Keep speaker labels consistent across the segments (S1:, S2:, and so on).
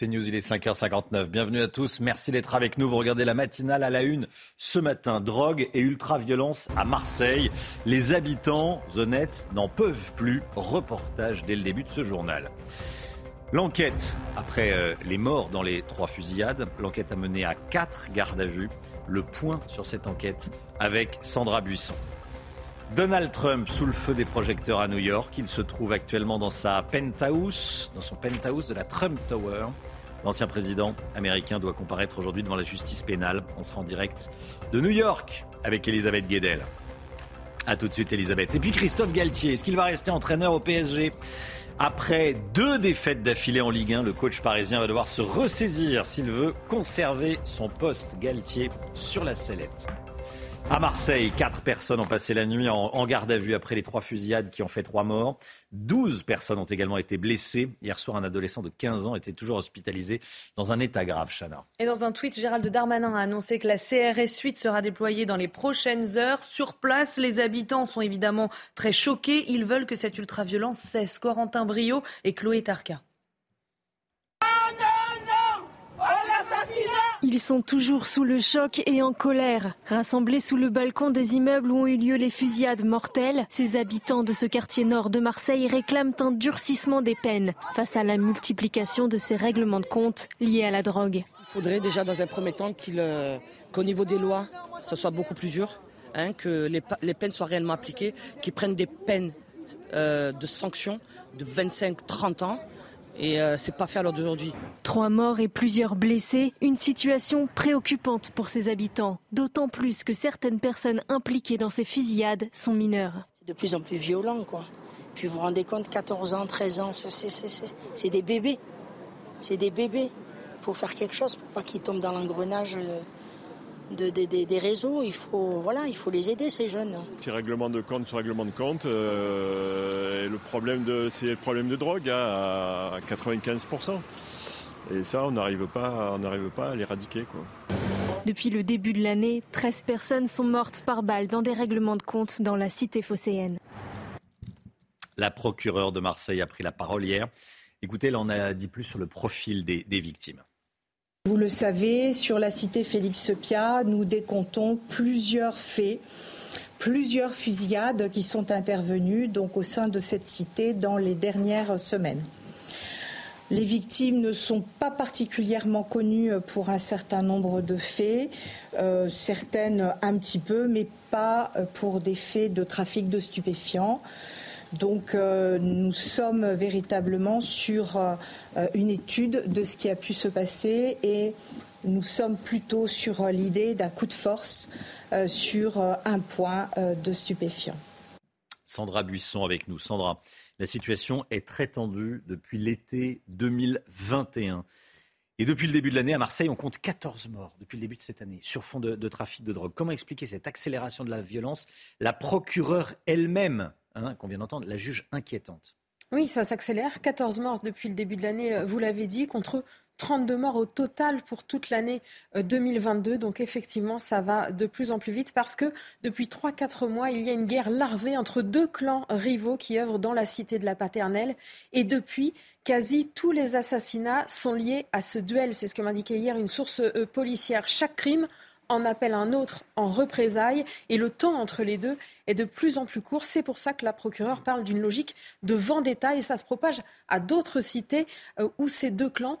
S1: C'est News, il est 5h59. Bienvenue à tous. Merci d'être avec nous. Vous regardez la matinale à la une ce matin. Drogue et ultra-violence à Marseille. Les habitants honnêtes n'en peuvent plus. Reportage dès le début de ce journal. L'enquête, après euh, les morts dans les trois fusillades, l'enquête a mené à quatre gardes à vue. Le point sur cette enquête avec Sandra Buisson. Donald Trump sous le feu des projecteurs à New York. Il se trouve actuellement dans sa penthouse, dans son penthouse de la Trump Tower. L'ancien président américain doit comparaître aujourd'hui devant la justice pénale. On sera en direct de New York avec Elisabeth Guedel. A tout de suite, Elisabeth. Et puis Christophe Galtier, est-ce qu'il va rester entraîneur au PSG Après deux défaites d'affilée en Ligue 1, le coach parisien va devoir se ressaisir s'il veut conserver son poste Galtier sur la sellette. À Marseille, quatre personnes ont passé la nuit en, en garde à vue après les trois fusillades qui ont fait trois morts. Douze personnes ont également été blessées. Hier soir, un adolescent de 15 ans était toujours hospitalisé dans un état grave, Chana.
S2: Et dans un tweet, Gérald Darmanin a annoncé que la CRS 8 sera déployée dans les prochaines heures. Sur place, les habitants sont évidemment très choqués. Ils veulent que cette ultra-violence cesse. Corentin Brio et Chloé Tarka.
S3: Ils sont toujours sous le choc et en colère. Rassemblés sous le balcon des immeubles où ont eu lieu les fusillades mortelles, ces habitants de ce quartier nord de Marseille réclament un durcissement des peines face à la multiplication de ces règlements de compte liés à la drogue.
S4: Il faudrait déjà dans un premier temps euh, qu'au niveau des lois, ce soit beaucoup plus dur, hein, que les peines soient réellement appliquées, qu'ils prennent des peines euh, de sanctions de 25-30 ans. Et euh, c'est pas fait à l'heure d'aujourd'hui.
S3: Trois morts et plusieurs blessés, une situation préoccupante pour ces habitants, d'autant plus que certaines personnes impliquées dans ces fusillades sont mineures.
S5: de plus en plus violent, quoi. Puis vous vous rendez compte, 14 ans, 13 ans, c'est- c'est- c'est c'est- c'est des bébés. C'est des bébés. Il faut faire quelque chose pour pas qu'ils tombent dans l'engrenage euh, de, de- de- des réseaux. Il faut, voilà, il faut les aider, ces jeunes.
S6: Petit règlement de compte sur règlement de compte. euh, et le problème de, c'est le problème de drogue hein, à 95%. Et ça, on n'arrive pas, on n'arrive pas à l'éradiquer. Quoi.
S3: Depuis le début de l'année, 13 personnes sont mortes par balle dans des règlements de compte dans la cité phocéenne.
S1: La procureure de Marseille a pris la parole hier. Écoutez, elle en a dit plus sur le profil des, des victimes.
S7: Vous le savez, sur la cité Félix Pia, nous décomptons plusieurs faits, plusieurs fusillades qui sont intervenues donc au sein de cette cité dans les dernières semaines. Les victimes ne sont pas particulièrement connues pour un certain nombre de faits, euh, certaines un petit peu, mais pas pour des faits de trafic de stupéfiants. Donc euh, nous sommes véritablement sur euh, une étude de ce qui a pu se passer et nous sommes plutôt sur euh, l'idée d'un coup de force sur un point de stupéfiants.
S1: Sandra Buisson avec nous. Sandra, la situation est très tendue depuis l'été 2021. Et depuis le début de l'année, à Marseille, on compte 14 morts depuis le début de cette année sur fond de, de trafic de drogue. Comment expliquer cette accélération de la violence? La procureure elle-même, qu'on vient d'entendre, la juge inquiétante.
S2: Oui, ça s'accélère. 14 morts depuis le début de l'année, euh, vous l'avez dit, contre 32 morts au total pour toute l'année euh, 2022. Donc effectivement, ça va de plus en plus vite parce que depuis 3-4 mois, il y a une guerre larvée entre deux clans rivaux qui œuvrent dans la cité de la Paternelle. Et depuis, quasi tous les assassinats sont liés à ce duel. C'est ce que m'indiquait hier une source euh, policière. Chaque crime en appelle un autre en représailles et le temps entre les deux est de plus en plus court. C'est pour ça que la procureure parle d'une logique de vendetta et ça se propage à d'autres cités euh, où ces deux clans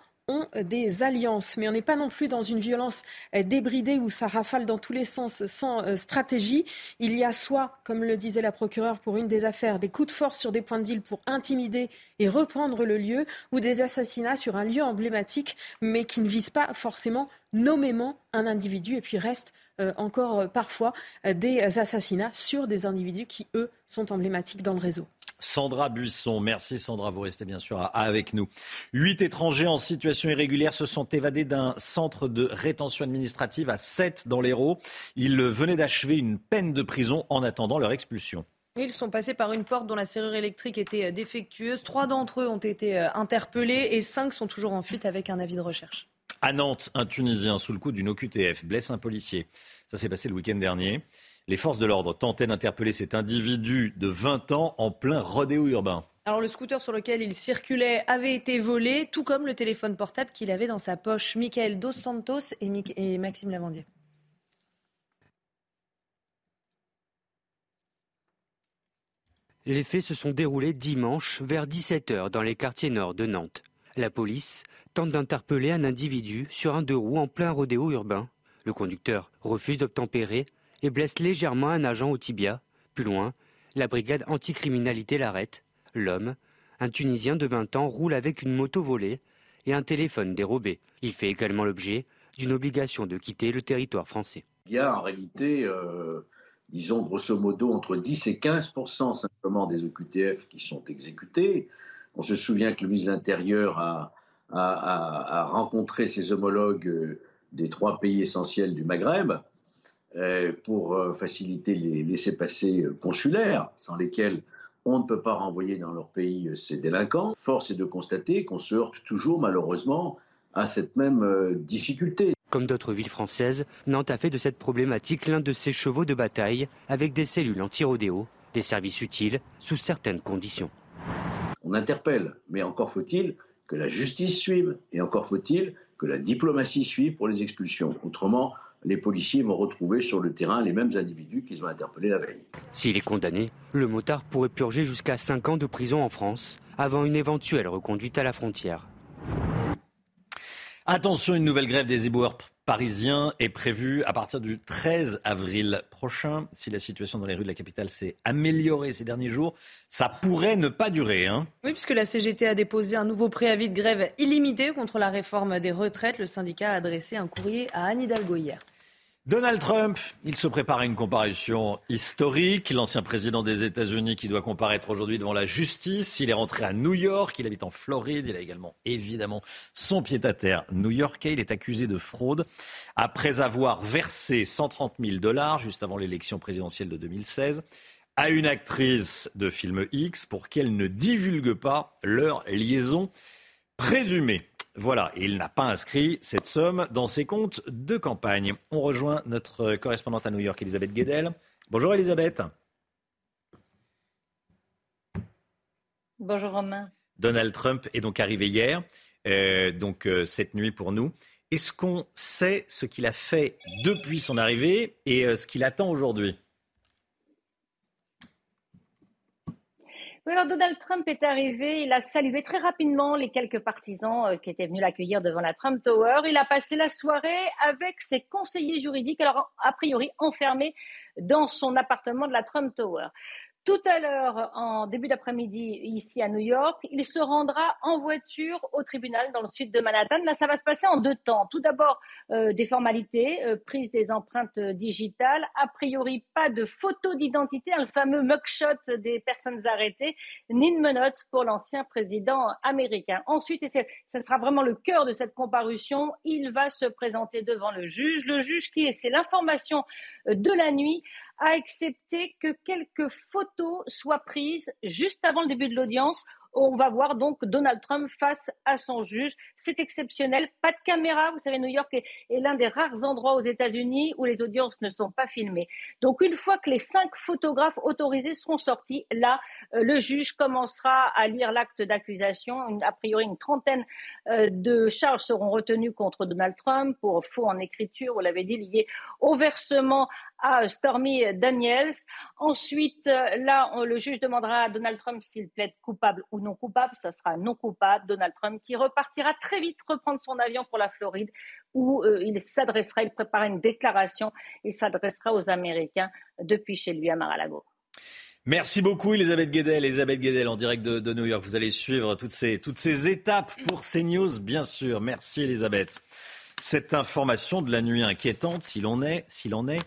S2: des alliances. Mais on n'est pas non plus dans une violence euh, débridée où ça rafale dans tous les sens sans euh, stratégie. Il y a soit, comme le disait la procureure pour une des affaires, des coups de force sur des points de deal pour intimider et reprendre le lieu, ou des assassinats sur un lieu emblématique, mais qui ne visent pas forcément nommément un individu. Et puis reste euh, encore parfois des assassinats sur des individus qui, eux, sont emblématiques dans le réseau.
S1: Sandra Buisson. Merci Sandra, vous restez bien sûr avec nous. Huit étrangers en situation irrégulière se sont évadés d'un centre de rétention administrative à 7 dans l'Hérault. Ils venaient d'achever une peine de prison en attendant leur expulsion.
S8: Ils sont passés par une porte dont la serrure électrique était euh, défectueuse. Trois d'entre eux ont été euh, interpellés et cinq sont toujours en fuite avec un avis de recherche.
S1: À Nantes, un Tunisien sous le coup d'une OQTF blesse un policier. Ça s'est passé le week-end dernier. Les forces de l'ordre tentaient d'interpeller cet individu de 20 ans en plein rodéo urbain.
S8: Alors le scooter sur lequel il circulait avait été volé, tout comme le téléphone portable qu'il avait dans sa poche. Michael Dos Santos et, Maxime Lavandier.
S9: Les faits se sont déroulés dimanche vers 17h dans les quartiers nord de Nantes. La police tente d'interpeller un individu sur un deux roues en plein rodéo urbain. Le conducteur refuse d'obtempérer et blesse légèrement un agent au tibia. Plus loin, la brigade anticriminalité l'arrête. L'homme, un Tunisien de 20 ans, roule avec une moto volée et un téléphone dérobé. Il fait également l'objet d'une obligation de quitter le territoire français.
S10: Il y a en réalité, euh, disons grosso modo, entre 10 et 15% simplement des OQTF qui sont exécutés. On se souvient que le ministre de l'Intérieur a, rencontré ses homologues euh, des trois pays essentiels du Maghreb pour euh, faciliter les laissés-passer euh, consulaires, sans lesquels on ne peut pas renvoyer dans leur pays ces délinquants. Force est de constater qu'on se heurte toujours malheureusement à cette même difficulté.
S9: Comme d'autres villes françaises, Nantes a fait de cette problématique l'un de ses chevaux de bataille avec des cellules anti-rodéo, des services utiles sous certaines conditions.
S10: On interpelle, mais encore faut-il que la justice suive et encore faut-il que la diplomatie suive pour les expulsions. Autrement, les policiers vont retrouver sur le terrain les mêmes individus qu'ils ont interpellés la veille.
S9: S'il est condamné, le motard pourrait purger jusqu'à 5 ans de prison en France avant une éventuelle reconduite à la frontière.
S1: Attention, une nouvelle grève des éboueurs parisien est prévu à partir du 13 avril prochain. Si la situation dans les rues de la capitale s'est améliorée ces derniers jours, ça pourrait ne pas durer. Hein.
S8: Oui, puisque la CGT a déposé un nouveau préavis de grève illimité contre la réforme des retraites. Le syndicat a adressé un courrier à Anne Hidalgo hier.
S1: Donald Trump, il se prépare à une comparution historique. L'ancien président des États-Unis qui doit comparaître aujourd'hui devant la justice. Il est rentré à New York, il habite en Floride. Il a également évidemment son pied-à-terre new-yorkais. Il est accusé de fraude après avoir versé 130 000 dollars juste avant l'élection présidentielle de 2016 à une actrice de film X pour qu'elle ne divulgue pas leur liaison présumée. Voilà, il n'a pas inscrit cette somme dans ses comptes de campagne. On rejoint notre correspondante à New York, Elisabeth Guedel. Bonjour Elisabeth.
S11: Bonjour Romain.
S1: Donald Trump est donc arrivé hier, euh, donc euh, cette nuit pour nous. Est-ce qu'on sait ce qu'il a fait depuis son arrivée et euh, ce qu'il attend aujourd'hui?
S11: Alors Donald Trump est arrivé, il a salué très rapidement les quelques partisans euh, qui étaient venus l'accueillir devant la Trump Tower. Il a passé la soirée avec ses conseillers juridiques, alors a priori enfermés dans son appartement de la Trump Tower. Tout à l'heure, en début d'après-midi, ici à New York, il se rendra en voiture au tribunal dans le sud de Manhattan. Là, ça va se passer en deux temps. Tout d'abord, euh, des formalités, euh, prise des empreintes digitales. A priori, pas de photo d'identité, un fameux mugshot des personnes arrêtées, ni de menottes pour l'ancien président américain. Ensuite, et ce sera vraiment le cœur de cette comparution, il va se présenter devant le juge. Le juge qui est, c'est l'information de la nuit, a accepté que quelques photos soient prises juste avant le début de l'audience on va voir donc Donald Trump face à son juge. C'est exceptionnel. Pas de caméra. Vous savez, New York est, l'un des rares endroits aux États-Unis où les audiences ne sont pas filmées. Donc, une fois que les cinq photographes autorisés seront sortis, là, euh, le juge commencera à lire l'acte d'accusation. A priori, une trentaine euh, de charges seront retenues contre Donald Trump pour faux en écriture, vous l'avez dit, lié au versement à Stormy Daniels. Ensuite, euh, là, le juge demandera à Donald Trump s'il plaide coupable ou non coupable. Ça sera non coupable. Donald Trump qui repartira très vite reprendre son avion pour la Floride où euh, il s'adressera, il prépare une déclaration et s'adressera aux Américains depuis chez lui à Mar-a-Lago.
S1: Merci beaucoup Elisabeth Guedel. Elisabeth Guedel en direct de, New York. Vous allez suivre toutes ces, toutes ces étapes pour CNews, bien sûr. Merci Elisabeth. Cette information de la nuit inquiétante, s'il en est, s'il en est,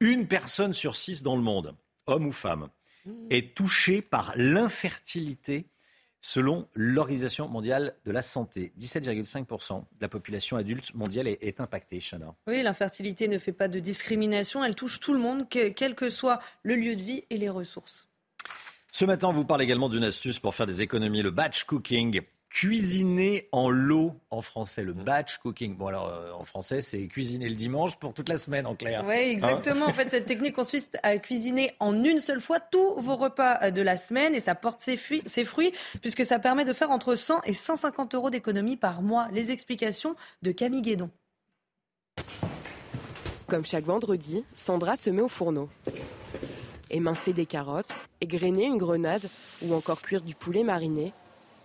S1: une personne sur six dans le monde, homme ou femme, est touché par l'infertilité selon l'Organisation mondiale de la santé. 17,5% de la population adulte mondiale est, impactée, Chana.
S8: Oui, l'infertilité ne fait pas de discrimination, elle touche tout le monde, quel que soit le lieu de vie et les ressources.
S1: Ce matin, on vous parle également d'une astuce pour faire des économies, le batch cooking cuisiner en lot en français, le batch cooking. Bon alors euh, en français c'est cuisiner le dimanche pour toute la semaine en clair.
S8: Oui exactement. en fait cette technique consiste à cuisiner en une seule fois tous vos repas de la semaine et ça porte ses fruits, ses fruits puisque ça permet de faire entre 100 et 150 euros d'économie par mois. Les explications de Camille Guédon.
S12: Comme chaque vendredi, Sandra se met au fourneau. Émincer des carottes, égrener une grenade ou encore cuire du poulet mariné,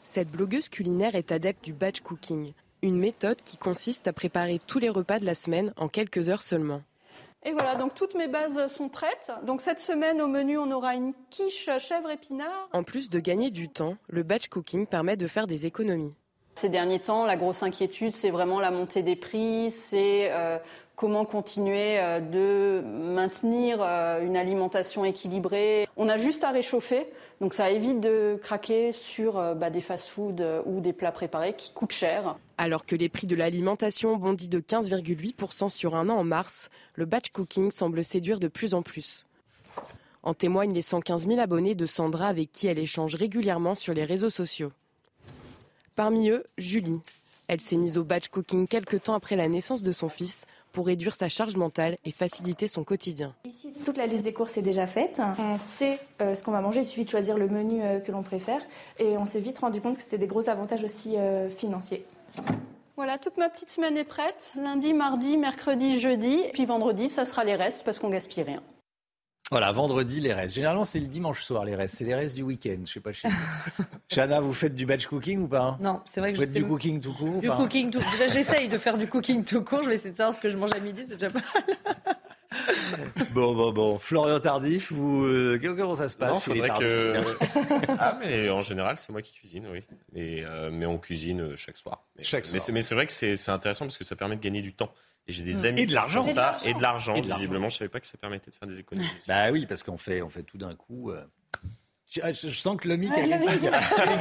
S12: cette blogueuse culinaire est adepte du batch cooking, une méthode qui consiste à préparer tous les repas de la semaine en quelques heures seulement.
S13: Et voilà, donc toutes mes bases sont prêtes. Donc cette semaine au menu, on aura une quiche chèvre épinard.
S12: En plus de gagner du temps, le batch cooking permet de faire des économies.
S13: Ces derniers temps, la grosse inquiétude, c'est vraiment la montée des prix, c'est euh, comment continuer euh, de maintenir euh, une alimentation équilibrée. On a juste à réchauffer, donc ça évite de craquer sur bah, des fast-foods ou des plats préparés qui coûtent cher.
S12: Alors que les prix de l'alimentation bondit de 15,8% sur un an en mars, le batch cooking semble séduire de plus en plus. En témoignent les 115 000 abonnés de Sandra avec qui elle échange régulièrement sur les réseaux sociaux. Parmi eux, Julie. Elle s'est mise au batch cooking quelques temps après la naissance de son fils pour réduire sa charge mentale et faciliter son quotidien.
S14: Ici, toute la liste des courses est déjà faite. On sait euh, ce qu'on va manger, il suffit de choisir le menu euh, que l'on préfère. Et on s'est vite rendu compte que c'était des gros avantages aussi euh, financiers.
S13: Voilà, toute ma petite semaine est prête. Lundi, mardi, mercredi, jeudi. Puis vendredi, ça sera les restes parce qu'on gaspille rien.
S1: Voilà, vendredi, les restes. Généralement, c'est le dimanche soir, les restes. C'est les restes du week-end. Je sais pas chez vous. Chana, vous faites du batch cooking ou pas
S8: Non, c'est vrai que
S1: vous faites du cooking tout court
S8: Du cooking tout Déjà, j'essaye de faire du cooking tout court. Je vais essayer de savoir ce que je mange à midi. C'est déjà pas mal.
S1: bon, bon, bon. Florian Tardif, vous, euh, comment ça se passe
S15: non, faudrait que... ah, mais en général, c'est moi qui cuisine, oui. Et, euh, mais on cuisine euh, chaque soir. Mais,
S1: chaque soir.
S15: Mais c'est vrai que c'est intéressant parce que ça permet de gagner du temps. Et j'ai des
S1: Mm.
S15: amis
S1: Et de l'argent.
S15: qui font ça
S1: Et de
S15: l'argent. Visiblement, je savais pas que ça permettait de faire des économies.
S1: Bah oui, parce qu'on fait, on fait tout d'un coup. euh, Je, je sens que le mic,
S15: Ouais,
S1: a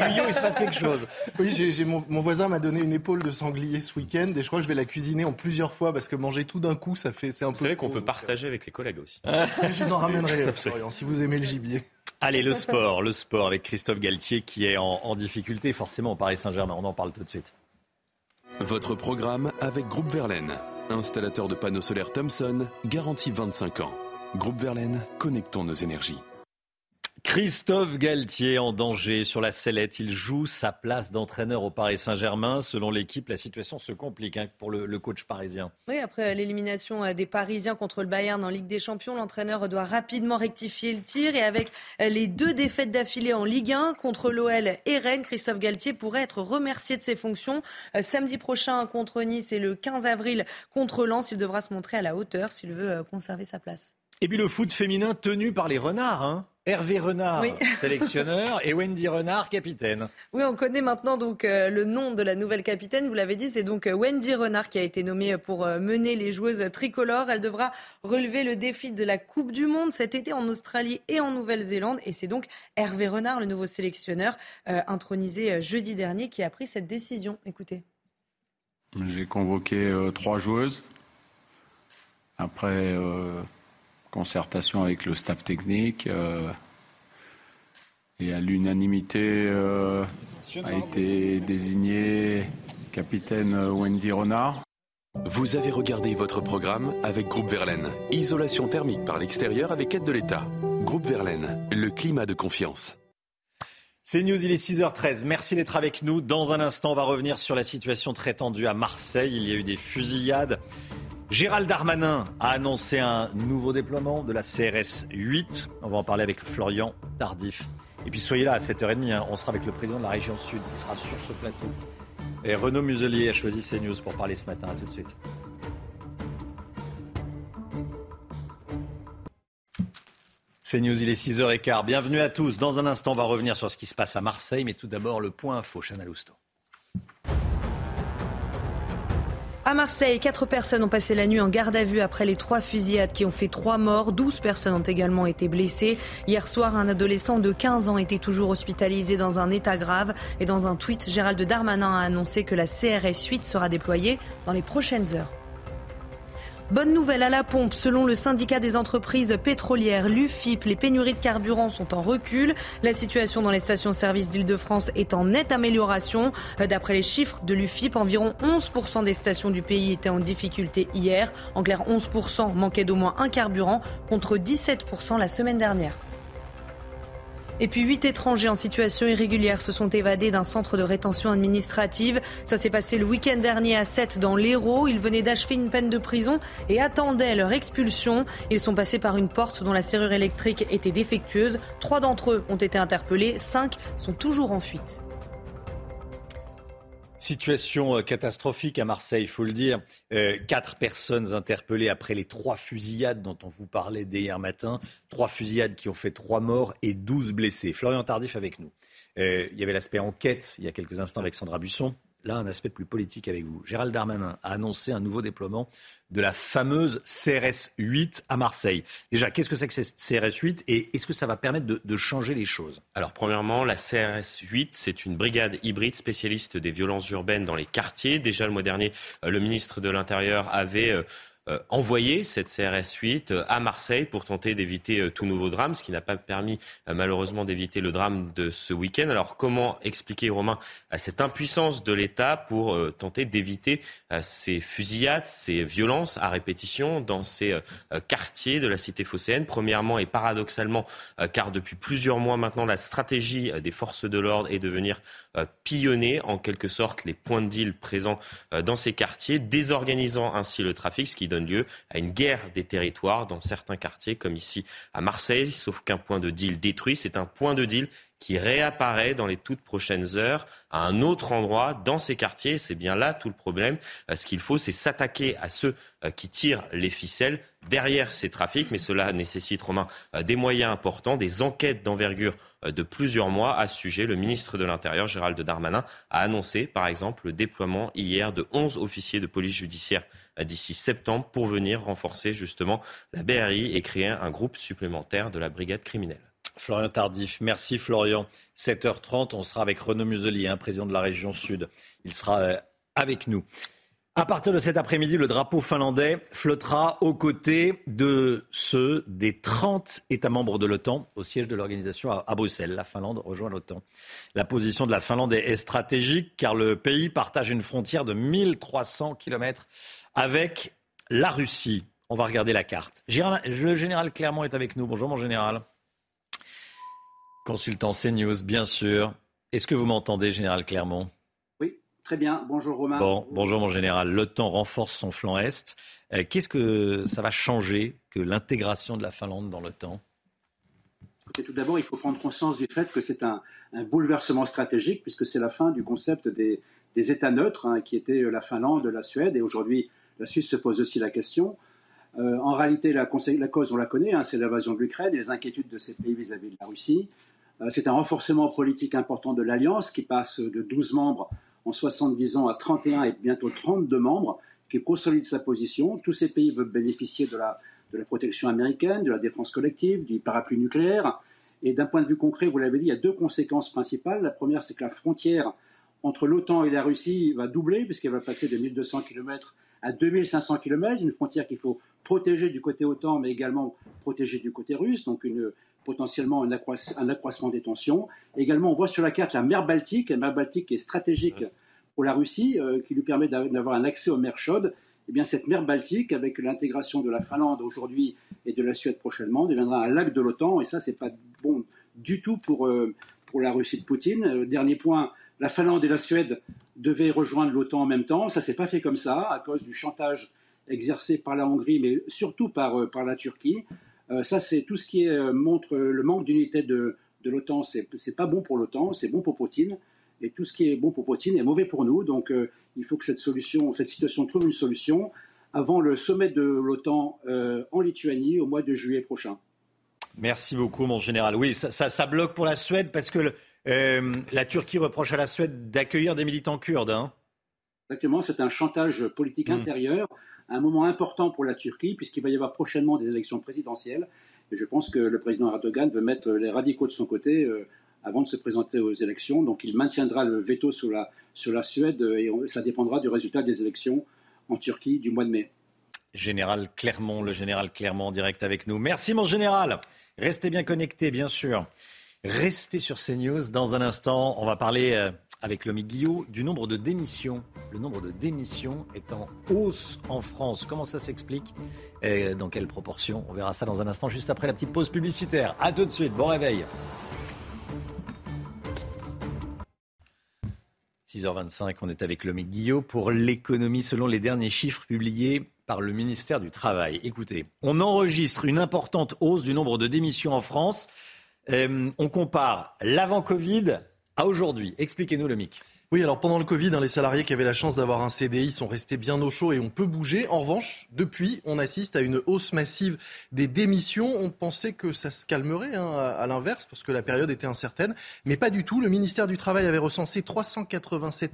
S1: Guyot, il se passe quelque chose.
S16: Oui, j'ai, j'ai mon, mon voisin m'a donné une épaule de sanglier ce week-end et je crois que je vais la cuisiner en plusieurs fois parce que manger tout d'un coup, ça fait, c'est un peu.
S15: Vous savez qu'on peut partager avec les collègues aussi.
S16: euh, Je vous en ramènerai, euh, Florian, si vous aimez le gibier.
S1: Allez, le sport, le sport avec Christophe Galtier qui est en, en difficulté forcément au Paris Saint-Germain. On en parle tout de suite.
S17: Votre programme avec Groupe Verlaine, installateur de panneaux solaires Thomson, garantie 25 ans. Groupe Verlaine, connectons nos énergies.
S1: Christophe Galtier en danger sur la sellette. Il joue sa place d'entraîneur au Paris Saint-Germain. Selon l'équipe, la situation se complique hein, pour le, le coach parisien.
S8: Oui, après l'élimination euh, des Parisiens contre le Bayern en Ligue des Champions, l'entraîneur doit rapidement rectifier le tir. Et avec euh, les deux défaites d'affilée en Ligue 1 contre l'OL et Rennes, Christophe Galtier pourrait être remercié de ses fonctions. Euh, Samedi prochain contre Nice et le 15 avril contre Lens, il devra se montrer à la hauteur s'il veut conserver sa place.
S1: Et puis le foot féminin tenu par les renards. hein. Hervé Renard,
S8: Oui.
S1: sélectionneur, et Wendy Renard, capitaine.
S8: Oui, on connaît maintenant donc euh, le nom de la nouvelle capitaine. Vous l'avez dit, c'est donc euh, Wendy Renard qui a été nommée pour euh, mener les joueuses tricolores. Elle devra relever le défi de la Coupe du Monde cet été en Australie et en Nouvelle-Zélande. Et c'est donc Hervé Renard, le nouveau sélectionneur, euh, intronisé jeudi dernier, qui a pris cette décision. Écoutez.
S18: J'ai convoqué euh, trois joueuses. Après euh, concertation avec le staff technique, euh, et à l'unanimité euh, a été désigné capitaine euh, Wendy Renard.
S17: Vous avez regardé votre programme avec Groupe Verlaine. Isolation thermique par l'extérieur avec aide de l'État. Groupe Verlaine, le climat de confiance.
S1: C'est News, il est 6h13. Merci d'être avec nous. Dans un instant, on va revenir sur la situation très tendue à Marseille. Il y a eu des fusillades. Gérald Darmanin a annoncé un nouveau déploiement de la CRS 8. On va en parler avec Florian Tardif. Et puis soyez là à 7h30. hein. On sera avec le président de la région Sud qui sera sur ce plateau. Et Renaud Muselier a choisi CNews pour parler ce matin. À tout de suite. C'est News, il est 6h15. Bienvenue à tous. Dans un instant, on va revenir sur ce qui se passe à Marseille, mais tout d'abord le point info, Chana Lousteau.
S8: À Marseille, quatre personnes ont passé la nuit en garde à vue après les trois fusillades qui ont fait trois morts. Douze personnes ont également été blessées. Hier soir, un adolescent de 15 ans était toujours hospitalisé dans un état grave. Et dans un tweet, Gérald Darmanin a annoncé que la CRS 8 sera déployée dans les prochaines heures. Bonne nouvelle à la pompe. Selon le syndicat des entreprises pétrolières, l'UFIP, les pénuries de carburant sont en recul. La situation dans les stations-service d'Île-de-France est en nette amélioration. D'après les chiffres de l'UFIP, environ 11% des stations du pays étaient en difficulté hier. En clair, 11% manquaient d'au moins un carburant contre 17% la semaine dernière. Et puis huit étrangers en situation irrégulière se sont évadés d'un centre de rétention administrative. Ça s'est passé le week-end dernier à 7 dans l'Hérault. Ils venaient d'achever une peine de prison et attendaient leur expulsion. Ils sont passés par une porte dont la serrure électrique était défectueuse. Trois d'entre eux ont été interpellés, cinq sont toujours en fuite.
S1: Situation euh, catastrophique à Marseille, il faut le dire. Euh, quatre personnes interpellées après les trois fusillades dont on vous parlait dès hier matin. Trois fusillades qui ont fait trois morts et douze blessés. Florian Tardif avec nous. Euh, il y avait l'aspect enquête il y a quelques instants avec Sandra Busson. Là, un aspect plus politique avec vous. Gérald Darmanin a annoncé un nouveau déploiement de la fameuse CRS 8 à Marseille. Déjà, qu'est-ce que c'est que cette CRS 8 et est-ce que ça va permettre de, changer les choses?
S15: Alors, premièrement, la CRS 8, c'est une brigade hybride spécialiste des violences urbaines dans les quartiers. Déjà, le mois dernier, euh, le ministre de l'Intérieur avait euh, euh, envoyé cette CRS 8 euh, à Marseille pour tenter d'éviter euh, tout nouveau drame, ce qui n'a pas permis malheureusement d'éviter le drame de ce week-end. Alors comment expliquer, Romain, cette impuissance de l'État pour tenter d'éviter ces fusillades, ces violences à répétition dans ces quartiers de la cité phocéenne? Premièrement et paradoxalement, car depuis plusieurs mois maintenant, la stratégie des forces de l'ordre est de venir pillonner en quelque sorte les points de deal présents dans ces quartiers, désorganisant ainsi le trafic, ce qui donne lieu à une guerre des territoires dans certains quartiers, comme ici à Marseille, sauf qu'un point de deal détruit, c'est un point de deal qui réapparaît dans les toutes prochaines heures à un autre endroit dans ces quartiers. C'est bien là tout le problème. Euh, ce qu'il faut, c'est s'attaquer à ceux euh, qui tirent les ficelles derrière ces trafics, mais cela nécessite, Romain, euh, des moyens importants, des enquêtes d'envergure de plusieurs mois à ce sujet. Le ministre de l'Intérieur, Gérald Darmanin, a annoncé, par exemple, le déploiement hier de 11 officiers de police judiciaire d'ici septembre pour venir renforcer justement la BRI et créer un groupe supplémentaire de la brigade criminelle.
S1: Florian Tardif, merci Florian. 7h30, on sera avec Renaud Muselier, hein, président de la région Sud. Il sera euh, avec nous. À partir de cet après-midi, le drapeau finlandais flottera aux côtés de ceux des 30 États membres de l'OTAN au siège de l'organisation à, Bruxelles. La Finlande rejoint l'OTAN. La position de la Finlande est stratégique car le pays partage une frontière de 1300 kilomètres avec la Russie. On va regarder la carte. Le général Clermont est avec nous. Bonjour mon général. Consultant CNews, bien sûr. Est-ce que vous m'entendez, général Clermont?
S19: Oui, très bien. Bonjour Romain.
S1: Bon, bonjour mon général. L'OTAN renforce son flanc Est. Euh, qu'est-ce que ça va changer que l'intégration de la Finlande dans l'OTAN?
S19: Tout d'abord, il faut prendre conscience du fait que c'est un, bouleversement stratégique puisque c'est la fin du concept des, États neutres hein, qui étaient la Finlande, la Suède et aujourd'hui la Suisse se pose aussi la question. Euh, en réalité, la, cause, on la connaît, hein, c'est l'invasion de l'Ukraine et les inquiétudes de ces pays vis-à-vis de la Russie. Euh, c'est un renforcement politique important de l'Alliance qui passe de 12 membres en 70 ans à 31 et bientôt 32 membres, qui consolide sa position. Tous ces pays veulent bénéficier de la, de la protection américaine, de la défense collective, du parapluie nucléaire. Et d'un point de vue concret, vous l'avez dit, il y a deux conséquences principales. La première, c'est que la frontière entre l'OTAN et la Russie va doubler, puisqu'elle va passer de 1200 km à 2500 km, une frontière qu'il faut protéger du côté OTAN, mais également protéger du côté russe, donc une, potentiellement un, accroissement des tensions. Également, on voit sur la carte la mer Baltique, la mer Baltique est stratégique pour la Russie, euh, qui lui permet d'avoir un accès aux mers chaudes. Eh bien, cette mer Baltique, avec l'intégration de la Finlande aujourd'hui et de la Suède prochainement, deviendra un lac de l'OTAN, et ça, c'est pas bon du tout pour, euh, pour la Russie de Poutine. Euh, dernier point, la Finlande et la Suède devaient rejoindre l'OTAN en même temps. Ça s'est pas fait comme ça à cause du chantage exercé par la Hongrie, mais surtout par, euh, par la Turquie. Euh, ça, c'est tout ce qui euh, montre le manque d'unité de, de l'OTAN. C'est, c'est pas bon pour l'OTAN, c'est bon pour Poutine. Et tout ce qui est bon pour Poutine est mauvais pour nous. Donc, il faut que cette solution, cette situation trouve une solution avant le sommet de l'OTAN en Lituanie au mois de juillet prochain.
S1: Merci beaucoup, mon général. Oui, ça, ça, bloque pour la Suède parce que la Turquie reproche à la Suède d'accueillir des militants kurdes. Hein.
S19: Exactement, c'est un chantage politique
S1: Hmm.
S19: intérieur, un moment important pour la Turquie, puisqu'il va y avoir prochainement des élections présidentielles. Et je pense que le président Erdogan veut mettre les radicaux de son côté euh, avant de se présenter aux élections. Donc il maintiendra le veto sur la, sur la Suède euh, et ça dépendra du résultat des élections en Turquie du mois de mai.
S1: Général Clermont, le général Clermont en direct avec nous. Merci mon général. Restez bien connectés, bien sûr. Restez sur CNews. Dans un instant, on va parler euh, avec Lomi Guillot du nombre de démissions. Le nombre de démissions est en hausse en France. Comment ça s'explique Dans quelle proportion? On verra ça dans un instant, juste après la petite pause publicitaire. A tout de suite. Bon réveil. 6h25, on est avec Lomi Guillot pour l'économie selon les derniers chiffres publiés par le ministère du Travail. Écoutez, on enregistre une importante hausse du nombre de démissions en France. Euh, on compare l'avant-Covid à aujourd'hui. Expliquez-nous le mic.
S20: Oui, alors pendant le Covid, hein, les salariés qui avaient la chance d'avoir un CDI sont restés bien au chaud et on peut bouger. En revanche, depuis, on assiste à une hausse massive des démissions. On pensait que ça se calmerait hein, à, à l'inverse parce que la période était incertaine, mais pas du tout. Le ministère du Travail avait recensé 387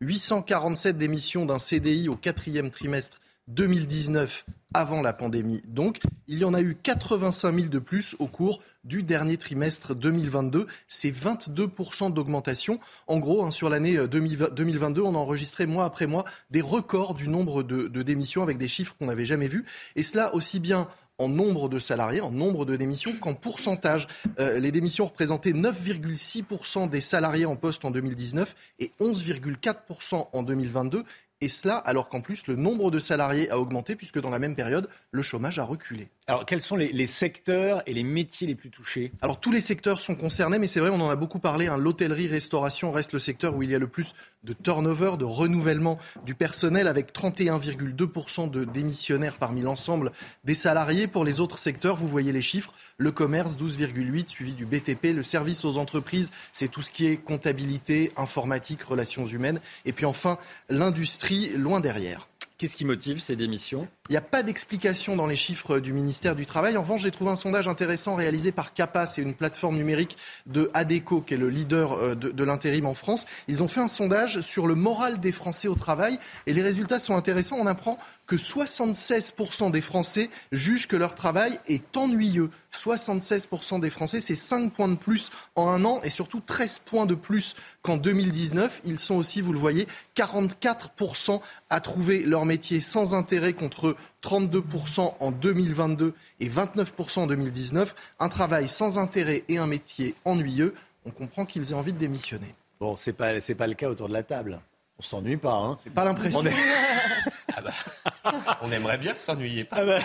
S20: 847 démissions d'un CDI au quatrième trimestre 2019 avant la pandémie. Donc, il y en a eu 85 000 de plus au cours du dernier trimestre 2022. C'est 22% d'augmentation. En gros, hein, sur l'année euh, 2020 2022, on a enregistré mois après mois des records du nombre de, de démissions avec des chiffres qu'on n'avait jamais vus. Et cela aussi bien en nombre de salariés, en nombre de démissions qu'en pourcentage. Euh, les démissions représentaient 9,6% des salariés en poste en 2019 et 11,4% en 2022. Et cela alors qu'en plus le nombre de salariés a augmenté puisque dans la même période, le chômage a reculé.
S1: Alors, quels sont les, les secteurs et les métiers les plus touchés?
S20: Alors tous les secteurs sont concernés, mais c'est vrai, on en a beaucoup parlé. hein, L'hôtellerie-restauration reste le secteur où il y a le plus de turnover, de renouvellement du personnel, avec 31,2% de démissionnaires parmi l'ensemble des salariés. Pour les autres secteurs, vous voyez les chiffres. Le commerce, 12,8, suivi du BTP. Le service aux entreprises, c'est tout ce qui est comptabilité, informatique, relations humaines. Et puis enfin, l'industrie, loin derrière.
S1: Qu'est-ce qui motive ces démissions?
S20: Il n'y a pas d'explication dans les chiffres du ministère du Travail. En revanche, j'ai trouvé un sondage intéressant réalisé par CAPA, c'est une plateforme numérique de ADECO, qui est le leader euh, de, l'intérim en France. Ils ont fait un sondage sur le moral des Français au travail et les résultats sont intéressants. On apprend que 76% des Français jugent que leur travail est ennuyeux. 76% des Français, c'est 5 points de plus en un an et surtout 13 points de plus qu'en 2019. Ils sont aussi, vous le voyez, 44% à trouver leur métier sans intérêt contre 32% en 2022 et 29% en 2019. Un travail sans intérêt et un métier ennuyeux, on comprend qu'ils aient envie de démissionner.
S1: Bon, c'est pas c'est pas le cas autour de la table. On s'ennuie pas, hein
S20: J'ai pas l'impression.
S1: On, est-
S15: On aimerait bien s'ennuyer.
S1: Ah bah,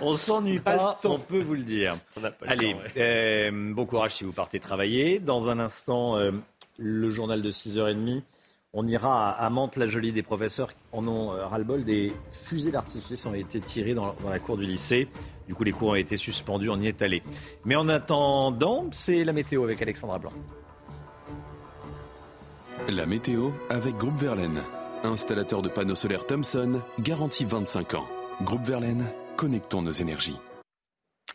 S1: on s'ennuie pas, on peut vous le dire.
S15: n'a pas le
S1: Allez,
S15: temps, ouais.
S1: euh, bon courage si vous partez travailler. Dans un instant, euh, le journal de 6h30. On ira à, Mantes-la-Jolie. Des professeurs en ont euh, ras-le-bol. Des fusées d'artifice ont été tirées dans, dans la cour du lycée. Du coup, les cours ont été suspendus. On y est allé. Mais en attendant, c'est la météo avec Alexandra Blanc.
S17: La météo avec Groupe Verlaine. Installateur de panneaux solaires Thomson, garantie 25 ans. Groupe Verlaine, connectons nos énergies.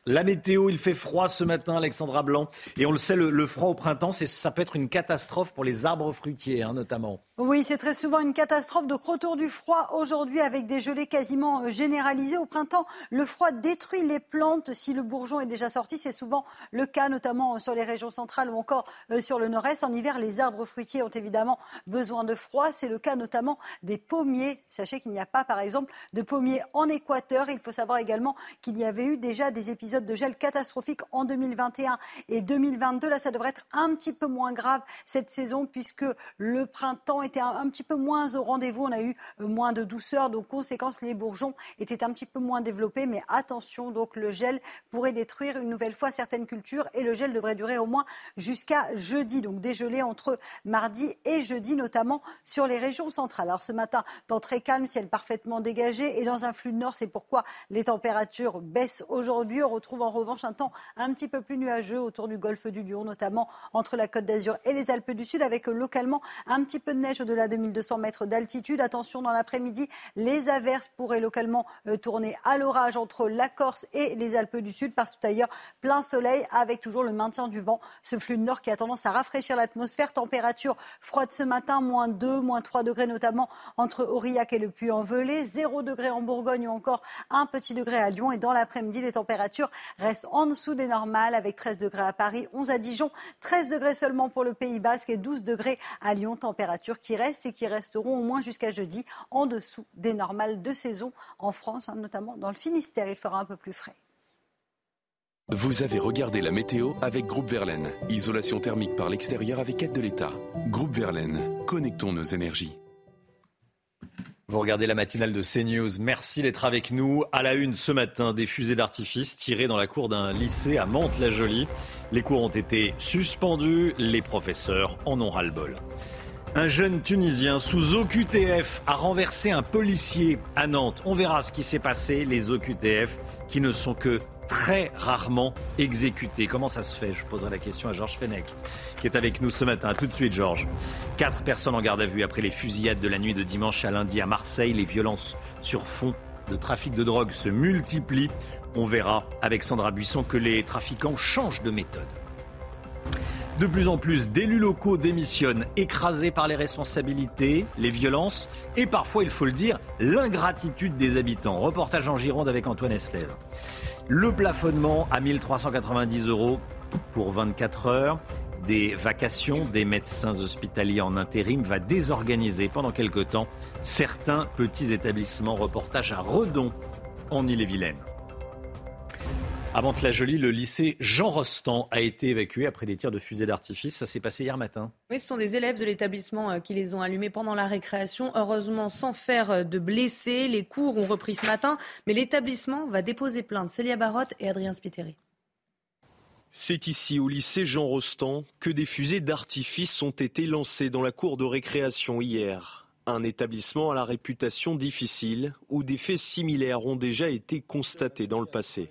S1: La météo, il fait froid ce matin, Alexandra Blanc. Et on le sait, le, froid au printemps, ça peut être une catastrophe pour les arbres fruitiers, hein, notamment.
S21: Oui, c'est très souvent une catastrophe. Donc retour du froid aujourd'hui avec des gelées quasiment euh, généralisées. Au printemps, le froid détruit les plantes. Si le bourgeon est déjà sorti, c'est souvent le cas, notamment euh, sur les régions centrales ou encore euh, sur le nord-est. En hiver, les arbres fruitiers ont évidemment besoin de froid. C'est le cas notamment des pommiers. Sachez qu'il n'y a pas, par exemple, de pommiers en Équateur. Il faut savoir également qu'il y avait eu déjà des épisodes de gel catastrophiques en 2021 et 2022. Là, ça devrait être un petit peu moins grave cette saison puisque le printemps était un, petit peu moins au rendez-vous. On a eu euh, moins de douceur. Donc, conséquence, les bourgeons étaient un petit peu moins développés. Mais attention, donc le gel pourrait détruire une nouvelle fois certaines cultures et le gel devrait durer au moins jusqu'à jeudi. Donc, dégelé entre mardi et jeudi, notamment sur les régions centrales. Alors, ce matin, temps très calme, ciel parfaitement dégagé et dans un flux de nord. C'est pourquoi les températures baissent aujourd'hui. Retrouve en revanche un temps un petit peu plus nuageux autour du golfe du Lion, notamment entre la Côte d'Azur et les Alpes du Sud, avec localement un petit peu de neige au-delà de 1200 mètres d'altitude. Attention, dans l'après-midi, les averses pourraient localement euh, tourner à l'orage entre la Corse et les Alpes du Sud. Partout ailleurs, plein soleil avec toujours le maintien du vent. Ce flux de nord qui a tendance à rafraîchir l'atmosphère. Température froide ce matin, moins 2, moins 3 degrés notamment entre Aurillac et le Puy-en-Velay. 0 degré en Bourgogne ou encore un petit degré à Lyon. Et dans l'après-midi, les températures restent en dessous des normales avec 13 degrés à Paris, 11 à Dijon, 13 degrés seulement pour le Pays Basque et 12 degrés à Lyon. Températures qui restent et qui resteront au moins jusqu'à jeudi en dessous des normales de saison en France, hein, notamment dans le Finistère. Il fera un peu plus frais.
S17: Vous avez regardé la météo avec Groupe Verlaine. Isolation thermique par l'extérieur avec aide de l'État. Groupe Verlaine, connectons nos énergies.
S1: Vous regardez la matinale de CNews. Merci d'être avec nous. À la une ce matin, des fusées d'artifice tirées dans la cour d'un lycée à Mantes-la-Jolie. Les cours ont été suspendus. Les professeurs en ont ras-le-bol. Un jeune Tunisien sous OQTF a renversé un policier à Nantes. On verra ce qui s'est passé. Les OQTF qui ne sont que très rarement exécutés. Comment ça se fait Je poserai la question à Georges Fenech, qui est avec nous ce matin. tout de suite, Georges. Quatre personnes en garde à vue après les fusillades de la nuit de dimanche à lundi à Marseille. Les violences sur fond de trafic de drogue se multiplient. On verra avec Sandra Buisson que les trafiquants changent de méthode. De plus en plus d'élus locaux démissionnent, écrasés par les responsabilités, les violences et parfois, il faut le dire, l'ingratitude des habitants. Reportage en Gironde avec Antoine Estève. Le plafonnement à 1390 euros pour 24 heures. Des vacations des médecins hospitaliers en intérim va désorganiser pendant quelque temps certains petits établissements. Reportage à Redon en Ille-et-Vilaine. À Mantes-la-Jolie, le lycée Jean Rostand a été évacué après des tirs de fusée d'artifice. Ça s'est passé hier matin.
S8: Oui, ce sont des élèves de l'établissement euh, qui les ont allumés pendant la récréation. Heureusement, sans faire euh, de blessés. Les cours ont repris ce matin, mais l'établissement va déposer plainte. Célia Barotte et Adrien Spiteri.
S22: C'est ici, au lycée Jean Rostand, que des fusées d'artifice ont été lancées dans la cour de récréation hier. Un établissement à la réputation difficile, où des faits similaires ont déjà été constatés dans le passé.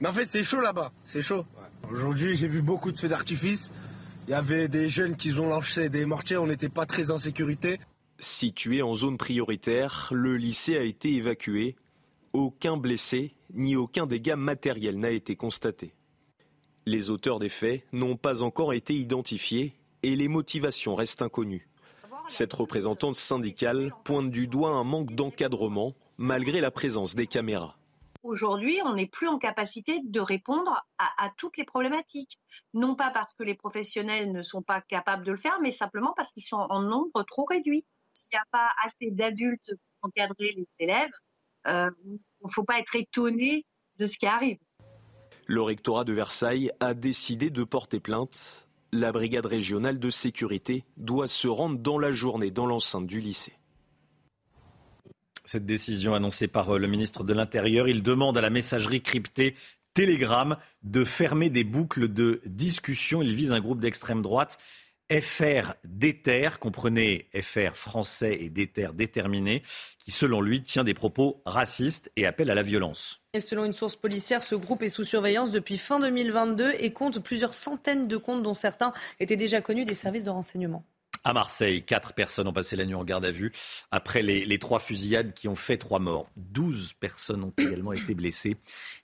S23: Mais en fait, c'est chaud là-bas, c'est chaud. Aujourd'hui, j'ai vu beaucoup de feux d'artifice. Il y avait des jeunes qui ont lancé des mortiers, on n'était pas très en sécurité.
S22: Situé en zone prioritaire, le lycée a été évacué. Aucun blessé ni aucun dégât matériel n'a été constaté. Les auteurs des faits n'ont pas encore été identifiés et les motivations restent inconnues. Cette représentante syndicale pointe du doigt un manque d'encadrement malgré la présence des caméras
S24: aujourd'hui, on n'est plus en capacité de répondre à, toutes les problématiques. Non pas parce que les professionnels ne sont pas capables de le faire, mais simplement parce qu'ils sont en nombre trop réduit. S'il n'y a pas assez d'adultes pour encadrer les élèves, euh, il ne faut pas être étonné de ce qui arrive.
S22: Le rectorat de Versailles a décidé de porter plainte. La brigade régionale de sécurité doit se rendre dans la journée dans l'enceinte du lycée.
S1: Cette décision annoncée par euh, le ministre de l'Intérieur, il demande à la messagerie cryptée Telegram de fermer des boucles de discussion. Il vise un groupe d'extrême droite. FR Déter, comprenez FR français et Déter déterminé, qui selon lui tient des propos racistes et appelle à la violence.
S8: Et selon une source policière, ce groupe est sous surveillance depuis fin 2022 et compte plusieurs centaines de comptes dont certains étaient déjà connus des services de renseignement.
S1: À Marseille, quatre personnes ont passé la nuit en garde à vue après les, trois fusillades qui ont fait trois morts. Douze personnes ont également été blessées.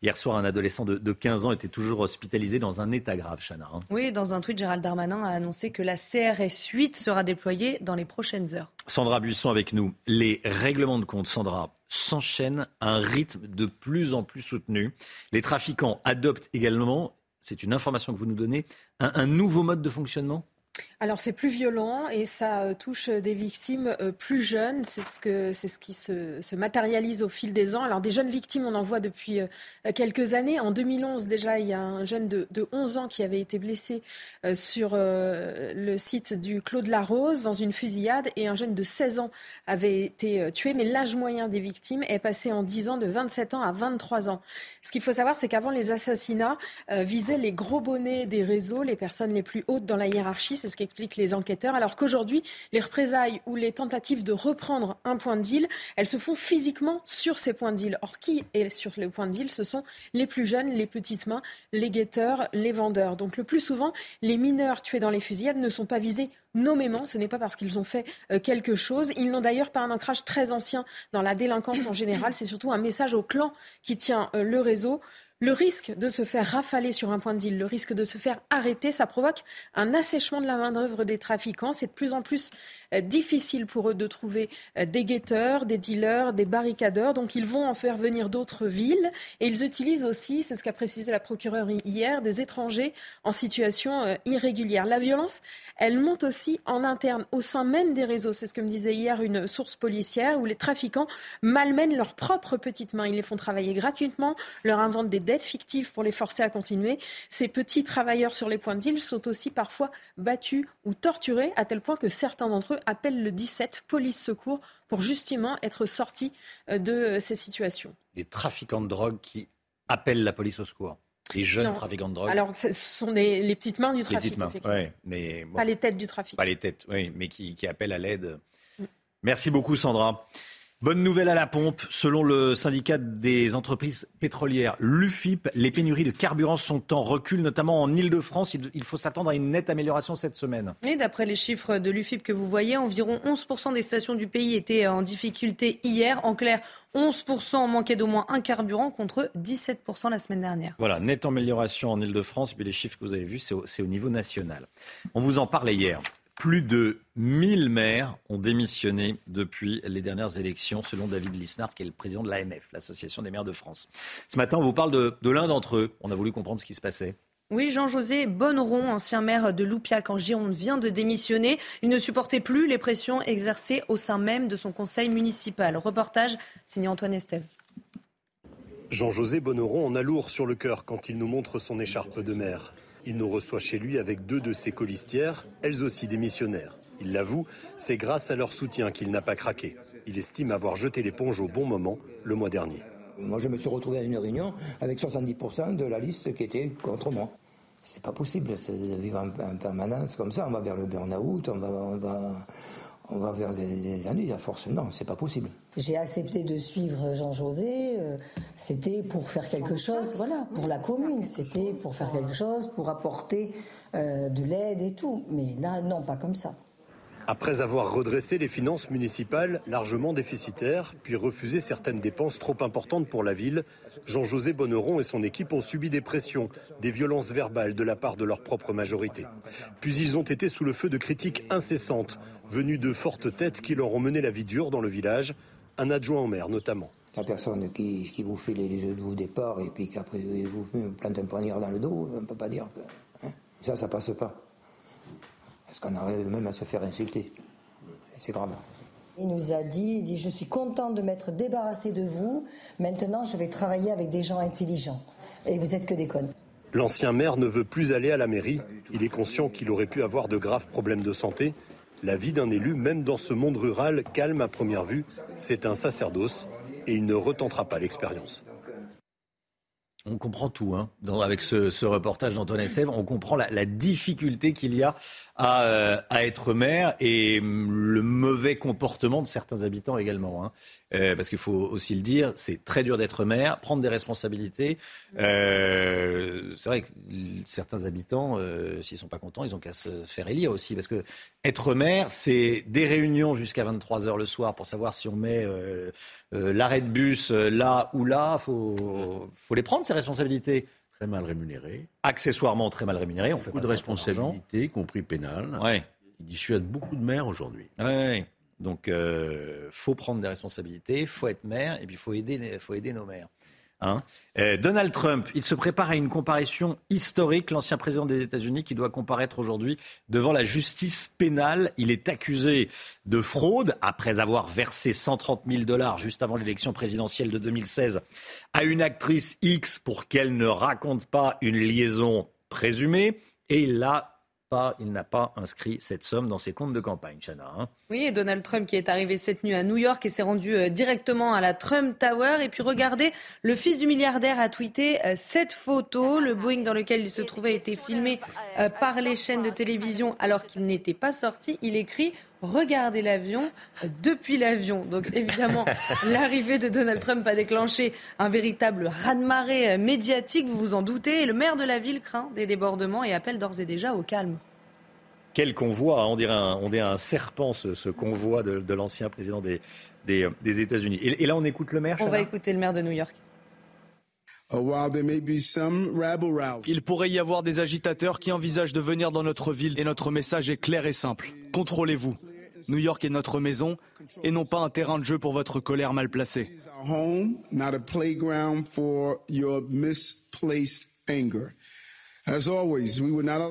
S1: Hier soir, un adolescent de, 15 ans était toujours hospitalisé dans un état grave, Chana. Hein.
S8: Oui, dans un tweet, Gérald Darmanin a annoncé que la CRS 8 sera déployée dans les prochaines heures.
S1: Sandra Buisson avec nous. Les règlements de compte, Sandra, s'enchaînent à un rythme de plus en plus soutenu. Les trafiquants adoptent également, c'est une information que vous nous donnez, un nouveau mode de fonctionnement?
S2: Alors c'est plus violent et ça euh, touche des victimes euh, plus jeunes. C'est ce, que, c'est ce qui se, matérialise au fil des ans. Alors des jeunes victimes, on en voit depuis euh, quelques années. En 2011 déjà, il y a un jeune de, 11 ans qui avait été blessé sur le site du Clos de la Rose dans une fusillade et un jeune de 16 ans avait été tué. Mais l'âge moyen des victimes est passé en 10 ans de 27 ans à 23 ans. Ce qu'il faut savoir, c'est qu'avant les assassinats visaient les gros bonnets des réseaux, les personnes les plus hautes dans la hiérarchie c'est ce qu'expliquent les enquêteurs, alors qu'aujourd'hui, les représailles ou les tentatives de reprendre un point de deal, elles se font physiquement sur ces points de deal. Or, qui est sur les points de deal? Ce sont les plus jeunes, les petites mains, les guetteurs, les vendeurs. Donc le plus souvent, les mineurs tués dans les fusillades ne sont pas visés nommément. Ce n'est pas parce qu'ils ont fait euh, quelque chose. Ils n'ont d'ailleurs pas un ancrage très ancien dans la délinquance en général. C'est surtout un message au clan qui tient euh, le réseau. Le risque de se faire rafaler sur un point de deal, le risque de se faire arrêter, ça provoque un assèchement de la main-d'œuvre des trafiquants. C'est de plus en plus euh, difficile pour eux de trouver euh, des guetteurs, des dealers, des barricadeurs. Donc ils vont en faire venir d'autres villes et ils utilisent aussi, c'est ce qu'a précisé la procureure hier, des étrangers en situation euh, irrégulière. La violence, elle monte aussi en interne, au sein même des réseaux. C'est ce que me disait hier une source policière où les trafiquants malmènent leurs propres petites mains. Ils les font travailler gratuitement, leur inventent des dettes fictives pour les forcer à continuer. Ces petits travailleurs sur les points de deal sont aussi parfois battus ou torturés à tel point que certains d'entre eux appelle le 17 police secours pour justement être sorti euh, de euh, ces situations.
S1: Les trafiquants de drogue qui appellent la police au secours. Les jeunes trafiquants de drogue.
S2: Alors, ce sont les petites mains du trafic.
S1: Les petites mains, mais
S2: pas les têtes du trafic.
S1: Pas les têtes, oui, mais qui, qui appellent à l'aide. Mm. Merci beaucoup, Sandra. Bonne nouvelle à la pompe. Selon le syndicat des entreprises pétrolières, l'UFIP, les pénuries de carburant sont en recul, notamment en Ile-de-France. Il faut s'attendre à une nette amélioration cette semaine.
S8: Et d'après les chiffres de l'UFIP que vous voyez, environ 11% des stations du pays étaient en difficulté hier. En clair, 11% manquaient d'au moins un carburant contre 17% la semaine dernière.
S1: Voilà, nette amélioration en Ile-de-France. Puis les chiffres que vous avez vus, c'est au, au niveau national. On vous en parlait hier. Plus de 1000 maires ont démissionné depuis les dernières élections, selon David Lisnard, qui est le président de l'AMF, l'Association des maires de France. Ce matin, on vous parle de, de l'un d'entre eux. On a voulu comprendre ce qui se passait.
S8: Oui, Jean-José Bonneron, ancien maire de Loupiac en Gironde, vient de démissionner. Il ne supportait plus les pressions exercées au sein même de son conseil municipal. Reportage signé Antoine Estève.
S24: Jean-José Bonneron en a lourd sur le cœur quand il nous montre son écharpe de maire. Il nous reçoit chez lui avec deux de ses colistières, elles aussi démissionnaires. Il l'avoue, c'est grâce à leur soutien qu'il n'a pas craqué. Il estime avoir jeté l'éponge au bon moment le mois dernier.
S25: Moi, je me suis retrouvé à une réunion avec 70% de la liste qui était contre moi. C'est pas possible de vivre en, permanence comme ça. On va vers le burn-out, on va, on va, on va vers des, années à force. Non, c'est pas possible.
S26: J'ai accepté de suivre Jean-José. Euh, c'était pour faire quelque chose, voilà, pour la commune. C'était pour faire quelque chose, pour apporter euh, de l'aide et tout. Mais là, non, pas comme ça.
S24: Après avoir redressé les finances municipales largement déficitaires, puis refusé certaines dépenses trop importantes pour la ville, Jean-José Bonneron et son équipe ont subi des pressions, des violences verbales de la part de leur propre majorité. Puis ils ont été sous le feu de critiques incessantes, venues de fortes têtes qui leur ont mené la vie dure dans le village, un adjoint au maire notamment.
S25: La personne qui, vous fait les jeux de vous départ et puis qu'après vous plante un poignard dans le dos, on ne peut pas dire que... Hein, ça, ça passe pas. Parce qu'on arrive même à se faire insulter. C'est grave.
S26: Il nous a dit, il dit, je suis content de m'être débarrassé de vous. Maintenant, je vais travailler avec des gens intelligents. Et vous êtes que des connes.
S24: L'ancien maire ne veut plus aller à la mairie. Il est conscient qu'il aurait pu avoir de graves problèmes de santé. La vie d'un élu, même dans ce monde rural calme à première vue, c'est un sacerdoce et il ne retentera pas l'expérience.
S1: On comprend tout, hein, avec ce, reportage d'Antoine Estève. On comprend la difficulté qu'il y a euh, à, être maire et le mauvais comportement de certains habitants également. Hein. Euh, parce qu'il faut aussi le dire, c'est très dur d'être maire, prendre des responsabilités. Euh, c'est vrai que certains habitants, s'ils sont pas contents, ils ont qu'à se faire élire aussi. Parce que être maire, c'est des réunions jusqu'à 23 heures le soir pour savoir si on met l'arrêt de bus là ou là. Faut, faut les prendre ces responsabilités
S27: très mal rémunérés.
S1: Accessoirement très mal rémunérés, on fait
S27: beaucoup de responsabilités, y compris pénales,
S1: ouais.
S27: qui dissuadent beaucoup de maires aujourd'hui.
S1: Ouais. Donc, euh, faut prendre des responsabilités, faut être maire, et puis faut aider, faut aider nos maires. Hein. Euh, Donald Trump, il se prépare à une comparution historique. L'ancien président des États-Unis qui doit comparaître aujourd'hui devant la justice pénale. Il est accusé de fraude après avoir versé 130 000 dollars juste avant l'élection présidentielle de 2016 à une actrice X pour qu'elle ne raconte pas une liaison présumée. Et il l'a il n'a pas inscrit cette somme dans ses comptes de campagne, Chana. Hein.
S8: oui, et Donald Trump qui est arrivé cette nuit à New York et s'est rendu euh, directement à la Trump Tower. Et puis regardez, le fils du milliardaire a tweeté euh, cette photo. Le Boeing dans lequel il se trouvait a été filmé euh, par les chaînes de télévision alors qu'il n'était pas sorti. Il écrit Regardez l'avion depuis l'avion. Donc évidemment, l'arrivée de Donald Trump a déclenché un véritable raz-de-marée médiatique, vous vous en doutez. Et le maire de la ville craint des débordements et appelle d'ores et déjà au calme.
S1: Quel convoi, hein. on dirait un, on dirait un serpent, ce, convoi de, l'ancien président des, des, États-Unis. Et, là, on écoute le maire.
S8: On va écouter le maire de New York.
S28: Il pourrait y avoir des agitateurs qui envisagent de venir dans notre ville et notre message est clair et simple. Contrôlez-vous. New York est notre maison et non pas un terrain de jeu pour votre colère mal placée.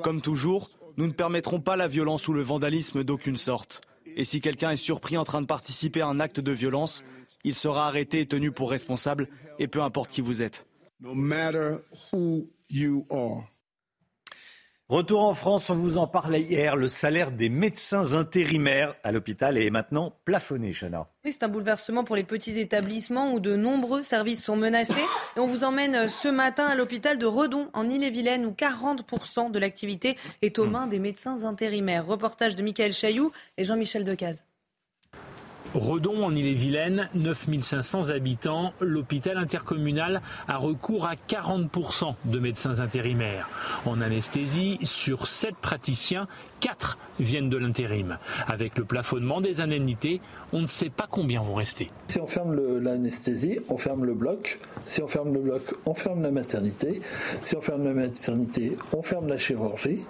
S28: Comme toujours, nous ne permettrons pas la violence ou le vandalisme d'aucune sorte. Et si quelqu'un est surpris en train de participer à un acte de violence, il sera arrêté et tenu pour responsable, et peu importe qui vous êtes.
S1: Retour en France, on vous en parlait hier, le salaire des médecins intérimaires à l'hôpital est maintenant plafonné, Chana.
S8: Oui, c'est un bouleversement pour les petits établissements où de nombreux services sont menacés. Et on vous emmène euh, ce matin à l'hôpital de Redon, en Ille-et-Vilaine, où 40% de l'activité est aux mains des médecins intérimaires. Reportage de Michael Chailloux et Jean-Michel Decaze.
S29: Redon en Ille-et-Vilaine, 9500 habitants, l'hôpital intercommunal a recours à 40% de médecins intérimaires. En anesthésie, sur 7 praticiens, 4 viennent de l'intérim. Avec le plafonnement des indemnités, on ne sait pas combien vont rester.
S30: Si on ferme l'anesthésie, on ferme le bloc. Si on ferme le bloc, on ferme la maternité. Si on ferme la maternité, on ferme la chirurgie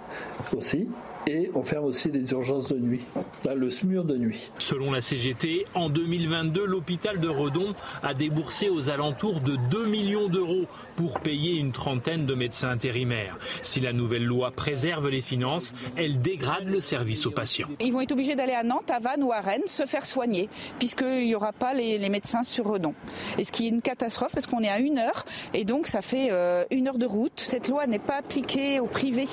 S30: aussi et on ferme aussi les urgences de nuit, le SMUR de nuit.
S29: Selon la CGT, en 2022, l'hôpital de Redon a déboursé aux alentours de 2 millions d'euros pour payer une trentaine de médecins intérimaires. Si la nouvelle loi préserve les finances, elle dégrade le service aux patients.
S31: Ils vont être obligés d'aller à Nantes, à Vannes ou à Rennes se faire soigner, puisqu'il n'y aura pas les, médecins sur Redon. Et ce qui est une catastrophe, parce qu'on est à une heure, et donc ça fait euh, une heure de route. Cette loi n'est pas appliquée au privé.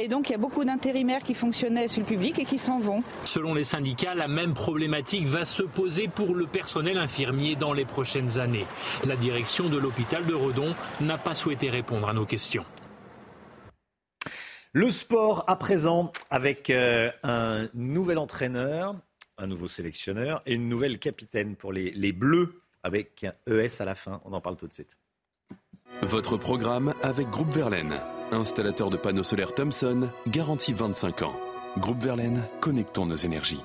S31: Et donc il y a beaucoup d'intérimaires qui fonctionnaient sur le public et qui s'en vont.
S29: Selon les syndicats, la même problématique va se poser pour le personnel infirmier dans les prochaines années. La direction de l'hôpital de Redon n'a pas souhaité répondre à nos questions.
S1: Le sport à présent avec euh, un nouvel entraîneur, un nouveau sélectionneur et une nouvelle capitaine pour les, les Bleus avec un ES à la fin. On en parle tout de suite.
S17: Votre programme avec Groupe Verlaine. Installateur de panneaux solaires Thomson, garantie 25 ans. Groupe Verlaine, connectons nos énergies.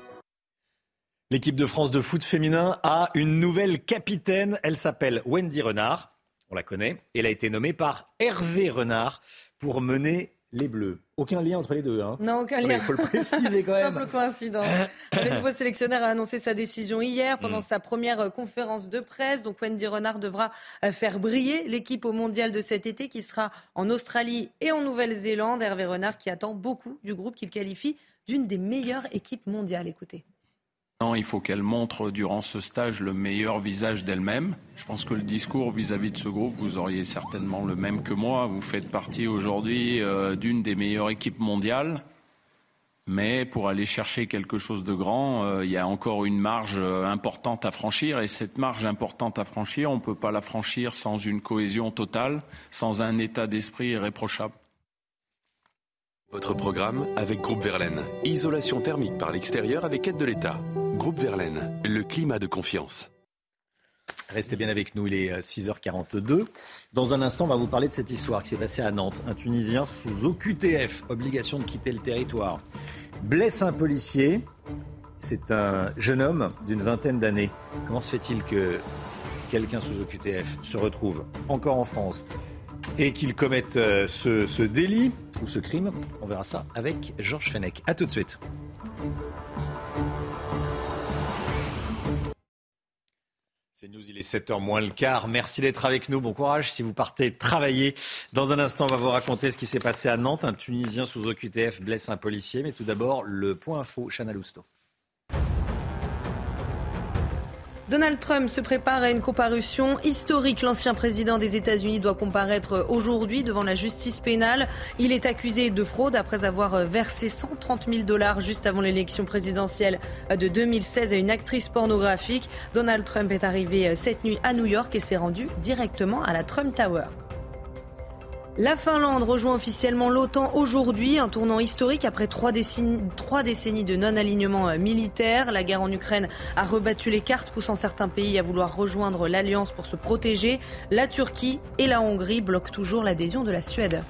S1: L'équipe de France de foot féminin a une nouvelle capitaine. Elle s'appelle Wendy Renard. On la connaît. Elle a été nommée par Hervé Renard pour mener les Bleus. Aucun lien entre les deux. Hein.
S8: Non, aucun lien.
S1: Il faut le préciser quand même.
S8: Simple coïncidence. le nouveau sélectionneur a annoncé sa décision hier pendant mm. sa première euh, conférence de presse. Donc Wendy Renard devra euh, faire briller l'équipe au mondial de cet été qui sera en Australie et en Nouvelle-Zélande. Hervé Renard qui attend beaucoup du groupe qu'il qualifie d'une des meilleures équipes mondiales. Écoutez.
S18: Non, il faut qu'elle montre durant ce stage le meilleur visage d'elle-même. Je pense que le discours vis-à-vis de ce groupe, vous auriez certainement le même que moi. Vous faites partie aujourd'hui euh, d'une des meilleures équipes mondiales. Mais pour aller chercher quelque chose de grand, euh, il y a encore une marge euh, importante à franchir. Et cette marge importante à franchir, on ne peut pas la franchir sans une cohésion totale, sans un état d'esprit irréprochable.
S17: Votre programme avec Groupe Verlaine. Isolation thermique par l'extérieur avec aide de l'État. Groupe Verlaine, le climat de confiance.
S1: Restez bien avec nous, il est 6h42. Dans un instant, on va vous parler de cette histoire qui s'est passée à Nantes. Un Tunisien sous OQTF, obligation de quitter le territoire, blesse un policier. C'est un jeune homme d'une vingtaine d'années. Comment se fait-il que quelqu'un sous OQTF se retrouve encore en France et qu'il commette euh, ce, ce délit ou ce crime? On verra ça avec Georges Fenech. A tout de suite. C'est nous, il est 7h moins le quart. Merci d'être avec nous. Bon courage si vous partez travailler. Dans un instant, on va vous raconter ce qui s'est passé à Nantes. Un Tunisien sous OQTF blesse un policier. Mais tout d'abord, le point info, Chana Lousteau.
S8: Donald Trump se prépare à une comparution historique. L'ancien président des États-Unis doit comparaître aujourd'hui devant la justice pénale. Il est accusé de fraude après avoir versé 130 000 dollars juste avant l'élection présidentielle de 2016 à une actrice pornographique. Donald Trump est arrivé cette nuit à New York et s'est rendu directement à la Trump Tower. La Finlande rejoint officiellement l'OTAN aujourd'hui, un tournant historique après trois décennies, de non-alignement euh, militaire. La guerre en Ukraine a rebattu les cartes, poussant certains pays à vouloir rejoindre l'alliance pour se protéger. La Turquie et la Hongrie bloquent toujours l'adhésion de la Suède.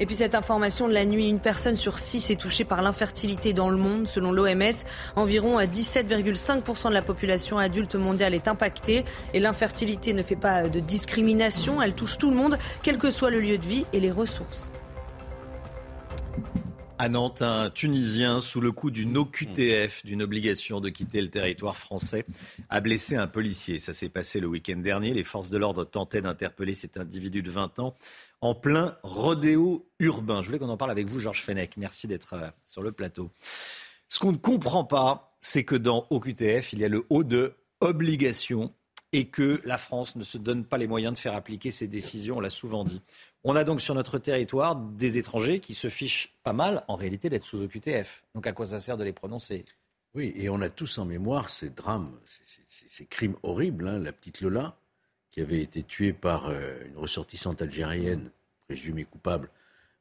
S8: Et puis cette information de la nuit, une personne sur six est touchée par l'infertilité dans le monde. Selon l'OMS, environ 17,5% de la population adulte mondiale est impactée. Et l'infertilité ne fait pas de discrimination, elle touche tout le monde, quel que soit le lieu de vie et les ressources.
S1: À Nantes, un Tunisien sous le coup d'une OQTF, d'une obligation de quitter le territoire français, a blessé un policier. Ça s'est passé le week-end dernier. Les forces de l'ordre tentaient d'interpeller cet individu de 20 ans en plein rodéo urbain. Je voulais qu'on en parle avec vous, Georges Fenech. Merci d'être euh, sur le plateau. Ce qu'on ne comprend pas, c'est que dans OQTF, il y a le haut de obligation et que la France ne se donne pas les moyens de faire appliquer ses décisions, on l'a souvent dit. On a donc sur notre territoire des étrangers qui se fichent pas mal, en réalité, d'être sous OQTF. Donc à quoi ça sert de les prononcer?
S27: Oui, et on a tous en mémoire ces drames, ces, crimes horribles. Hein. La petite Lola, qui avait été tué par euh, une ressortissante algérienne présumée coupable,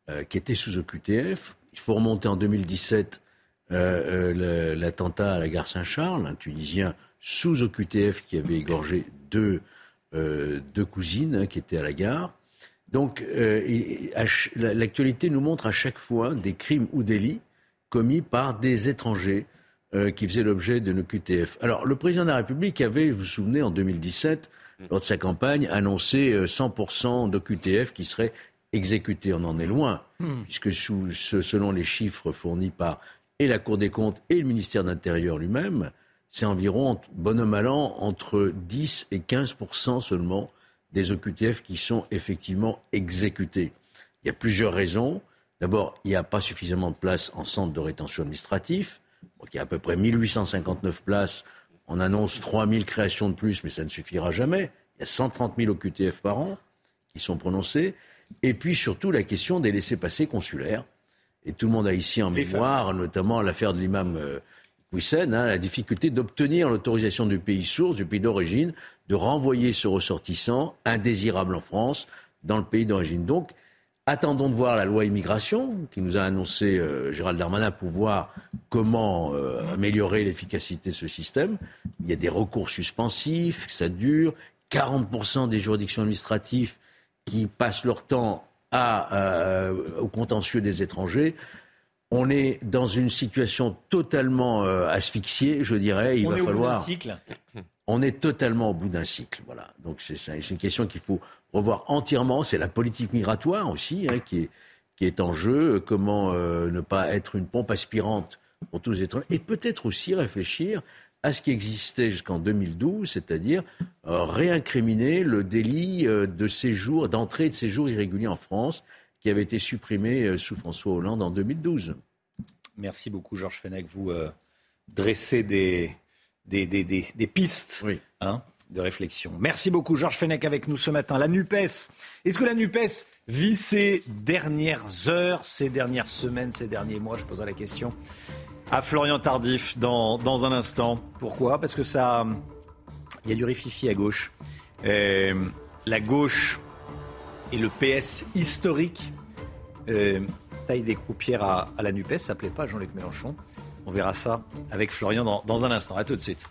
S27: euh, qui était sous OQTF. Il faut remonter en 2017 euh, l'attentat à la gare Saint-Charles, un Tunisien sous OQTF qui avait égorgé deux, deux cousines hein, qui étaient à la gare. Donc l'actualité nous montre à chaque fois des crimes ou délits commis par des étrangers qui faisaient l'objet de OQTF. Alors le président de la République avait, vous vous souvenez, en 2017, lors de sa campagne, annoncé 100% d'OQTF qui seraient exécutés. On en est loin, hmm. puisque selon les chiffres fournis par et la Cour des comptes et le ministère de l'Intérieur lui-même, c'est environ, bonhomme allant, entre 10 et 15% seulement des OQTF qui sont effectivement exécutés. Il y a plusieurs raisons. D'abord, il n'y a pas suffisamment de places en centre de rétention administratif. il y a à peu près 1859 places on annonce 3000 créations de plus, mais ça ne suffira jamais. Il y a 130 000 OQTF par an qui sont prononcés. Et puis surtout la question des laissés-passer consulaires. Et tout le monde a ici en mémoire, notamment l'affaire de l'imam euh, hein, la difficulté d'obtenir l'autorisation du pays source, du pays d'origine, de renvoyer ce ressortissant indésirable en France dans le pays d'origine. Donc, Attendons de voir la loi immigration qui nous a annoncé euh, Gérald Darmanin pour voir comment euh, améliorer l'efficacité de ce système. Il y a des recours suspensifs, ça dure. 40% des juridictions administratives qui passent leur temps à, euh, au contentieux des étrangers. On est dans une situation totalement asphyxiée, je dirais.
S1: Il
S27: On
S1: va
S27: est falloir.
S1: Au bout d'un cycle.
S27: On est totalement au bout d'un cycle. Voilà. Donc c'est une question qu'il faut revoir entièrement. C'est la politique migratoire aussi hein, qui, est, qui est en jeu. Comment euh, ne pas être une pompe aspirante pour tous les étrangers. Et peut-être aussi réfléchir à ce qui existait jusqu'en 2012, c'est-à-dire euh, réincriminer le délit euh, de séjour, d'entrée et de séjour irrégulier en France, qui avait été supprimé sous François Hollande en 2012.
S1: Merci beaucoup, Georges Fenech. Vous dressez des, des, des, des, pistes oui. hein, de réflexion. Merci beaucoup, Georges Fenech, avec nous ce matin. La NUPES. Est-ce que la NUPES vit ces dernières heures, ces dernières semaines, ces derniers mois Je poserai la question à Florian Tardif dans, dans un instant. Pourquoi? Parce que ça. Il y a du rififi à gauche. Euh, la gauche et le PS historique euh, taille des croupières à, la NUPES. Ça plaît pas Jean-Luc Mélenchon. On verra ça avec Florian dans, dans un instant. À tout de suite.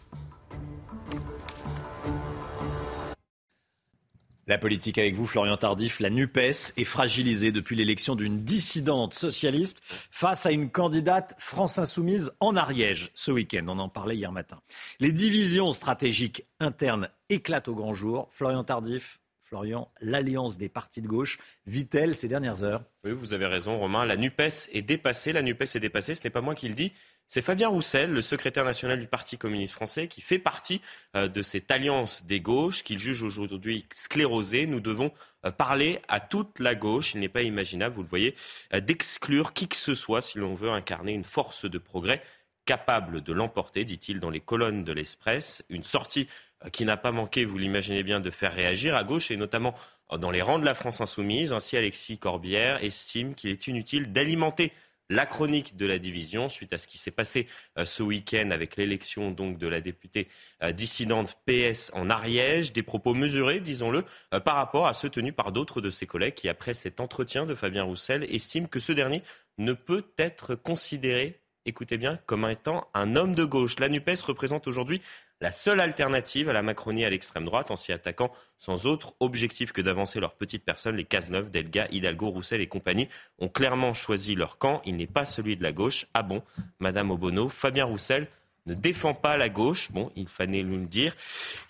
S1: La politique avec vous, Florian Tardif. La NUPES est fragilisée depuis l'élection d'une dissidente socialiste face à une candidate France Insoumise en Ariège ce week-end. On en parlait hier matin. Les divisions stratégiques internes éclatent au grand jour. Florian Tardif, Florian, l'alliance des partis de gauche vit-elle ces dernières heures?
S15: Oui, vous avez raison, Romain. La NUPES est dépassée. La NUPES est dépassée. Ce n'est pas moi qui le dis. C'est Fabien Roussel, le secrétaire national du Parti communiste français, qui fait partie euh, de cette alliance des gauches qu'il juge aujourd'hui sclérosée. Nous devons euh, parler à toute la gauche. Il n'est pas imaginable, vous le voyez, euh, d'exclure qui que ce soit si l'on veut incarner une force de progrès capable de l'emporter, dit-il dans les colonnes de l'Express. Une sortie qui n'a pas manqué, vous l'imaginez bien, de faire réagir à gauche et notamment euh, dans les rangs de la France insoumise. Ainsi, Alexis Corbière estime qu'il est inutile d'alimenter la chronique de la division suite à ce qui s'est passé euh, ce week-end avec l'élection donc de la députée dissidente PS en Ariège, des propos mesurés, disons-le, par rapport à ceux tenus par d'autres de ses collègues qui, après cet entretien de Fabien Roussel, estiment que ce dernier ne peut être considéré écoutez bien, comme étant un homme de gauche. La NUPES représente aujourd'hui la seule alternative à la Macronie à l'extrême droite en s'y attaquant sans autre objectif que d'avancer leur petite personne. Les Cazeneuve, Delga, Hidalgo, Roussel et compagnie ont clairement choisi leur camp. Il n'est pas celui de la gauche. Ah bon, Madame Obono, Fabien Roussel ne défend pas la gauche. Bon, il fallait nous le dire.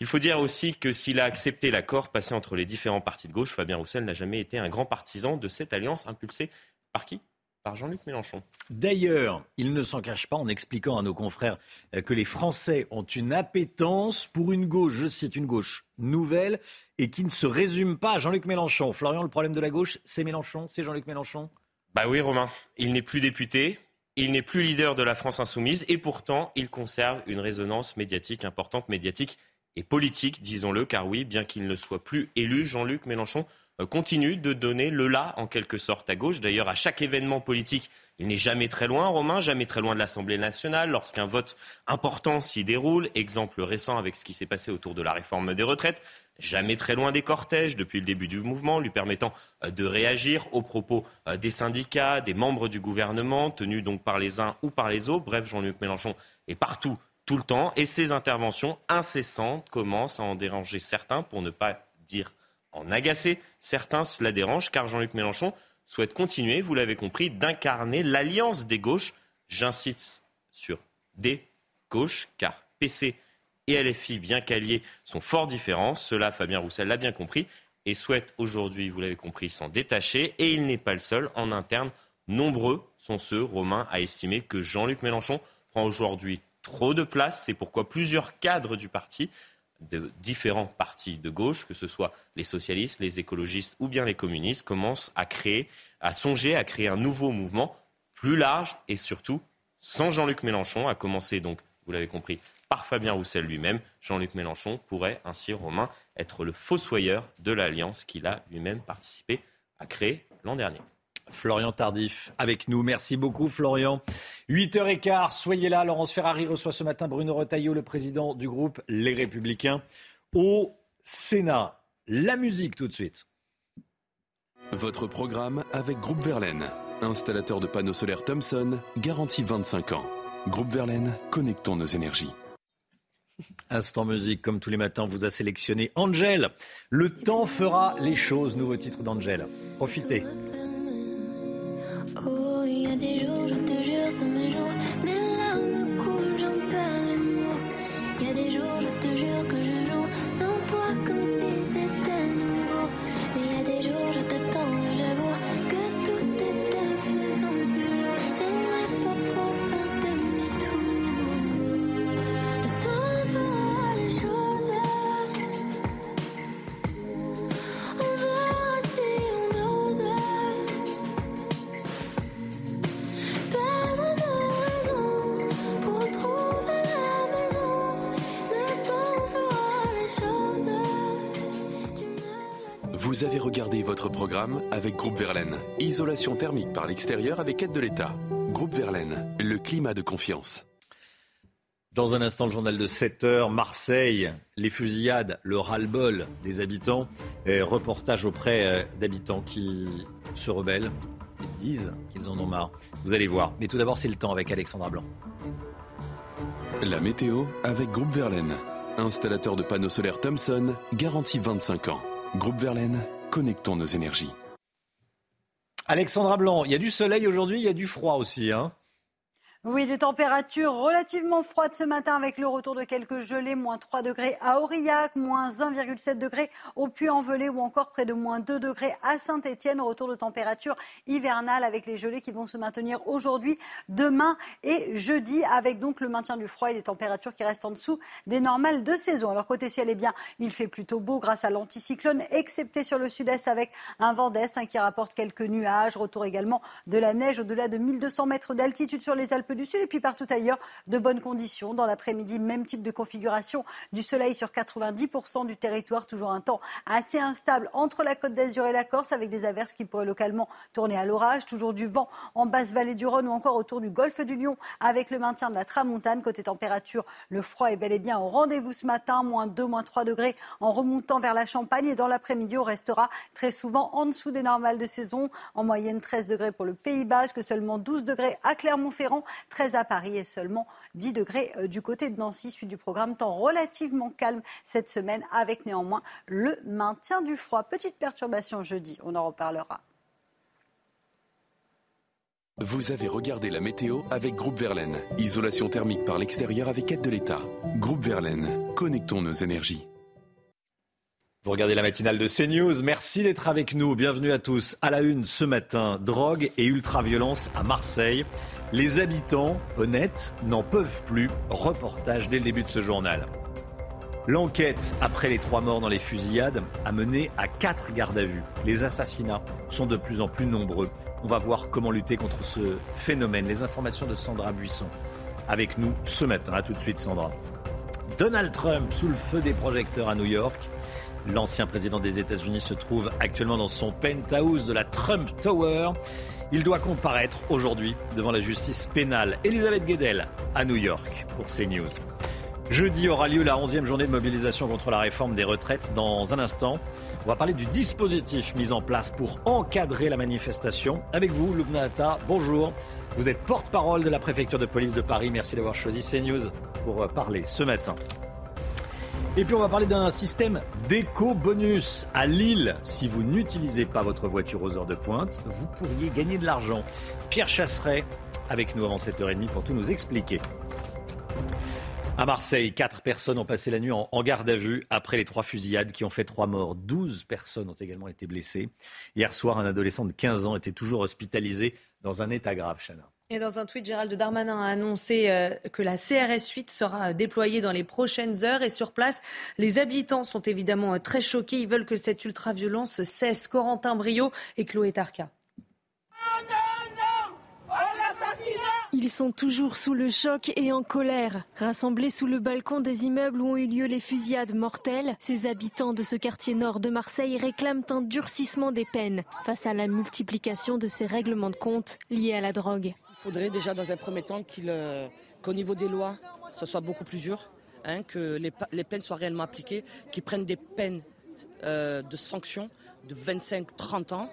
S15: Il faut dire aussi que s'il a accepté l'accord passé entre les différents partis de gauche, Fabien Roussel n'a jamais été un grand partisan de cette alliance impulsée par qui? Par Jean-Luc Mélenchon.
S1: D'ailleurs, il ne s'en cache pas en expliquant à nos confrères euh, que les Français ont une appétence pour une gauche, je cite, une gauche nouvelle et qui ne se résume pas à Jean-Luc Mélenchon. Florian, le problème de la gauche, c'est Mélenchon, c'est Jean-Luc Mélenchon?
S15: Bah oui, Romain. Il n'est plus député, il n'est plus leader de la France insoumise et pourtant, il conserve une résonance médiatique importante, médiatique et politique, disons-le, car oui, bien qu'il ne soit plus élu, Jean-Luc Mélenchon continue de donner le là, en quelque sorte, à gauche. D'ailleurs, à chaque événement politique, il n'est jamais très loin, Romain, jamais très loin de l'Assemblée nationale. Lorsqu'un vote important s'y déroule, exemple récent avec ce qui s'est passé autour de la réforme des retraites, jamais très loin des cortèges depuis le début du mouvement, lui permettant euh, de réagir aux propos euh, des syndicats, des membres du gouvernement, tenus donc par les uns ou par les autres. Bref, Jean-Luc Mélenchon est partout, tout le temps, et ses interventions incessantes commencent à en déranger certains, pour ne pas dire en agacer. Certains, cela dérange car Jean-Luc Mélenchon souhaite continuer, vous l'avez compris, d'incarner l'alliance des gauches. J'insiste sur des gauches car PC et LFI, bien qu'alliés, sont fort différents. Cela, Fabien Roussel l'a bien compris et souhaite aujourd'hui, vous l'avez compris, s'en détacher. Et il n'est pas le seul. En interne, nombreux sont ceux, Romain, à estimer que Jean-Luc Mélenchon prend aujourd'hui trop de place. C'est pourquoi plusieurs cadres du parti de différents partis de gauche, que ce soit les socialistes, les écologistes ou bien les communistes, commencent à créer, à songer à créer un nouveau mouvement plus large et surtout sans Jean-Luc Mélenchon, à commencer donc, vous l'avez compris, par Fabien Roussel lui-même. Jean-Luc Mélenchon pourrait ainsi, Romain, être le fossoyeur de l'alliance qu'il a lui-même participé à créer l'an dernier.
S1: Florian Tardif avec nous. Merci beaucoup Florian. 8h15, soyez là. Laurence Ferrari reçoit ce matin Bruno Retailleau, le président du groupe Les Républicains, au Sénat. La musique tout de suite.
S17: Votre programme avec Groupe Verlaine, installateur de panneaux solaires Thomson, garantie 25 ans. Groupe Verlaine, connectons nos énergies.
S1: Instant musique, comme tous les matins, vous a sélectionné Angel. Le temps fera les choses, nouveau titre d'Angel. Profitez.
S32: Oh, il y a des jours, je te
S17: votre programme avec Groupe Verlaine. Isolation thermique par l'extérieur avec aide de l'État. Groupe Verlaine, le climat de confiance.
S1: Dans un instant, le journal de 7 heures, Marseille, les fusillades, le ras-le-bol des habitants, et reportage auprès euh, d'habitants qui se rebellent et disent qu'ils en ont marre. Vous allez voir. Mais tout d'abord, c'est le temps avec Alexandra Blanc.
S17: La météo avec Groupe Verlaine. Installateur de panneaux solaires Thomson, garantie 25 ans. Groupe Verlaine, connectons nos énergies.
S1: Alexandra Blanc, il y a du soleil aujourd'hui, il y a du froid aussi. Hein?
S21: Oui, des températures relativement froides ce matin avec le retour de quelques gelées, moins 3 degrés à Aurillac, moins 1,7 degrés au Puy-en-Velay ou encore près de moins 2 degrés à Saint-Étienne. Retour de température hivernale avec les gelées qui vont se maintenir aujourd'hui, demain et jeudi avec donc le maintien du froid et des températures qui restent en dessous des normales de saison. Alors côté ciel, eh bien, il fait plutôt beau grâce à l'anticyclone, excepté sur le sud-est avec un vent d'est hein, qui rapporte quelques nuages. Retour également de la neige au-delà de 1200 mètres d'altitude sur les Alpes du sud. Et puis partout ailleurs, de bonnes conditions. Dans l'après-midi, même type de configuration. Du soleil sur 90% du territoire. Toujours un temps assez instable entre la côte d'Azur et la Corse avec des averses qui pourraient localement tourner à l'orage. Toujours du vent en basse vallée du Rhône ou encore autour du golfe du Lion avec le maintien de la tramontane. Côté température, le froid est bel et bien au rendez-vous ce matin. Moins 2, moins 3 degrés en remontant vers la Champagne. Et dans l'après-midi, on restera très souvent en dessous des normales de saison. En moyenne, 13 degrés pour le Pays Basque, seulement 12 degrés à Clermont-Ferrand, 13 à Paris et seulement 10 degrés euh, du côté de Nancy. Suite du programme, temps relativement calme cette semaine avec néanmoins le maintien du froid. Petite perturbation jeudi, on en reparlera.
S17: Vous avez regardé la météo avec Groupe Verlaine. Isolation thermique par l'extérieur avec aide de l'État. Groupe Verlaine, connectons nos énergies.
S1: Vous regardez la matinale de CNews. Merci d'être avec nous. Bienvenue à tous. À la une ce matin, drogue et ultra-violence à Marseille. Les habitants, honnêtes, n'en peuvent plus. Reportage dès le début de ce journal. L'enquête après les trois morts dans les fusillades a mené à quatre gardes à vue. Les assassinats sont de plus en plus nombreux. On va voir comment lutter contre ce phénomène. Les informations de Sandra Buisson avec nous ce matin. A tout de suite Sandra. Donald Trump sous le feu des projecteurs à New York. L'ancien président des États-Unis se trouve actuellement dans son penthouse de la Trump Tower. Il doit comparaître aujourd'hui devant la justice pénale. Elisabeth Guedel à New York pour CNews. Jeudi aura lieu la 11e journée de mobilisation contre la réforme des retraites. Dans un instant, on va parler du dispositif mis en place pour encadrer la manifestation. Avec vous, Lubna Atta, bonjour. Vous êtes porte-parole de la préfecture de police de Paris. Merci d'avoir choisi CNews pour parler ce matin. Et puis on va parler d'un système d'éco-bonus à Lille. Si vous n'utilisez pas votre voiture aux heures de pointe, vous pourriez gagner de l'argent. Pierre Chasseret avec nous avant 7h30 pour tout nous expliquer. À Marseille, quatre personnes ont passé la nuit en, garde à vue après les trois fusillades qui ont fait trois morts. Douze personnes ont également été blessées. Hier soir, un adolescent de 15 ans était toujours hospitalisé dans un état grave, Chana.
S8: Et dans un tweet, Gérald Darmanin a annoncé euh, que la CRS 8 sera euh, déployée dans les prochaines heures. Et sur place, les habitants sont évidemment euh, très choqués. Ils veulent que cette ultra-violence cesse. Corentin Brio et Chloé Tarka.
S33: Ils sont toujours sous le choc et en colère. Rassemblés sous le balcon des immeubles où ont eu lieu les fusillades mortelles, ces habitants de ce quartier nord de Marseille réclament un durcissement des peines face à la multiplication de ces règlements de compte liés à la drogue.
S34: Il faudrait déjà dans un premier temps euh, qu'au niveau des lois, ce soit beaucoup plus dur, hein, que les, peines soient réellement appliquées, qu'ils prennent des peines euh, de sanctions de 25-30 ans.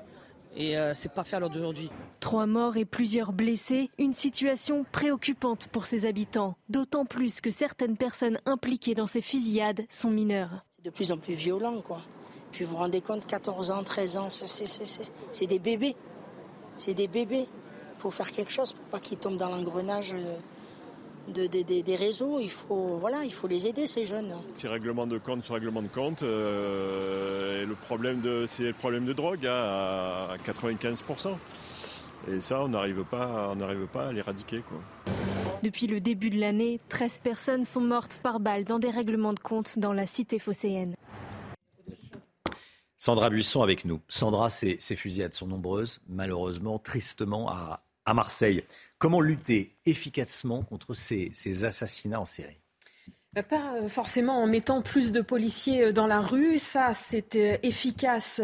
S34: Et euh, c'est pas fait à l'heure d'aujourd'hui.
S33: Trois morts et plusieurs blessés, une situation préoccupante pour ces habitants, d'autant plus que certaines personnes impliquées dans ces fusillades sont mineures.
S35: C'est de plus en plus violent, quoi. Puis vous vous rendez compte, 14 ans, 13 ans, c'est des bébés. C'est des bébés. Il faut faire quelque chose pour pas qu'ils tombent dans l'engrenage de, des réseaux. Il faut, voilà, il faut les aider, ces jeunes.
S36: Ces règlements de compte sur règlement de compte, euh, le problème de, c'est le problème de drogue hein, à 95%. Et ça, on n'arrive pas, on pas à l'éradiquer.
S33: Depuis le début de l'année, 13 personnes sont mortes par balle dans des règlements de compte dans la cité phocéenne.
S1: Sandra Buisson avec nous. Sandra, ces, ces fusillades sont nombreuses, malheureusement, tristement, à, à Marseille. Comment lutter efficacement contre ces, assassinats en série?
S2: Pas euh, forcément en mettant plus de policiers euh, dans la rue. Ça, c'est efficace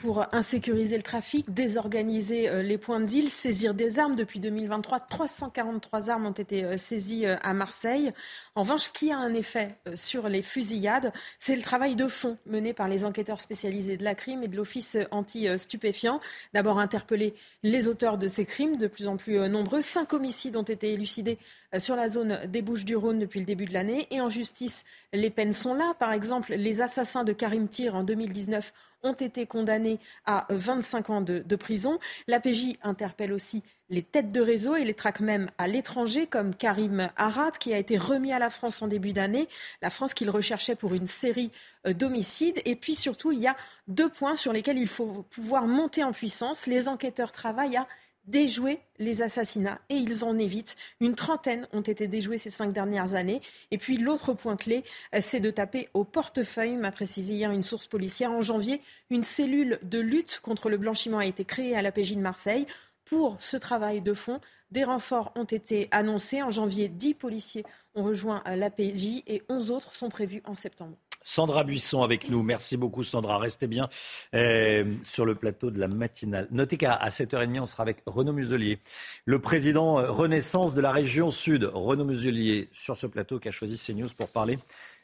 S2: pour insécuriser le trafic, désorganiser les points de deal, saisir des armes. Depuis 2023, 343 armes ont été saisies à Marseille. En revanche, ce qui a un effet sur les fusillades, c'est le travail de fond mené par les enquêteurs spécialisés de la crime et de l'Office anti-stupéfiants. D'abord interpeller les auteurs de ces crimes, de plus en plus nombreux. Cinq homicides ont été élucidés euh, sur la zone des Bouches-du-Rhône depuis le début de l'année. Et en justice, les peines sont là. Par exemple, les assassins de Karim Tir en 2019 ont été condamnés à 25 ans de, prison. L'APJ interpelle aussi les têtes de réseau et les traque même à l'étranger, comme Karim Arad, qui a été remis à la France en début d'année, la France qu'il recherchait pour une série euh, d'homicides. Et puis surtout, il y a deux points sur lesquels il faut pouvoir monter en puissance. Les enquêteurs travaillent à déjouer les assassinats et ils en évitent. Une trentaine ont été déjoués ces cinq dernières années. Et puis l'autre point clé, euh, c'est de taper au portefeuille, m'a précisé hier une source policière. En janvier, une cellule de lutte contre le blanchiment a été créée à la l'APJ de Marseille. Pour ce travail de fond, Des renforts ont été annoncés. En janvier, 10 policiers ont rejoint l'APJ et 11 autres sont prévus en septembre.
S1: Sandra Buisson avec nous. Merci beaucoup Sandra. Restez bien euh, sur le plateau de la matinale. Notez qu'à 7h30, on sera avec Renaud Muselier, le président euh, Renaissance de la région Sud. Renaud Muselier sur ce plateau qui a choisi CNews pour parler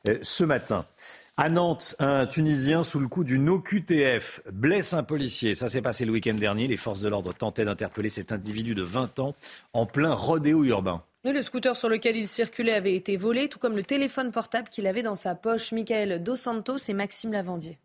S1: euh, ce matin. À Nantes, un Tunisien sous le coup d'une OQTF blesse un policier. Ça s'est passé le week-end dernier. Les forces de l'ordre tentaient d'interpeller cet individu de 20 ans en plein rodéo urbain
S8: le scooter sur lequel il circulait avait été volé, tout comme le téléphone portable qu'il avait dans sa poche. Michael Dos Santos et Maxime Lavandier.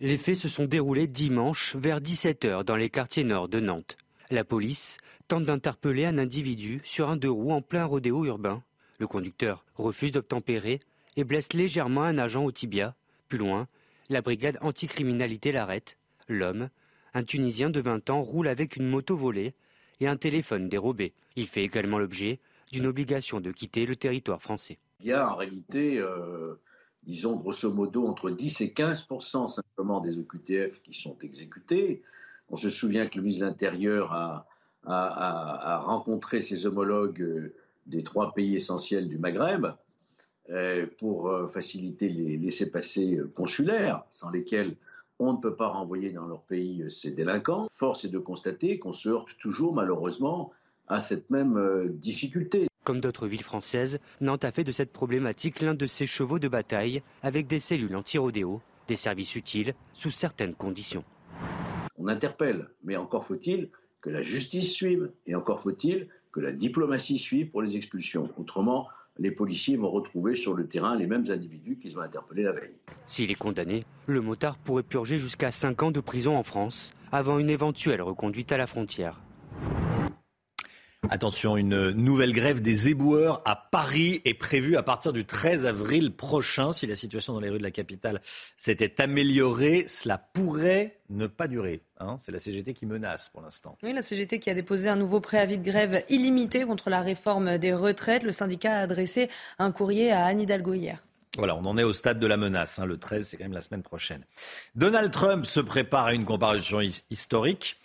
S9: Les faits se sont déroulés dimanche vers 17h dans les quartiers nord de Nantes. La police tente d'interpeller un individu sur un deux roues en plein rodéo urbain. Le conducteur refuse d'obtempérer et blesse légèrement un agent au tibia. Plus loin, la brigade anticriminalité l'arrête. L'homme, un Tunisien de 20 ans, roule avec une moto volée et un téléphone dérobé. Il fait également l'objet d'une obligation de quitter le territoire français.
S10: Il y a en réalité, euh, disons grosso modo, entre 10 et 15% simplement des OQTF qui sont exécutés. On se souvient que le ministre de l'Intérieur a, rencontré ses homologues euh, des trois pays essentiels du Maghreb pour faciliter les laissés-passer consulaires, sans lesquels on ne peut pas renvoyer dans leur pays ces délinquants. Force est de constater qu'on se heurte toujours malheureusement à cette même euh, difficulté.
S9: Comme d'autres villes françaises, Nantes a fait de cette problématique l'un de ses chevaux de bataille avec des cellules anti-rodéo, des services utiles sous certaines conditions.
S10: On interpelle, mais encore faut-il que la justice suive et encore faut-il que la diplomatie suive pour les expulsions. Autrement, les policiers vont retrouver sur le terrain les mêmes individus qu'ils ont interpellés la veille.
S9: S'il est condamné, le motard pourrait purger jusqu'à 5 ans de prison en France avant une éventuelle reconduite à la frontière.
S1: Attention, une nouvelle grève des éboueurs à Paris est prévue à partir du 13 avril prochain. Si la situation dans les rues de la capitale s'était améliorée, cela pourrait ne pas durer. Hein. C'est la CGT qui menace pour l'instant.
S8: Oui, la CGT qui a déposé un nouveau préavis de grève illimité contre la réforme des retraites. Le syndicat a adressé un courrier à Anne Hidalgo hier.
S1: Voilà, on en est au stade de la menace. Hein. Le 13, c'est quand même la semaine prochaine. Donald Trump se prépare à une comparution historique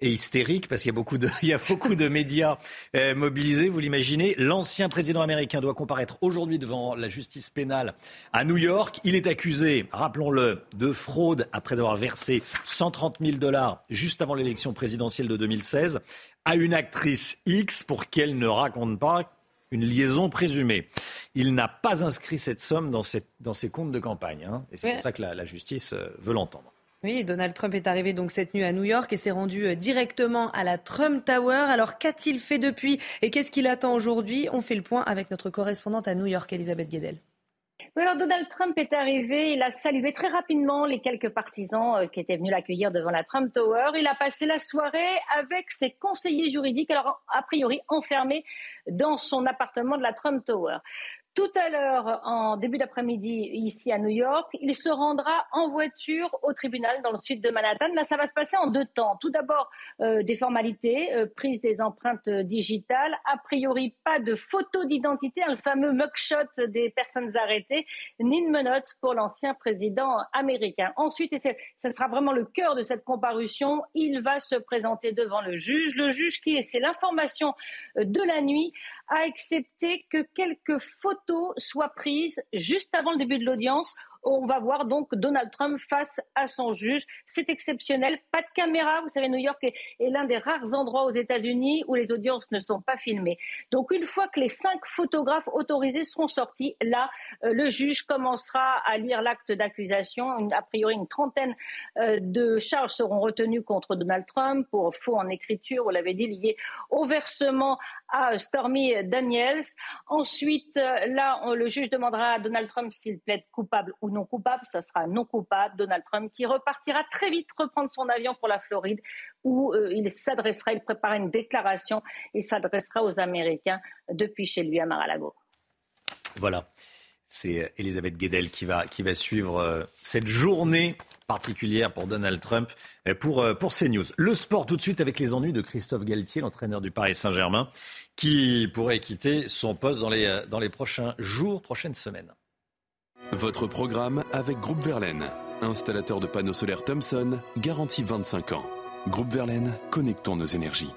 S1: et hystérique parce qu'il y a beaucoup de, il y a beaucoup de médias euh, mobilisés. Vous l'imaginez, l'ancien président américain doit comparaître aujourd'hui devant la justice pénale à New York. Il est accusé, rappelons-le, de fraude après avoir versé 130 000 dollars juste avant l'élection présidentielle de 2016 à une actrice X pour qu'elle ne raconte pas une liaison présumée. Il n'a pas inscrit cette somme dans ses, dans ses comptes de campagne. Hein, et c'est pour ça que la, la justice euh, veut l'entendre.
S8: Oui, Donald Trump est arrivé donc cette nuit à New York et s'est rendu euh, directement à la Trump Tower. Alors qu'a-t-il fait depuis et qu'est-ce qu'il attend aujourd'hui? On fait le point avec notre correspondante à New York, Elisabeth Guedel.
S11: alors Donald Trump est arrivé, il a salué très rapidement les quelques partisans euh, qui étaient venus l'accueillir devant la Trump Tower. Il a passé la soirée avec ses conseillers juridiques, alors a priori enfermés dans son appartement de la Trump Tower. Tout à l'heure, en début d'après-midi, ici à New York, il se rendra en voiture au tribunal dans le sud de Manhattan. Là, ça va se passer en deux temps. Tout d'abord, euh, des formalités, euh, prise des empreintes digitales. A priori, pas de photo d'identité, le fameux mugshot des personnes arrêtées, ni de menottes pour l'ancien président américain. Ensuite, et ce sera vraiment le cœur de cette comparution, il va se présenter devant le juge. Le juge qui est, c'est l'information de la nuit, a accepté que quelques photos soient prises juste avant le début de l'audience on va voir donc Donald Trump face à son juge. C'est exceptionnel. Pas de caméra. Vous savez, New York est, l'un des rares endroits aux États-Unis où les audiences ne sont pas filmées. Donc, une fois que les cinq photographes autorisés seront sortis, là, euh, le juge commencera à lire l'acte d'accusation. A priori, une trentaine euh, de charges seront retenues contre Donald Trump pour faux en écriture, vous l'avez dit, lié au versement à Stormy Daniels. Ensuite, euh, là, le juge demandera à Donald Trump s'il plaide coupable ou non coupable. Ça sera non coupable. Donald Trump qui repartira très vite reprendre son avion pour la Floride où euh, il s'adressera, il préparera une déclaration et s'adressera aux Américains depuis chez lui à Mar-a-Lago.
S1: Voilà. C'est Elisabeth Guedel qui va, qui va suivre euh, cette journée particulière pour Donald Trump pour, euh, pour CNews. Le sport tout de suite avec les ennuis de Christophe Galtier, l'entraîneur du Paris Saint-Germain, qui pourrait quitter son poste dans les, dans les prochains jours, prochaines semaines.
S17: Votre programme avec Groupe Verlaine, installateur de panneaux solaires Thomson, garantie 25 ans. Groupe Verlaine, connectons nos énergies.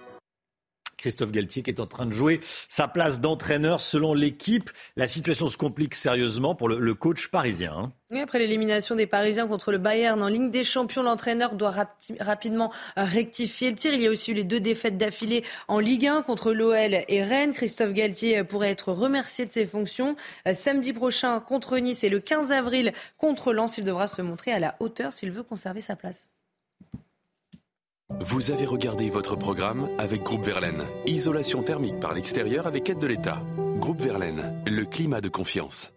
S1: Christophe Galtier qui est en train de jouer sa place d'entraîneur selon l'équipe. La situation se complique sérieusement pour le, coach parisien. Hein.
S8: après l'élimination des Parisiens contre le Bayern en Ligue des Champions, l'entraîneur doit rapidement rectifier le tir. Il y a aussi eu les deux défaites d'affilée en Ligue 1 contre l'OL et Rennes. Christophe Galtier pourrait être remercié de ses fonctions. Euh, samedi prochain contre Nice et le 15 avril contre Lens, il devra se montrer à la hauteur s'il veut conserver sa place.
S17: Vous avez regardé votre programme avec Groupe Verlaine. Isolation thermique par l'extérieur avec aide de l'État. Groupe Verlaine, le climat de confiance.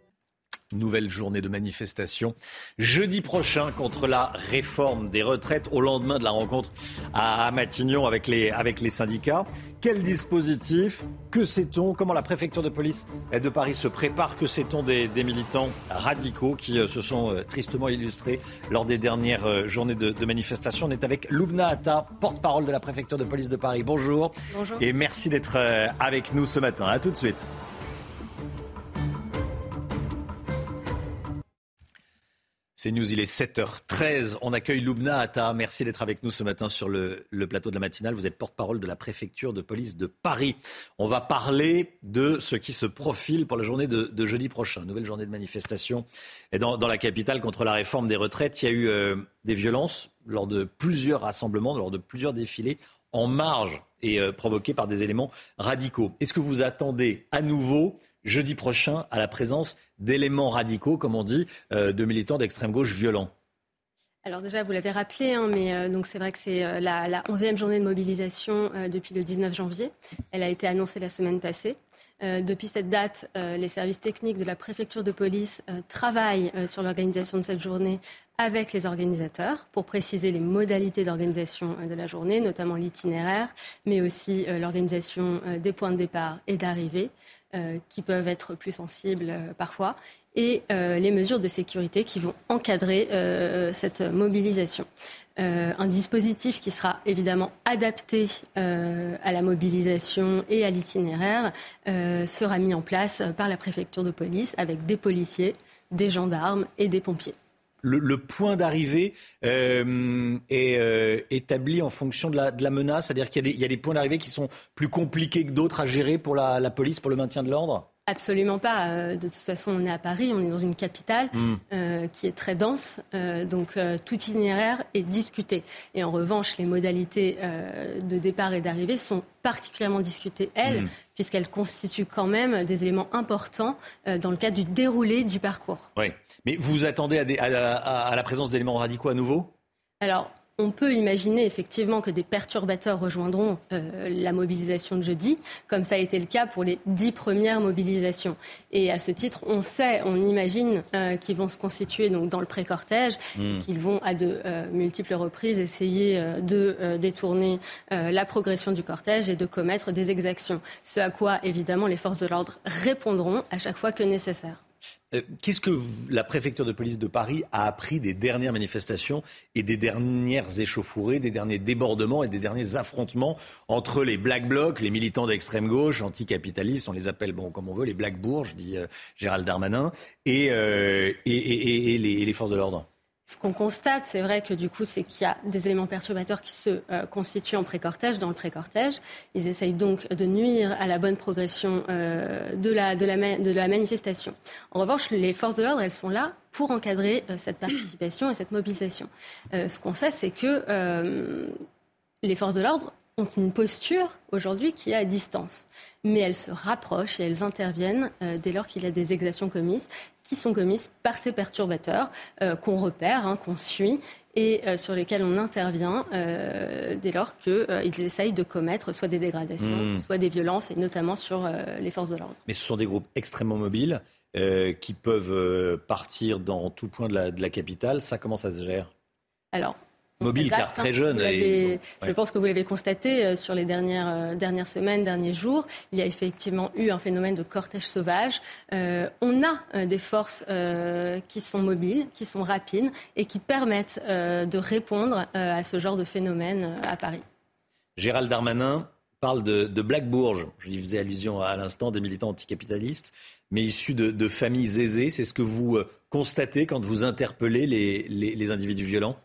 S1: Nouvelle journée de manifestation jeudi prochain contre la réforme des retraites au lendemain de la rencontre à Matignon avec les, avec les syndicats. Quel dispositif Que sait-on? Comment la préfecture de police de Paris se prépare? Que sait-on des, militants radicaux qui euh, se sont euh, tristement illustrés lors des dernières euh, journées de, de manifestation? On est avec Loubna Atta, porte-parole de la préfecture de police de Paris. Bonjour.
S8: Bonjour.
S1: Et merci d'être avec nous ce matin. À tout de suite. C'est News, il est 7h13. On accueille Loubna Atta. Merci d'être avec nous ce matin sur le, plateau de la matinale. Vous êtes porte-parole de la préfecture de police de Paris. On va parler de ce qui se profile pour la journée de, jeudi prochain. Nouvelle journée de manifestation dans, la capitale contre la réforme des retraites. Il y a eu euh, des violences lors de plusieurs rassemblements, lors de plusieurs défilés en marge et euh, provoqués par des éléments radicaux. Est-ce que vous attendez à nouveau jeudi prochain à la présence d'éléments radicaux, comme on dit, euh, de militants d'extrême gauche violents
S37: alors déjà, vous l'avez rappelé, hein, mais euh, donc c'est vrai que c'est euh, la, 11e journée de mobilisation depuis le 19 janvier. Elle a été annoncée la semaine passée. depuis cette date, les services techniques de la préfecture de police travaillent sur l'organisation de cette journée avec les organisateurs pour préciser les modalités d'organisation de la journée, notamment l'itinéraire, mais aussi l'organisation des points de départ et d'arrivée. Euh, qui peuvent être plus sensibles euh, parfois, et euh, les mesures de sécurité qui vont encadrer cette mobilisation. un dispositif qui sera évidemment adapté à la mobilisation et à l'itinéraire sera mis en place par la préfecture de police avec des policiers, des gendarmes et des pompiers.
S1: Le, point d'arrivée est établi en fonction de la, menace C'est-à-dire qu'il y, a des points d'arrivée qui sont plus compliqués que d'autres à gérer pour la police, pour le maintien de l'ordre?
S37: Absolument pas. Euh, de toute façon, on est à Paris, on est dans une capitale hmm. euh, qui est très dense, euh, donc tout itinéraire est discuté. Et en revanche, les modalités de départ et d'arrivée sont particulièrement discutées, elles, hmm. puisqu'elles constituent quand même des éléments importants dans le cadre du déroulé du parcours.
S1: Oui, mais vous attendez à, à la présence d'éléments radicaux à nouveau?
S37: Alors, on peut imaginer effectivement que des perturbateurs rejoindront euh, la mobilisation de jeudi, comme ça a été le cas pour les dix premières mobilisations. Et à ce titre, on sait, on imagine euh, qu'ils vont se constituer donc dans le pré-cortège, hmm. qu'ils vont à de euh, multiples reprises essayer de détourner la progression du cortège et de commettre des exactions. Ce à quoi évidemment les forces de l'ordre répondront à chaque fois que nécessaire.
S1: Euh, qu'est-ce que la préfecture de police de Paris a appris des dernières manifestations et des dernières échauffourées, des derniers débordements et des derniers affrontements entre les Black Blocs, les militants d'extrême gauche, anticapitalistes, on les appelle bon comme on veut, les Black Bourges, dit euh, Gérald Darmanin, et, euh, et les forces de l'ordre?
S37: Ce qu'on constate, c'est vrai que du coup, c'est qu'il y a des éléments perturbateurs qui se euh, constituent en pré-cortège, dans le pré-cortège. Ils essayent donc de nuire à la bonne progression euh, de, la, manifestation. En revanche, les forces de l'ordre, elles sont là pour encadrer euh, cette participation et cette mobilisation. ce qu'on sait, c'est que les forces de l'ordre ont une posture aujourd'hui qui est à distance. Mais elles se rapprochent et elles interviennent euh, dès lors qu'il y a des exactions commises, qui sont commises par ces perturbateurs euh, qu'on repère, hein, qu'on suit et euh, sur lesquels on intervient dès lors qu'ils essayent de commettre soit des dégradations, hmm. soit des violences, et notamment sur les forces de l'ordre.
S1: Mais ce sont des groupes extrêmement mobiles qui peuvent partir dans tout point de la, de la capitale. Ça, comment ça se gère?
S37: Alors,
S1: mobile car très jeune.
S37: Je pense que vous l'avez constaté euh, sur les dernières, euh, dernières semaines, derniers jours. Il y a effectivement eu un phénomène de cortège sauvage. Euh, on a des forces qui sont mobiles, qui sont rapides et qui permettent de répondre à ce genre de phénomène à Paris.
S1: Gérald Darmanin parle de, de Black Bourges. Je lui faisais allusion à l'instant des militants anticapitalistes mais issus de, familles aisées. C'est ce que vous constatez quand vous interpellez les individus violents?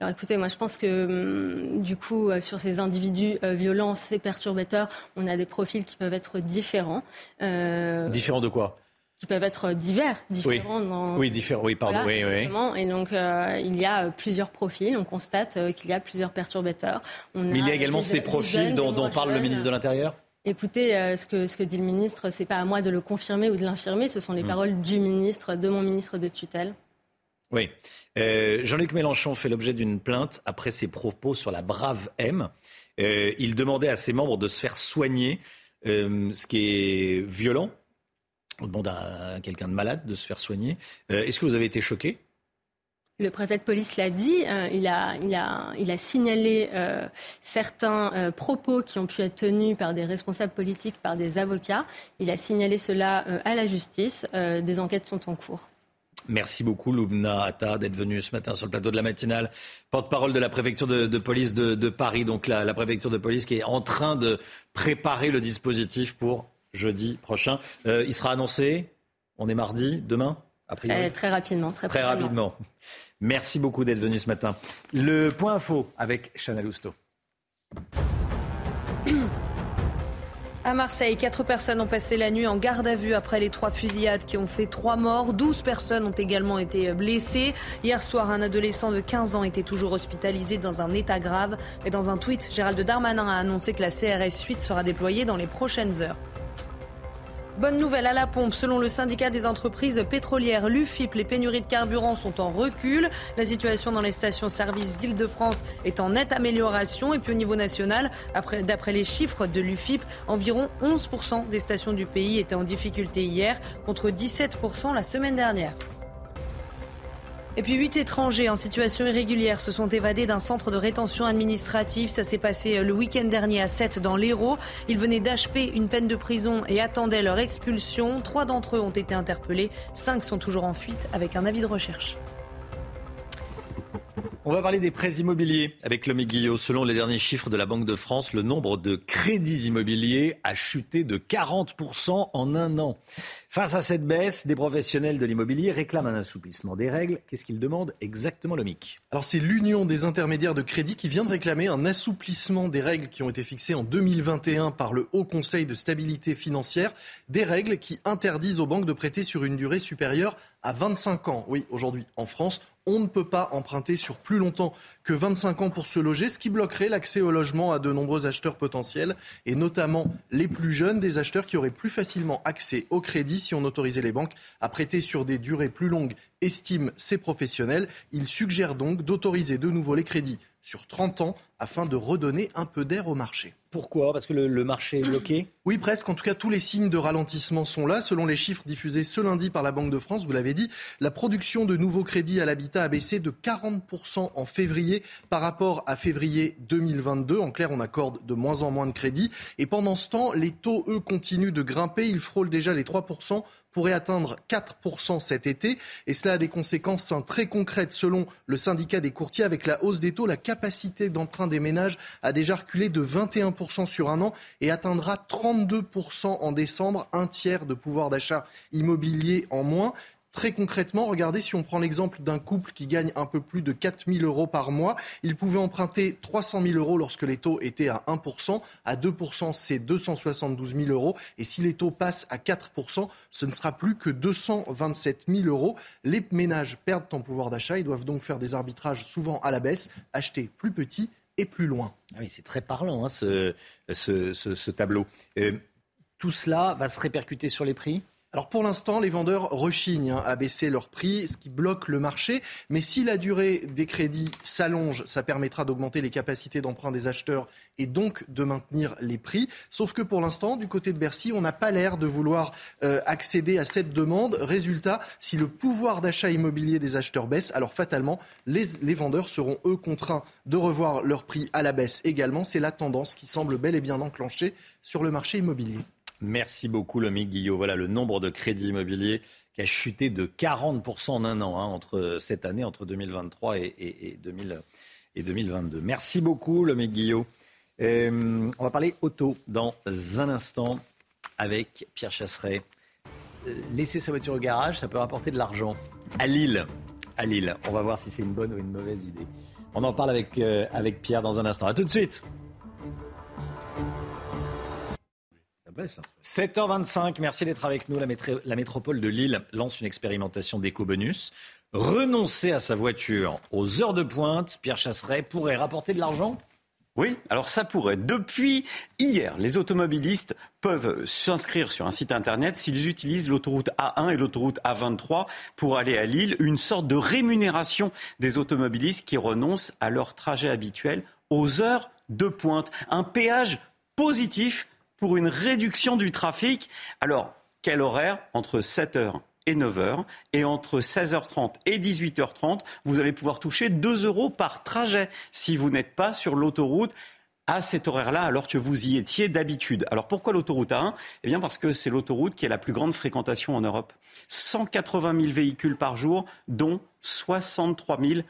S37: Alors écoutez, moi je pense que hum, du coup, euh, sur ces individus euh, violents, ces perturbateurs, on a des profils qui peuvent être différents.
S1: Euh, différents de quoi?
S37: Qui peuvent être divers, différents.
S1: Oui,
S37: dans...
S1: oui différents, oui, pardon. oui, oui.
S37: Et donc, il y a plusieurs profils. On constate qu'il y a plusieurs perturbateurs.
S1: Mais il y a également ces profils dont, dont parle le ministre de l'Intérieur?
S37: Écoutez, ce, que, ce que dit le ministre, c'est pas à moi de le confirmer ou de l'infirmer. Ce sont les hmm. paroles du ministre, de mon ministre de tutelle.
S1: Oui. Euh, Jean-Luc Mélenchon fait l'objet d'une plainte après ses propos sur la brave M. Euh, il demandait à ses membres de se faire soigner, euh, ce qui est violent. On demande à quelqu'un de malade de se faire soigner. Est-ce que vous avez été choqué?
S37: Le préfet de police l'a dit, il, a, signalé certains propos qui ont pu être tenus par des responsables politiques, par des avocats. Il a signalé cela à la justice. des enquêtes sont en cours.
S1: Merci beaucoup, Loubna Atta, d'être venue ce matin sur le plateau de la matinale. Porte-parole de la préfecture de, police de, Paris, donc la, préfecture de police qui est en train de préparer le dispositif pour jeudi prochain. Euh, il sera annoncé, on est mardi, demain
S37: après Très rapidement.
S1: Très, très rapidement. Merci beaucoup d'être venu ce matin. Le point info avec Chanel Housteau.
S8: À Marseille, quatre personnes ont passé la nuit en garde à vue après les trois fusillades qui ont fait trois morts. Douze personnes ont également été blessées. Hier soir, un adolescent de 15 ans était toujours hospitalisé dans un état grave. Et dans un tweet, Gérald Darmanin a annoncé que la CRS 8 sera déployée dans les prochaines heures. Bonne nouvelle à la pompe. Selon le syndicat des entreprises pétrolières, l'UFIP, les pénuries de carburant sont en recul. La situation dans les stations-service d'Île-de-France est en nette amélioration. Et puis au niveau national, d'après les chiffres de l'UFIP, environ 11% des stations du pays étaient en difficulté hier, contre 17% la semaine dernière. Et puis huit étrangers en situation irrégulière se sont évadés d'un centre de rétention administrative. Ça s'est passé euh, le week-end dernier à 7 dans l'Hérault. Ils venaient d'achever une peine de prison et attendaient leur expulsion. Trois d'entre eux ont été interpellés. Cinq sont toujours en fuite avec un avis de recherche.
S1: On va parler des prêts immobiliers avec le Guillot. Selon les derniers chiffres de la Banque de France, le nombre de crédits immobiliers a chuté de 40% en un an. Face à cette baisse, des professionnels de l'immobilier réclament un assouplissement des règles. Qu'est-ce qu'ils demandent exactement, le MIC
S20: Alors c'est l'Union des intermédiaires de crédit qui vient de réclamer un assouplissement des règles qui ont été fixées en 2021 par le Haut Conseil de stabilité financière, des règles qui interdisent aux banques de prêter sur une durée supérieure à 25 ans. Oui, aujourd'hui en France, on ne peut pas emprunter sur plus longtemps que 25 ans pour se loger, ce qui bloquerait l'accès au logement à de nombreux acheteurs potentiels, et notamment les plus jeunes des acheteurs qui auraient plus facilement accès au crédit si on autorisait les banques à prêter sur des durées plus longues, estiment ces professionnels. Ils suggèrent donc d'autoriser de nouveau les crédits sur 30 ans afin de redonner un peu d'air au marché.
S1: Pourquoi? Parce que le, marché est bloqué?
S20: Oui, presque. En tout cas, tous les signes de ralentissement sont là. Selon les chiffres diffusés ce lundi par la Banque de France, vous l'avez dit, la production de nouveaux crédits à l'habitat a baissé de 40% en février par rapport à février 2022. En clair, on accorde de moins en moins de crédits. Et pendant ce temps, les taux, eux, continuent de grimper. Ils frôlent déjà les 3%, pourraient atteindre 4% cet été. Et cela a des conséquences hein, très concrètes selon le syndicat des courtiers. Avec la hausse des taux, la capacité d'emprunt des ménages a déjà reculé de 21% sur un an et atteindra 32% en décembre, un tiers de pouvoir d'achat immobilier en moins. Très concrètement, regardez, si on prend l'exemple d'un couple qui gagne un peu plus de 4 000 euros par mois, il pouvait emprunter 300 000 euros lorsque les taux étaient à 1 À 2% c'est 272 000 euros. Et si les taux passent à 4 ce ne sera plus que 227 000 euros. Les ménages perdent en pouvoir d'achat. Ils doivent donc faire des arbitrages souvent à la baisse, acheter plus petit et plus loin.
S1: Ah oui, c'est très parlant, hein, ce, tableau. Euh, tout cela va se répercuter sur les prix?
S20: Alors pour l'instant, les vendeurs rechignent hein, à baisser leur prix, ce qui bloque le marché. Mais si la durée des crédits s'allonge, ça permettra d'augmenter les capacités d'emprunt des acheteurs et donc de maintenir les prix. Sauf que pour l'instant, du côté de Bercy, on n'a pas l'air de vouloir euh, accéder à cette demande. Résultat, si le pouvoir d'achat immobilier des acheteurs baisse, alors fatalement, les, les vendeurs seront eux contraints de revoir leur prix à la baisse également. C'est la tendance qui semble bel et bien enclenchée sur le marché immobilier.
S1: Merci beaucoup, Lomique Guillot. Voilà le nombre de crédits immobiliers qui a chuté de 40% en un an, hein, entre cette année, entre 2023 et, 2022. Merci beaucoup, Lomique Guillot. Euh, on va parler auto dans un instant avec Pierre Chasseret. Euh, laisser sa voiture au garage, ça peut rapporter de l'argent. À Lille, à Lille, on va voir si c'est une bonne ou une mauvaise idée. On en parle avec, euh, avec Pierre dans un instant. A tout de suite. 7h25, merci d'être avec nous. La, la, métropole de Lille lance une expérimentation d'éco-bonus. Renoncer à sa voiture aux heures de pointe, Pierre Chasseret, pourrait rapporter de l'argent?
S38: Oui, alors ça pourrait. Depuis hier, les automobilistes peuvent s'inscrire sur un site internet s'ils utilisent l'autoroute A1 et l'autoroute A23 pour aller à Lille, une sorte de rémunération des automobilistes qui renoncent à leur trajet habituel aux heures de pointe. Un péage positif pour une réduction du trafic. Alors, quel horaire? Entre 7h et 9h. Et entre 16h30 et 18h30, vous allez pouvoir toucher 2 euros par trajet si vous n'êtes pas sur l'autoroute à cet horaire-là alors que vous y étiez d'habitude. Alors pourquoi l'autoroute A1 Eh bien parce que c'est l'autoroute qui a la plus grande fréquentation en Europe. 180 000 véhicules par jour, dont 63 000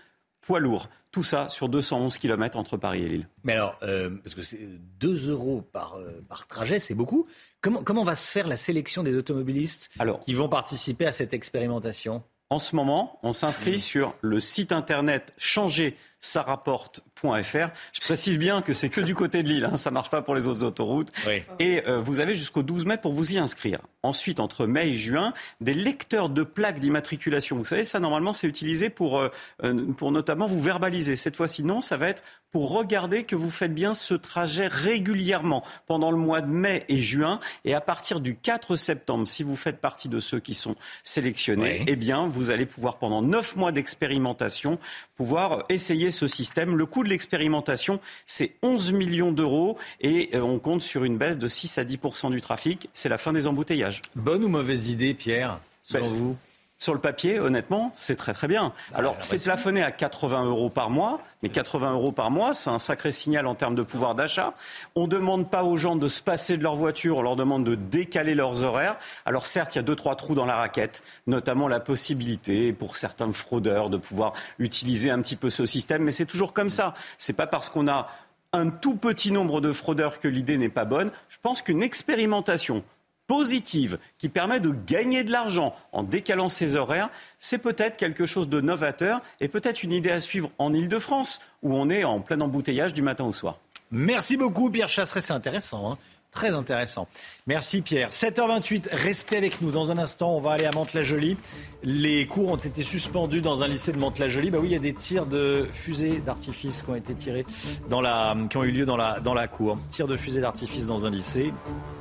S38: poids lourds. Tout ça sur 211 km entre Paris et Lille.
S1: Mais alors, euh, parce que c'est 2 euros par, euh, par trajet, c'est beaucoup. Comment, comment va se faire la sélection des automobilistes alors, qui vont participer à cette expérimentation?
S38: En ce moment, on s'inscrit sur le site internet changer sarapporte.fr. Je précise bien que c'est que du côté de Lille, hein, ça ne marche pas pour les autres autoroutes. Et euh, vous avez jusqu'au 12 mai pour vous y inscrire. Ensuite, entre mai et juin, des lecteurs de plaques d'immatriculation. Vous savez, ça normalement c'est utilisé pour, euh, euh, pour notamment vous verbaliser. Cette fois-ci, non, ça va être pour regarder que vous faites bien ce trajet régulièrement pendant le mois de mai et juin. Et à partir du 4 septembre, si vous faites partie de ceux qui sont sélectionnés, eh bien, vous allez pouvoir pendant 9 mois d'expérimentation pouvoir essayer ce système. Le coût de l'expérimentation, c'est 11 millions d'euros et euh, on compte sur une baisse de 6 à 10 du trafic. C'est la fin des embouteillages.
S1: Bonne ou mauvaise idée, Pierre, selon ben, vous?
S38: Sur le papier, honnêtement, c'est très très bien. Ah, Alors, c'est plafonné à 80 euros par mois, mais 80 euros par mois, c'est un sacré signal en termes de pouvoir d'achat. On ne demande pas aux gens de se passer de leur voiture, on leur demande de décaler leurs horaires. Alors, certes, il y a deux, trois trous dans la raquette, notamment la possibilité pour certains fraudeurs de pouvoir utiliser un petit peu ce système, mais c'est toujours comme ça. C'est pas parce qu'on a un tout petit nombre de fraudeurs que l'idée n'est pas bonne. Je pense qu'une expérimentation positive qui permet de gagner de l'argent en décalant ses horaires, c'est peut-être quelque chose de novateur et peut-être une idée à suivre en Ile-de-France où on est en plein embouteillage du matin au soir.
S1: Merci beaucoup Pierre Chasseret, c'est intéressant. Hein. Très intéressant. Merci Pierre. 7h28, restez avec nous. Dans un instant, on va aller à Mantes-la-Jolie. Les cours ont été suspendus dans un lycée de Mantes-la-Jolie. Bah oui, il y a des tirs de fusées d'artifice qui ont été tirés dans la, qui ont eu lieu dans la, dans la cour. Tirs de fusées d'artifice dans un lycée.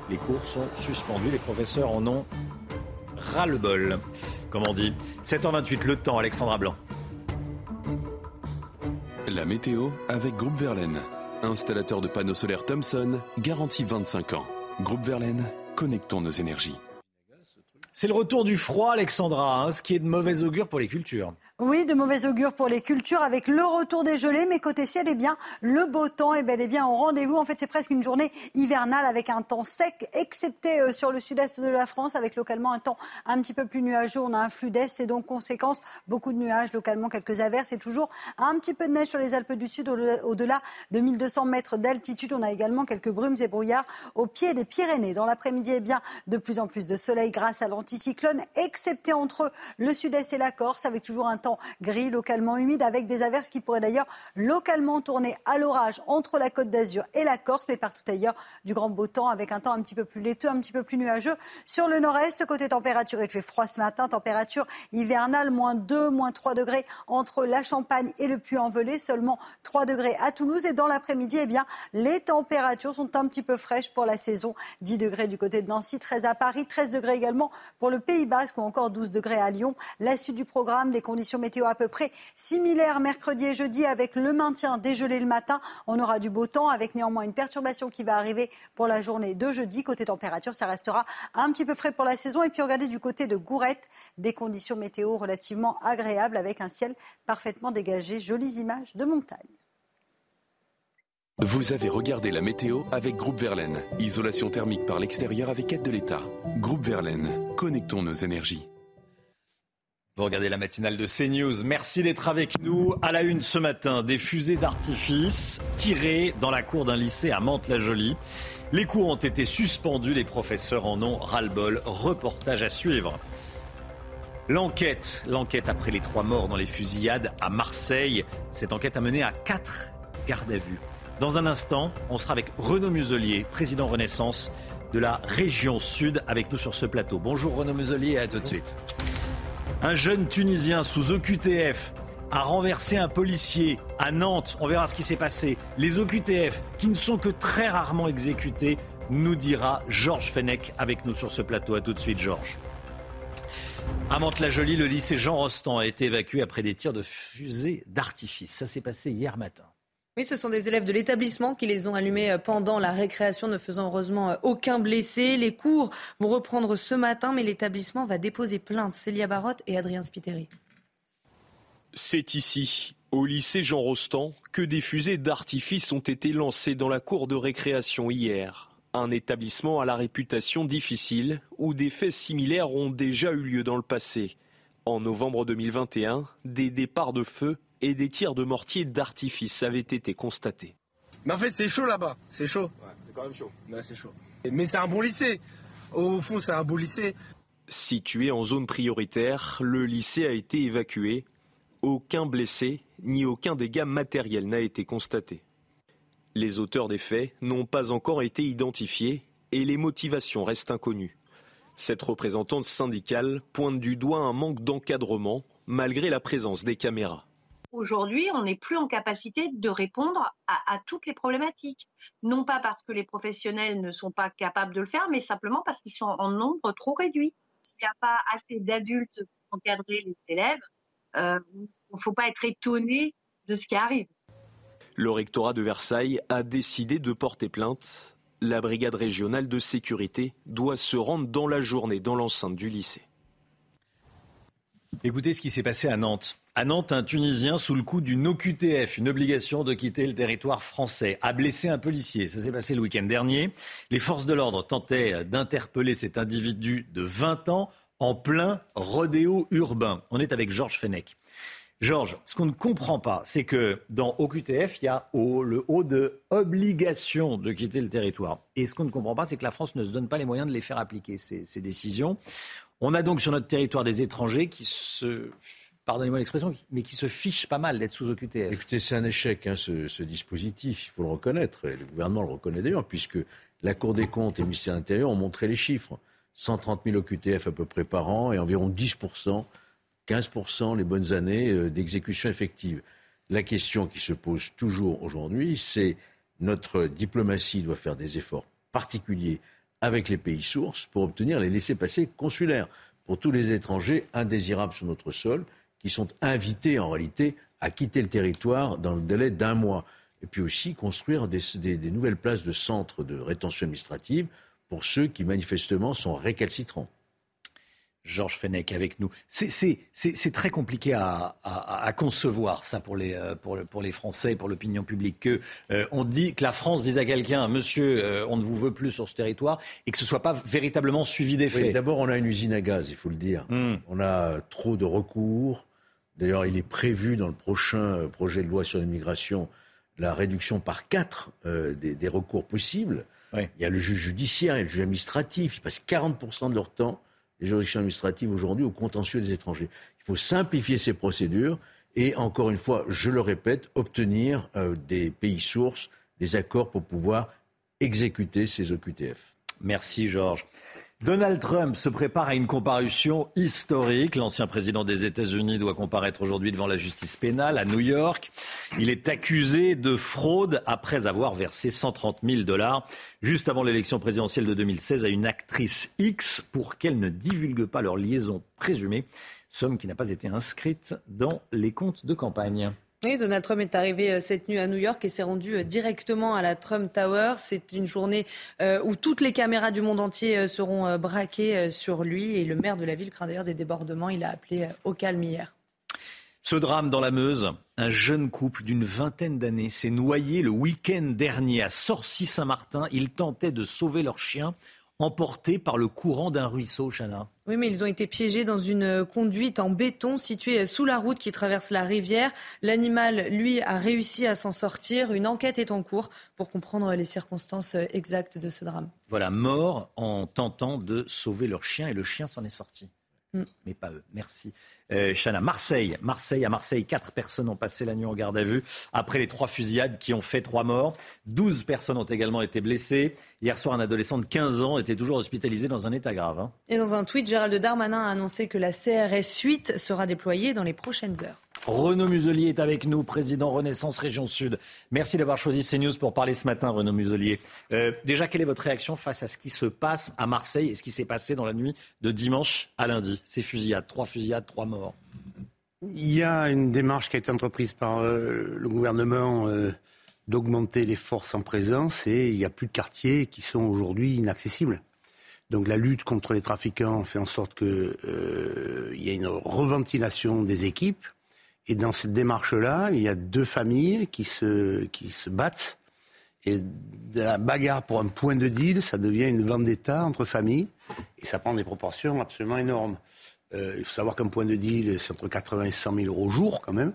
S1: Les cours sont suspendus. Les professeurs en ont ras-le-bol, comme on dit. 7h28, le temps, Alexandra Blanc.
S17: La météo avec Groupe Verlaine. Installateur de panneaux solaires Thomson, garantie 25 ans. Groupe Verlaine, connectons nos énergies.
S1: C'est le retour du froid, Alexandra, hein, ce qui est de mauvais augure pour les cultures.
S21: Oui, de mauvais augure pour les cultures avec le retour des gelées, mais côté ciel, eh bien, le beau temps est bel et bien au rendez-vous. En fait, c'est presque une journée hivernale avec un temps sec, excepté euh, sur le sud-est de la France, avec localement un temps un petit peu plus nuageux. On a un flux d'est et donc, conséquence, beaucoup de nuages, localement quelques averses et toujours un petit peu de neige sur les Alpes du Sud au-delà de 1200 mètres d'altitude. On a également quelques brumes et brouillards au pied des Pyrénées. Dans l'après-midi, eh bien, de plus en plus de soleil grâce à l'anticyclone, excepté entre le sud-est et la Corse, avec toujours un temps gris, localement humide, avec des averses qui pourraient d'ailleurs localement tourner à l'orage entre la Côte d'Azur et la Corse, mais partout ailleurs du grand beau temps, avec un temps un petit peu plus laiteux, un petit peu plus nuageux. Sur le nord-est, côté température, il fait froid ce matin, température hivernale, moins 2, moins 3 degrés entre la Champagne et le Puy-en-Velay, seulement 3 degrés à Toulouse. Et dans l'après-midi, eh bien, les températures sont un petit peu fraîches pour la saison. 10 degrés du côté de Nancy, 13 à Paris, 13 degrés également pour le Pays Basque ou encore 12 degrés à Lyon. La suite du programme, les conditions météo à peu près similaires mercredi et jeudi avec le maintien dégelé le matin. On aura du beau temps avec néanmoins une perturbation qui va arriver pour la journée de jeudi. Côté température, ça restera un petit peu frais pour la saison. Et puis regardez du côté de Gourette, des conditions météo relativement agréables avec un ciel parfaitement dégagé. Jolies images de montagne.
S17: Vous avez regardé la météo avec Groupe Verlaine. Isolation thermique par l'extérieur avec aide de l'État. Groupe Verlaine, connectons nos énergies.
S1: Vous regardez la matinale de CNews. Merci d'être avec nous. À la une ce matin, des fusées d'artifice tirées dans la cour d'un lycée à Mantes-la-Jolie. Les cours ont été suspendus, les professeurs en ont ras-le-bol. Reportage à suivre. L'enquête, l'enquête après les trois morts dans les fusillades à Marseille. Cette enquête a mené à quatre gardes à vue. Dans un instant, on sera avec Renaud Muselier, président Renaissance de la région Sud, avec nous sur ce plateau. Bonjour Renaud Muselier, à tout de suite. Un jeune Tunisien sous OQTF a renversé un policier à Nantes. On verra ce qui s'est passé. Les OQTF, qui ne sont que très rarement exécutés, nous dira Georges Fenech avec nous sur ce plateau. À tout de suite, Georges. À Mantes-la-Jolie, le lycée Jean Rostand a été évacué après des tirs de fusée d'artifice. Ça s'est passé hier matin.
S8: Oui, ce sont des élèves de l'établissement qui les ont allumés euh, pendant la récréation, ne faisant heureusement euh, aucun blessé. Les cours vont reprendre ce matin, mais l'établissement va déposer plainte. Célia Barotte et Adrien Spiteri.
S22: C'est ici, au lycée Jean Rostand, que des fusées d'artifice ont été lancées dans la cour de récréation hier. Un établissement à la réputation difficile, où des faits similaires ont déjà eu lieu dans le passé. En novembre 2021, des départs de feu et des tirs de mortier d'artifice avaient été constatés.
S39: Mais en fait, c'est chaud là-bas, c'est chaud.
S40: c'est quand même chaud.
S39: c'est chaud. Mais c'est un bon lycée. Au fond, c'est un beau lycée.
S22: Situé en zone prioritaire, le lycée a été évacué. Aucun blessé ni aucun dégât matériel n'a été constaté. Les auteurs des faits n'ont pas encore été identifiés et les motivations restent inconnues. Cette représentante syndicale pointe du doigt un manque d'encadrement malgré la présence des caméras.
S41: Aujourd'hui, on n'est plus en capacité de répondre à, toutes les problématiques. Non pas parce que les professionnels ne sont pas capables de le faire, mais simplement parce qu'ils sont en nombre trop réduit. S'il n'y a pas assez d'adultes pour encadrer les élèves, euh, il ne faut pas être étonné de ce qui arrive.
S22: Le rectorat de Versailles a décidé de porter plainte. La brigade régionale de sécurité doit se rendre dans la journée dans l'enceinte du lycée.
S1: Écoutez ce qui s'est passé à Nantes. À Nantes, un Tunisien sous le coup d'une OQTF, une obligation de quitter le territoire français, a blessé un policier. Ça s'est passé le week-end dernier. Les forces de l'ordre tentaient d'interpeller cet individu de 20 ans en plein rodéo urbain. On est avec Georges Fenech. Georges, ce qu'on ne comprend pas, c'est que dans OQTF, il y a le haut de obligation de quitter le territoire. Et ce qu'on ne comprend pas, c'est que la France ne se donne pas les moyens de les faire appliquer, ces, ces décisions. On a donc sur notre territoire des étrangers qui se pardonnez-moi l'expression, mais qui se fiche pas mal d'être sous OQTF.
S27: Écoutez, c'est un échec, hein, ce, dispositif, il faut le reconnaître, et le gouvernement le reconnaît d'ailleurs, puisque la Cour des comptes et le ministère de l'Intérieur ont montré les chiffres. 130 000 OQTF à peu près par an et environ 10% 15% les bonnes années euh, d'exécution effective. La question qui se pose toujours aujourd'hui, c'est notre diplomatie doit faire des efforts particuliers avec les pays sources pour obtenir les laissés-passer consulaires pour tous les étrangers indésirables sur notre sol qui sont invités en réalité à quitter le territoire dans le délai d'un mois. Et puis aussi construire des, nouvelles places de centres de rétention administrative pour ceux qui manifestement sont récalcitrants.
S1: Georges Fenech avec nous. C'est très compliqué à, concevoir ça pour les, euh, pour, pour les Français, pour l'opinion publique, que euh, on dit que la France dise à quelqu'un, Monsieur, euh, on ne vous veut plus sur ce territoire, et que ce soit pas véritablement suivi des faits.
S27: D'abord, on a une usine à gaz, il faut le dire. Hmm. On a trop de recours. D'ailleurs, il est prévu dans le prochain projet de loi sur l'immigration la réduction par quatre euh, des, recours possibles. Il y a le juge judiciaire, il y a le juge administratif. Ils passent 40% de leur temps, les juridictions administratives aujourd'hui, au contentieux des étrangers. Il faut simplifier ces procédures et, encore une fois, je le répète, obtenir euh, des pays sources des accords pour pouvoir exécuter ces OQTF.
S1: Merci Georges. Donald Trump se prépare à une comparution historique. L'ancien président des États-Unis doit comparaître aujourd'hui devant la justice pénale à New York. Il est accusé de fraude après avoir versé 130 000 dollars juste avant l'élection présidentielle de 2016 à une actrice X pour qu'elle ne divulgue pas leur liaison présumée, somme qui n'a pas été inscrite dans les comptes de campagne.
S8: Oui, Donald Trump est arrivé euh, cette nuit à New York et s'est rendu euh, directement à la Trump Tower. C'est une journée euh, où toutes les caméras du monde entier seront braquées sur lui et le maire de la ville craint d'ailleurs des débordements. Il a appelé au calme hier.
S1: Ce drame dans la Meuse, un jeune couple d'une vingtaine d'années s'est noyé le week-end dernier à Sorcy-Saint-Martin. Ils tentaient de sauver leur chien emportés par le courant d'un ruisseau, Chana.
S8: Oui, mais ils ont été piégés dans une conduite en béton située sous la route qui traverse la rivière. L'animal, lui, a réussi à s'en sortir. Une enquête est en cours pour comprendre les circonstances exactes de ce drame.
S1: Voilà, mort en tentant de sauver leur chien et le chien s'en est sorti. Mais pas eux. Merci. Euh, Chana, Marseille. Marseille, à Marseille, quatre personnes ont passé la nuit en garde à vue après les trois fusillades qui ont fait trois morts. Douze personnes ont également été blessées. Hier soir, un adolescent de 15 ans était toujours hospitalisé dans un état grave. hein.
S8: Et dans un tweet, Gérald Darmanin a annoncé que la CRS 8 sera déployée dans les prochaines heures.
S1: Renaud Muselier est avec nous, président Renaissance Région Sud. Merci d'avoir choisi CNews pour parler ce matin, Renaud Muselier. Euh, déjà, quelle est votre réaction face à ce qui se passe à Marseille et ce qui s'est passé dans la nuit de dimanche à lundi? Ces fusillades, trois fusillades, trois morts.
S42: Il y a une démarche qui a été entreprise par euh, le gouvernement euh, d'augmenter les forces en présence et il n'y a plus de quartiers qui sont aujourd'hui inaccessibles. Donc la lutte contre les trafiquants fait en sorte qu'il y a une reventilation des équipes. Et dans cette démarche-là, il y a deux familles qui se, qui se battent. Et de la bagarre pour un point de deal, ça devient une vendetta entre familles. Et ça prend des proportions absolument énormes. Euh, il faut savoir qu'un point de deal, c'est entre 80 et 100 000 euros au jour quand même.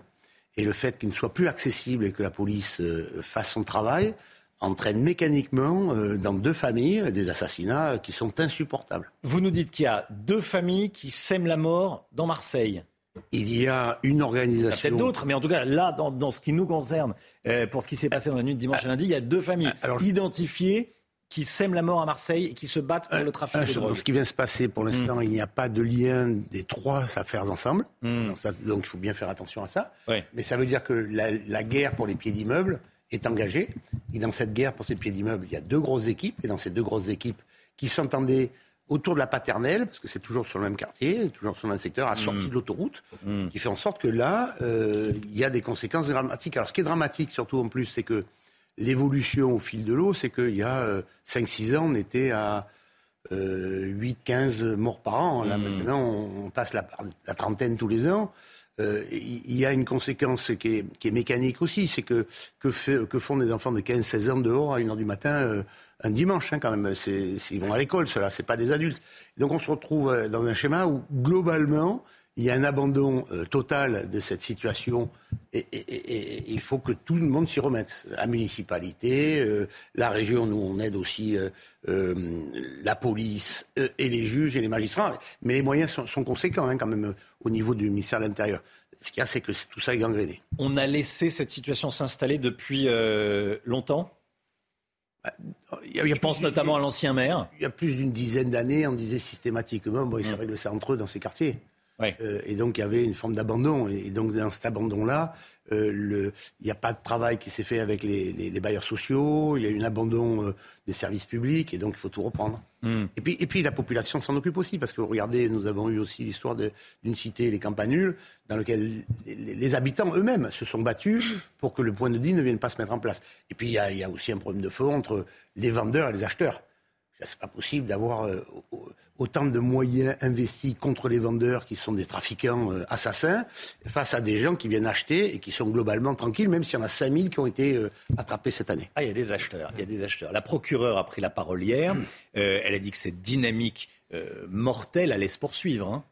S42: Et le fait qu'il ne soit plus accessible et que la police euh, fasse son travail entraîne mécaniquement euh, dans deux familles des assassinats qui sont insupportables.
S1: Vous nous dites qu'il y a deux familles qui sèment la mort dans Marseille.
S42: Il y a une organisation.
S1: peut-être d'autres, mais en tout cas, là, dans, dans ce qui nous concerne, euh, pour ce qui s'est passé dans la nuit de dimanche à lundi, il y a deux familles identifiées qui sèment la mort à Marseille et qui se battent pour le trafic de drogue.
S42: ce qui vient de se passer, pour l'instant, il n'y a pas de lien des trois affaires ensemble. Donc, ça- donc, il faut bien faire attention à ça. Mais ça veut dire que la, la guerre pour les pieds d'immeuble est engagée. Et dans cette guerre pour ces pieds d'immeuble, il y a deux grosses équipes. Et dans ces deux grosses équipes qui s'entendaient autour de la paternelle, parce que c'est toujours sur le même quartier, toujours sur le même secteur, à sortie de l'autoroute, qui fait en sorte que là, euh, il y a des conséquences dramatiques. Alors, ce qui est dramatique, surtout en plus, c'est que l'évolution au fil de l'eau, c'est qu'il y a euh, 5-6 ans, on était à euh, 8-15 morts par an. Là, maintenant, on, on passe la, la trentaine tous les ans. Euh, Il y a une conséquence qui est, qui est mécanique aussi, c'est que que, fait- que font des enfants de 15-16 ans dehors à 1h du matin euh, un dimanche hein, quand même Ils vont à l'école, cela, c'est pas des adultes. Donc on se retrouve euh, dans un schéma où globalement, il y a un abandon euh, total de cette situation et, il faut que tout le monde s'y remette. La municipalité, euh, la région, nous on aide aussi la police et les juges et les magistrats, mais les moyens sont, conséquents hein, quand même au niveau du ministère de l'Intérieur. Ce qu'il y a, c'est que tout ça est gangréné.
S1: On a laissé cette situation s'installer depuis longtemps? Je pense notamment à l'ancien maire.
S42: Il y a plus d'une dizaine d'années, on disait systématiquement, bon, ils
S1: Mm.
S42: se règlent ça entre eux dans ces quartiers. Euh, et donc il y avait une forme d'abandon. Et donc dans cet abandon-là, euh, le- il n'y a pas de travail qui s'est fait avec les, les- les bailleurs sociaux, il y a eu un abandon euh, des services publics, et donc il faut tout reprendre. Et, puis, et puis la population s'en occupe aussi, parce que regardez, nous avons eu aussi l'histoire d'une cité, les Campanules, dans laquelle les, habitants eux-mêmes se sont battus pour que le point de deal ne vienne pas se mettre en place. Et puis il y a, il y a aussi un problème de fond entre les vendeurs et les acheteurs. C'est pas possible d'avoir euh, au- autant de moyens investis contre les vendeurs qui sont des trafiquants euh, assassins face à des gens qui viennent acheter et qui sont globalement tranquilles, même s'il y en a 5000 qui ont été euh, attrapés cette année.
S1: Ah, il y a des acheteurs. Il y a des acheteurs. La procureure a pris la parole hier. Euh, elle a dit que cette dynamique euh, mortelle allait se poursuivre. hein.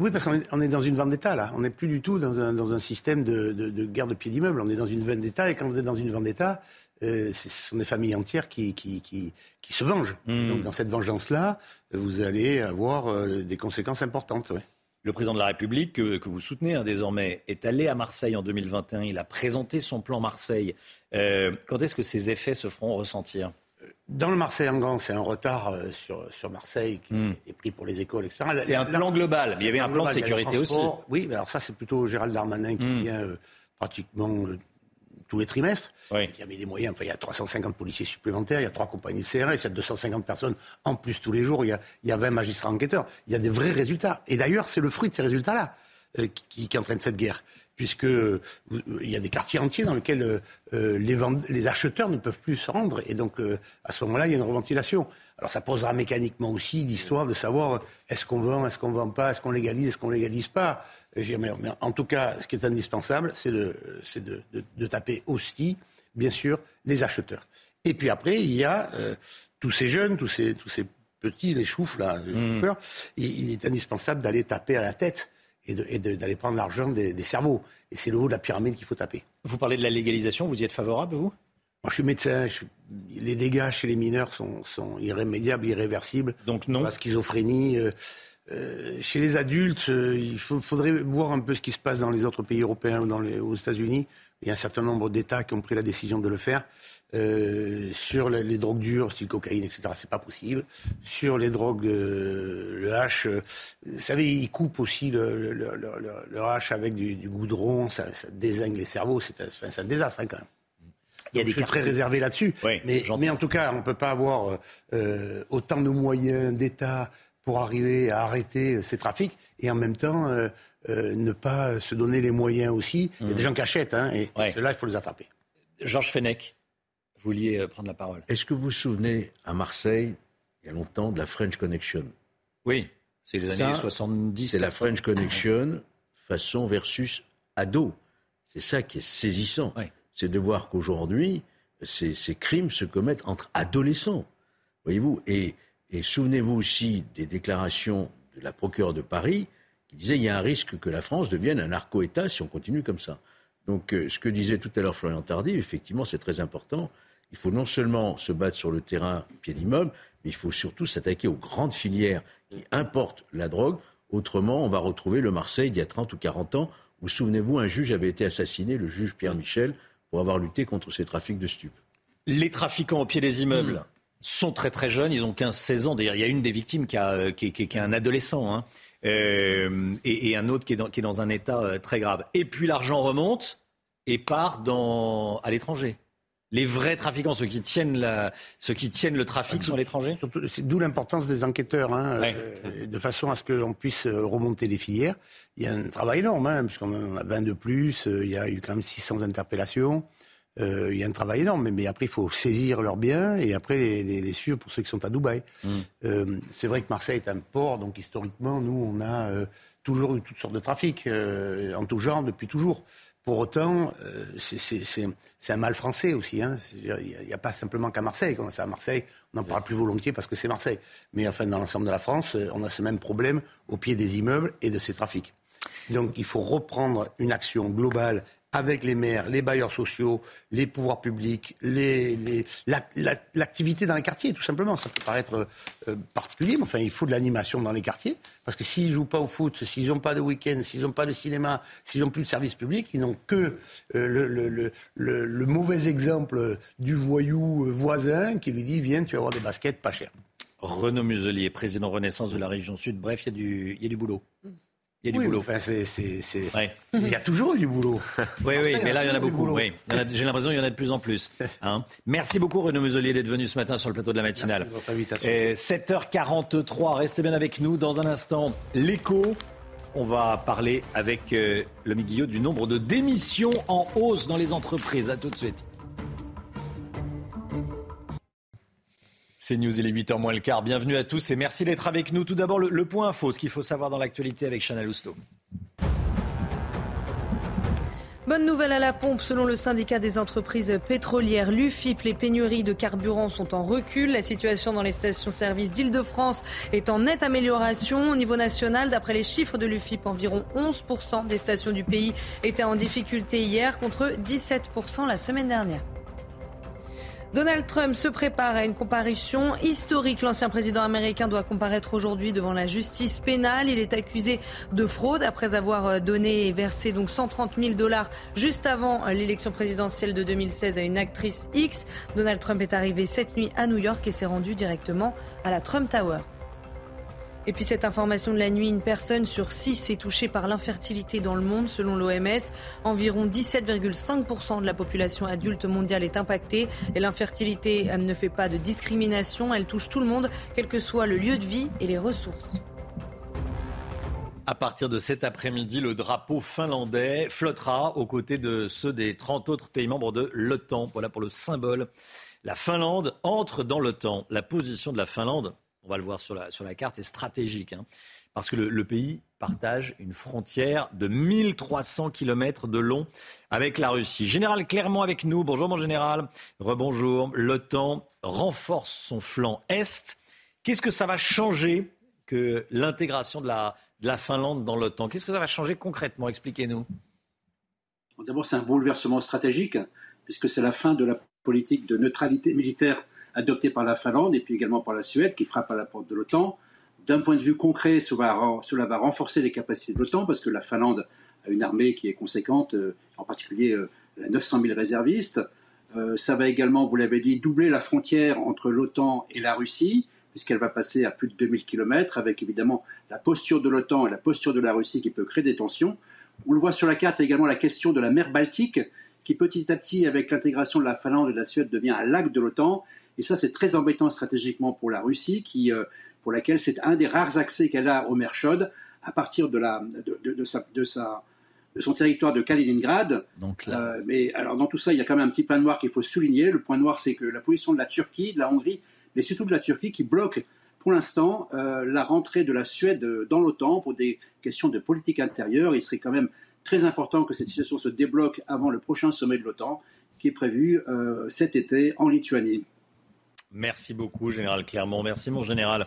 S42: Oui, parce qu'on est, dans une vendetta, là. On n'est plus du tout dans un, dans un système de, de, de guerre de pied d'immeuble. On est dans une vendetta, et quand vous êtes dans une vendetta, euh, ce sont des familles entières qui, qui, qui, qui se vengent. Donc, dans cette vengeance-là, vous allez avoir euh, des conséquences importantes. ouais.
S1: Le président de la République, que, que vous soutenez hein, désormais, est allé à Marseille en 2021. Il a présenté son plan Marseille. Euh, quand est-ce que ces effets se feront ressentir?
S42: Dans le Marseille en grand, c'est un retard sur, sur Marseille qui a été pris pour les écoles, etc.
S1: C'est un
S42: la-
S1: plan global. Il y avait un plan de
S42: global,
S1: sécurité aussi.
S42: Oui, mais alors ça, c'est plutôt Gérald Darmanin qui vient euh, pratiquement euh, tous les trimestres. Qui a mis des moyens. Enfin, il y a 350 policiers supplémentaires, il y a trois compagnies de CRS, il y a 250 personnes en plus tous les jours, il y a, il y a 20 magistrats enquêteurs. Il y a des vrais résultats. Et d'ailleurs, c'est le fruit de ces résultats-là euh, qui, qui entraîne cette guerre. Puisque euh, il y a des quartiers entiers dans lesquels euh, les, acheteurs ne peuvent plus se rendre. Et donc, euh, à ce moment-là, il y a une reventilation. Alors, ça posera mécaniquement aussi l'histoire de savoir est-ce qu'on vend, est-ce qu'on vend pas, est-ce qu'on légalise, est-ce qu'on légalise pas. Mais- en tout cas, ce qui est indispensable, c'est de, c'est de, de- de taper aussi, bien sûr, les acheteurs. Et puis après, il y a euh, tous ces jeunes, tous ces, tous ces petits, les choufs, là, les
S1: Mmh.
S42: chauffeurs. Il, il est indispensable d'aller taper à la tête et d'aller prendre l'argent des, des cerveaux. Et c'est le haut de la pyramide qu'il faut taper.
S1: Vous parlez de la légalisation, vous y êtes favorable, vous?
S42: Moi, je suis médecin. je suis- les dégâts chez les mineurs sont, sont irrémédiables, irréversibles.
S1: Donc non.
S42: La schizophrénie, euh, chez les adultes, il faudrait voir un peu ce qui se passe dans les autres pays européens ou dans les, aux États-Unis. Il y a un certain nombre d'États qui ont pris la décision de le faire. Euh, sur les, drogues dures, style cocaïne, etc., c'est pas possible. Sur les drogues, euh, le hache, euh, vous savez, ils coupent aussi le, le, le, le hache avec du, du goudron, ça, ça, désingue les cerveaux, c'est un, un, désastre hein, quand même. Il y a des je suis très réservé là-dessus. mais, mais, en tout cas, on ne peut pas avoir euh, autant de moyens d'État pour arriver à arrêter ces trafics et en même temps euh, ne pas se donner les moyens aussi. Il y a des mmh. gens qui achètent hein, et, et ceux-là, il faut les attraper.
S1: Georges Fenech vous vouliez euh, prendre la parole.
S27: Est-ce que vous vous souvenez, à Marseille, il y a longtemps, de la French Connection?
S1: Oui, c'est les années 70.
S27: C'est la French Connection façon versus ado. C'est ça qui est saisissant. C'est de voir qu'aujourd'hui, ces, ces, crimes se commettent entre adolescents. Voyez-vous Et, et souvenez-vous aussi des déclarations de la procureure de Paris qui disait qu'il y a un risque que la France devienne un narco-État si on continue comme ça. Donc, euh, ce que disait tout à l'heure Florian Tardy, effectivement, c'est très important il faut non seulement se battre sur le terrain pied d'immeuble, mais il faut surtout s'attaquer aux grandes filières qui importent la drogue. Autrement, on va retrouver le Marseille d'il y a 30 ou 40 ans, où, souvenez-vous, un juge avait été assassiné, le juge Pierre Michel, pour avoir lutté contre ces trafics de stupes.
S1: Les trafiquants au pied des immeubles. Sont très très jeunes, ils ont 15-16 ans. D'ailleurs, il y a une des victimes qui, a, qui, est un adolescent. Hein. Euh, et, un autre qui est, dans, qui est dans un état euh, très grave. Et puis l'argent remonte et part dans, à l'étranger les vrais trafiquants, ceux qui tiennent, la, ceux qui tiennent le trafic sont à l'étranger
S42: D'où l'importance des enquêteurs, hein, euh, de façon à ce que l'on puisse euh, remonter les filières. Il y a un travail énorme, hein, puisqu'on a 20 de plus, euh, il y a eu quand même 600 interpellations. Il y a un travail énorme, mais, après, il faut saisir leurs biens et après les, les, suivre pour ceux qui sont à Dubaï. Mmh. c'est vrai que Marseille est un port, donc historiquement, nous, on a toujours eu toutes sortes de trafics, en tout genre, depuis toujours. Pour autant, euh, c'est un mal français aussi. Hein. Il n'y a, pas simplement qu'à Marseille. Quand c'est à Marseille, on en parle plus volontiers parce que c'est Marseille. Mais enfin, dans l'ensemble de la France, euh, on a ce même problème au pied des immeubles et de ces trafics. Donc il faut reprendre une action globale avec les maires, les bailleurs sociaux, les pouvoirs publics, l'activité dans les quartiers, tout simplement. Ça peut paraître euh, particulier, mais enfin, il faut de l'animation dans les quartiers. Parce que s'ils ne jouent pas au foot, s'ils n'ont pas de week-end, s'ils n'ont pas de cinéma, s'ils n'ont plus de service public, ils n'ont que euh, le, mauvais exemple du voyou euh, voisin qui lui dit Viens, tu vas avoir des baskets pas chères.
S1: Renaud Muselier, président Renaissance de la région Sud. Bref, il y, y, a du boulot. Il y a du boulot.
S42: Il y a toujours du boulot.
S1: oui, oui, mais là, il y en a beaucoup. Oui. J'ai l'impression qu'il y en a de plus en plus. Hein. Merci beaucoup, Renaud Muselier, d'être venu ce matin sur le plateau de la matinale. 7h43, restez bien avec nous. Dans un instant, l'écho. On va parler avec euh, le Guillot du nombre de démissions en hausse dans les entreprises. À tout de suite. C'est News, il est 8h moins le quart. Bienvenue à tous et merci d'être avec nous. Tout d'abord, le, point info, ce qu'il faut savoir dans l'actualité avec Chana Lousteau.
S8: Bonne nouvelle à la pompe, selon le syndicat des entreprises pétrolières l'UFIP, les pénuries de carburant sont en recul. La situation dans les stations-service d'Île-de-France est en nette amélioration. Au niveau national, d'après les chiffres de l'UFIP, environ 11% des stations du pays étaient en difficulté hier contre 17% la semaine dernière. Donald Trump se prépare à une comparution historique. L'ancien président américain doit comparaître aujourd'hui devant la justice pénale. Il est accusé de fraude après avoir euh, donné et versé donc 130 000 dollars juste avant l'élection présidentielle de 2016 à une actrice X. Donald Trump est arrivé cette nuit à New York et s'est rendu directement à la Trump Tower. Et puis cette information de la nuit, une personne sur six est touchée par l'infertilité dans le monde selon l'OMS. Environ 17,5% de la population adulte mondiale est impactée et l'infertilité ne fait pas de discrimination, elle touche tout le monde, quel que soit le lieu de vie et les ressources.
S1: À partir de cet après-midi, le drapeau finlandais flottera aux côtés de ceux des 30 autres pays membres de l'OTAN. Voilà pour le symbole. La Finlande entre dans l'OTAN. La position de la Finlande on va le voir sur la, carte, est stratégique. Hein, parce que le, pays partage une frontière de 1300 km de long avec la Russie. Général Clermont avec nous. Bonjour mon général. Rebonjour. L'OTAN renforce son flanc Est. Qu'est-ce que ça va changer que l'intégration de la Finlande dans l'OTAN? Qu'est-ce que ça va changer concrètement? Expliquez-nous.
S40: D'abord, c'est un bouleversement stratégique, puisque c'est la fin de la politique de neutralité militaire adopté par la Finlande et puis également par la Suède, qui frappe à la porte de l'OTAN.
S19: D'un point de vue concret, cela va, renforcer les capacités de l'OTAN parce que la Finlande a une armée qui est conséquente, euh, en particulier euh, la 900 000 réservistes. ça va également, vous l'avez dit, doubler la frontière entre l'OTAN et la Russie, puisqu'elle va passer à plus de 2000 km, avec évidemment la posture de l'OTAN et la posture de la Russie qui peut créer des tensions. On le voit sur la carte également la question de la mer Baltique, qui petit à petit, avec l'intégration de la Finlande et de la Suède, devient un lac de l'OTAN. Et ça, c'est très embêtant stratégiquement pour la Russie, qui, euh, pour laquelle c'est un des rares accès qu'elle a aux mers chaudes à partir de, la, de, sa, de, sa, de son territoire de Kaliningrad. Donc euh, mais alors dans tout ça, il y a quand même un petit point noir qu'il faut souligner. Le point noir, c'est que la position de la Turquie, de la Hongrie, mais surtout de la Turquie, qui bloque pour l'instant euh, la rentrée de la Suède dans l'OTAN pour des questions de politique intérieure. Il serait quand même très important que cette situation se débloque avant le prochain sommet de l'OTAN qui est prévu euh, cet été en Lituanie.
S1: Merci beaucoup, Général Clermont. Merci, mon général.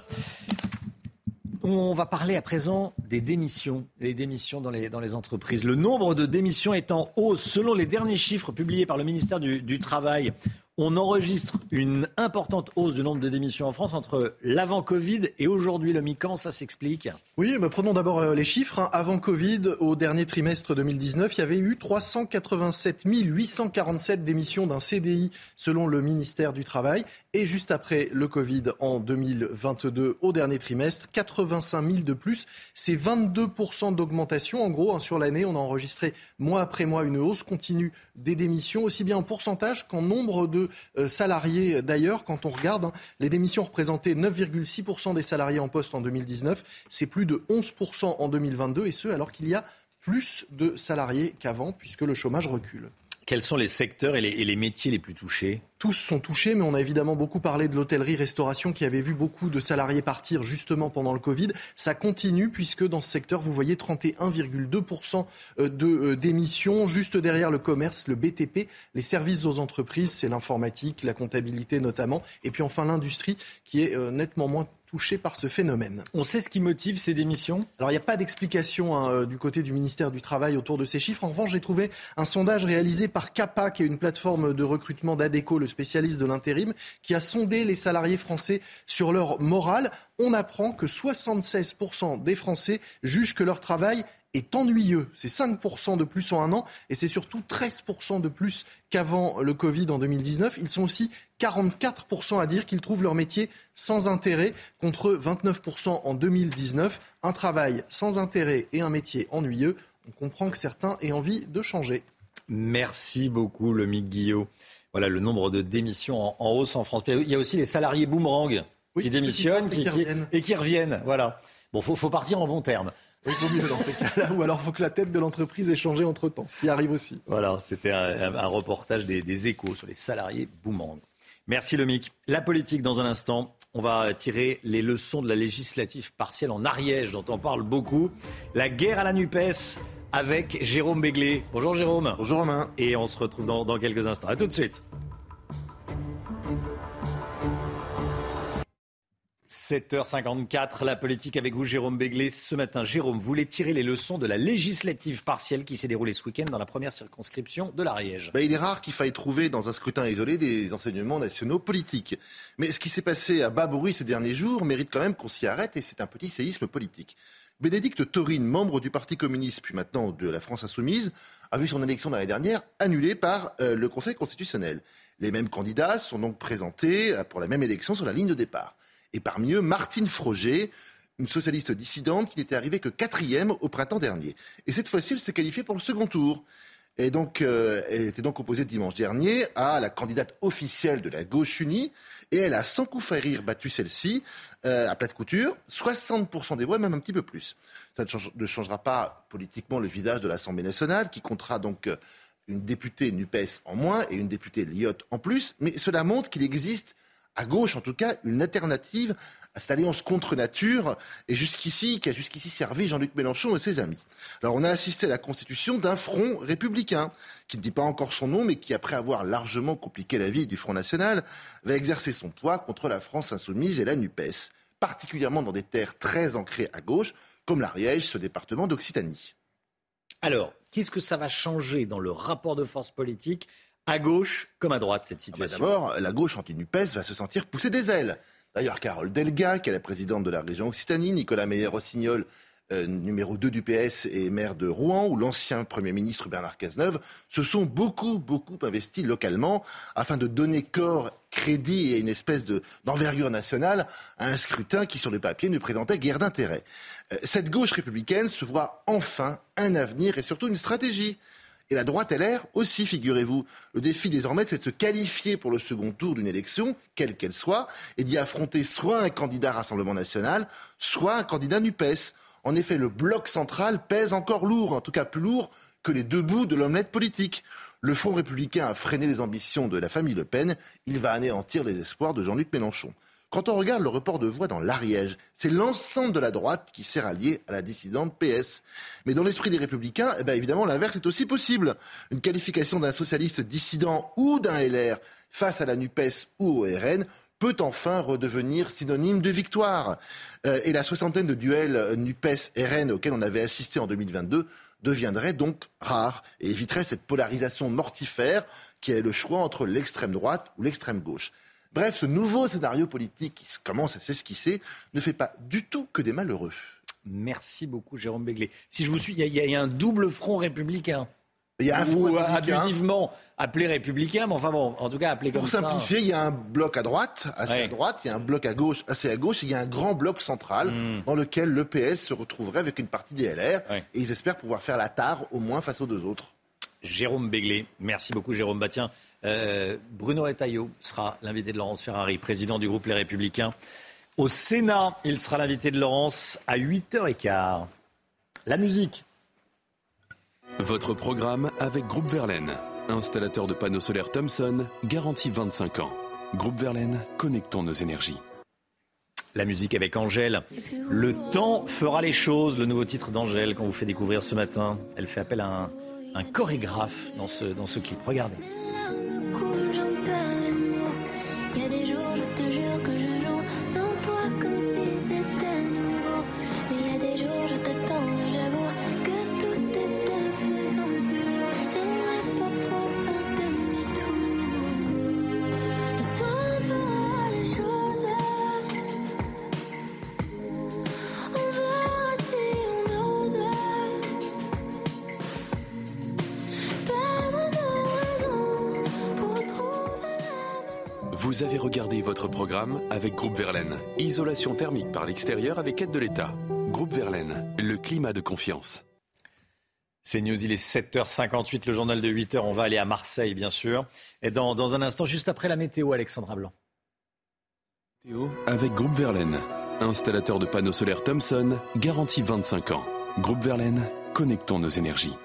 S1: On va parler à présent des démissions, les démissions dans les, entreprises. Le nombre de démissions est en hausse. Selon les derniers chiffres publiés par le ministère du, du Travail, on enregistre une importante hausse du nombre de démissions en France entre l'avant Covid et aujourd'hui. Le mi-camp, ça s'explique
S20: Oui, mais prenons d'abord euh, les chiffres. Hein. Avant Covid, au dernier trimestre 2019, il y avait eu 387 847 démissions d'un CDI selon le ministère du Travail. Et juste après le Covid en 2022, au dernier trimestre, 85 000 de plus. C'est 22% d'augmentation. En gros, hein, sur l'année, on a enregistré mois après mois une hausse continue des démissions, aussi bien en pourcentage qu'en nombre de euh, salariés. D'ailleurs, quand on regarde, hein, les démissions représentaient 9,6% des salariés en poste en 2019. C'est plus de 11% en 2022, et ce, alors qu'il y a plus de salariés qu'avant, puisque le chômage recule.
S1: Quels sont les secteurs et les, métiers les plus touchés
S20: tous sont touchés, mais on a évidemment beaucoup parlé de l'hôtellerie-restauration qui avait vu beaucoup de salariés partir justement pendant le Covid. Ça continue puisque dans ce secteur, vous voyez 31,2% euh, de euh, démissions. Juste derrière le commerce, le BTP, les services aux entreprises, c'est l'informatique, la comptabilité notamment. Et puis enfin l'industrie qui est euh, nettement moins touchés par ce phénomène.
S1: On sait ce qui motive ces démissions?
S20: Alors il n'y a pas d'explication hein, euh, du côté du ministère du Travail autour de ces chiffres. En revanche, j'ai trouvé un sondage réalisé par CAPA, qui est une plateforme de recrutement d'ADECO, le spécialiste de l'intérim, qui a sondé les salariés français sur leur morale. On apprend que 76% des Français jugent que leur travail est ennuyeux. C'est 5% de plus en un an et c'est surtout 13% de plus qu'avant le Covid en 2019. Ils sont aussi 44% à dire qu'ils trouvent leur métier sans intérêt contre 29% en 2019. Un travail sans intérêt et un métier ennuyeux. On comprend que certains aient envie de changer.
S1: Merci beaucoup, le Guillot. Voilà le nombre de démissions en, hausse en France. Il y a aussi les salariés boomerang qui démissionnent et qui reviennent. Voilà. Bon, faut, faut partir en bon terme.
S20: Il vaut mieux dans ces cas-là, ou alors il faut que la tête de l'entreprise ait changé entre-temps, ce qui arrive aussi.
S1: Voilà, c'était un, reportage des, échos sur les salariés Boomerang. Merci Lomic. La politique dans un instant. On va tirer les leçons de la législative partielle en Ariège, dont on parle beaucoup. La guerre à la NUPES avec Jérôme Béglé. Bonjour Jérôme.
S20: Bonjour Romain.
S1: Et on se retrouve dans, dans quelques instants. A tout de suite. 7h54, la politique avec vous, Jérôme Béglé. Ce matin, Jérôme voulait tirer les leçons de la législative partielle qui s'est déroulée ce week-end dans la première circonscription de l'Ariège.
S43: Ben, il est rare qu'il faille trouver dans un scrutin isolé des enseignements nationaux politiques. Mais ce qui s'est passé à bas ces derniers jours mérite quand même qu'on s'y arrête et c'est un petit séisme politique. Bénédicte Taurine, membre du Parti communiste, puis maintenant de la France insoumise, a vu son élection l'année dernière annulée par euh, le Conseil constitutionnel. Les mêmes candidats sont donc présentés euh, pour la même élection sur la ligne de départ. Et parmi eux, Martine Froger, une socialiste dissidente qui n'était arrivée que quatrième au printemps dernier. Et cette fois-ci, elle s'est qualifiée pour le second tour. Et donc, euh, elle était donc opposée dimanche dernier à la candidate officielle de la gauche unie. Et elle a, sans coup faire rire, battu celle-ci euh, à plate couture. 60% des voix, même un petit peu plus. Ça ne changera pas politiquement le visage de l'Assemblée nationale, qui comptera donc euh, une députée NUPES en moins et une députée Lyotte en plus. Mais cela montre qu'il existe à gauche en tout cas, une alternative à cette alliance contre nature, et jusqu'ici, qui a jusqu'ici servi Jean-Luc Mélenchon et ses amis. Alors on a assisté à la constitution d'un front républicain, qui ne dit pas encore son nom, mais qui, après avoir largement compliqué la vie du Front National, va exercer son poids contre la France insoumise et la NUPES, particulièrement dans des terres très ancrées à gauche, comme l'Ariège, ce département d'Occitanie.
S1: Alors, qu'est-ce que ça va changer dans le rapport de force politique à gauche comme à droite, cette ah bah situation
S43: D'abord, la gauche anti-NUPES va se sentir pousser des ailes. D'ailleurs, Carole Delga, qui est la présidente de la région Occitanie, Nicolas Meyer-Rossignol, euh, numéro 2 du PS et maire de Rouen, ou l'ancien Premier ministre Bernard Cazeneuve, se sont beaucoup, beaucoup investis localement afin de donner corps, crédit et une espèce d'envergure nationale à un scrutin qui, sur le papier, ne présentait guère d'intérêt. Euh, cette gauche républicaine se voit enfin un avenir et surtout une stratégie. Et la droite LR aussi, figurez-vous. Le défi désormais, c'est de se qualifier pour le second tour d'une élection, quelle qu'elle soit, et d'y affronter soit un candidat Rassemblement national, soit un candidat NUPES. En effet, le bloc central pèse encore lourd, en tout cas plus lourd que les deux bouts de l'omelette politique. Le Front républicain a freiné les ambitions de la famille Le Pen. Il va anéantir les espoirs de Jean-Luc Mélenchon. Quand on regarde le report de voix dans l'Ariège, c'est l'ensemble de la droite qui s'est rallié à la dissidente PS. Mais dans l'esprit des républicains, eh bien évidemment, l'inverse est aussi possible. Une qualification d'un socialiste dissident ou d'un LR face à la NUPES ou au RN peut enfin redevenir synonyme de victoire. Euh, et la soixantaine de duels NUPES-RN auxquels on avait assisté en 2022 deviendrait donc rare et éviterait cette polarisation mortifère qui est le choix entre l'extrême droite ou l'extrême gauche. Bref, ce nouveau scénario politique qui commence à s'esquisser ne fait pas du tout que des malheureux.
S1: Merci beaucoup, Jérôme Béglé. Si je vous suis, il y, a un double front républicain.
S43: Il y a un front
S1: ou abusivement appelé républicain, mais enfin bon, en tout cas appelé comme
S43: ça. Pour simplifier, il y a un bloc à droite, assez à droite, il y a un bloc à gauche, assez à gauche, et il y a un grand bloc central hmm. dans lequel le PS se retrouverait avec une partie des LR, et ils espèrent pouvoir faire la tare au moins face aux deux autres.
S1: Jérôme Béglé, merci beaucoup Jérôme Bastien. Euh, Bruno Retailleau sera l'invité de Laurence Ferrari, président du groupe Les Républicains. Au Sénat, il sera l'invité de Laurence à 8h15. La musique.
S17: Votre programme avec Groupe Verlaine, installateur de panneaux solaires Thomson, garantie 25 ans. Groupe Verlaine, connectons nos énergies.
S1: La musique avec Angèle. Le temps fera les choses, le nouveau titre d'Angèle qu'on vous fait découvrir ce matin. Elle fait appel à un, chorégraphe dans ce, dans ce clip. Regardez.
S17: Avec Groupe Verlaine. Isolation thermique par l'extérieur avec aide de l'État. Groupe Verlaine, le climat de confiance.
S1: C'est News, il est 7h58, le journal de 8h. On va aller à Marseille, bien sûr. Et dans, dans un instant, juste après la météo, Alexandra Blanc.
S17: Avec Groupe Verlaine, installateur de panneaux solaires Thomson, garantie 25 ans. Groupe Verlaine, connectons nos énergies.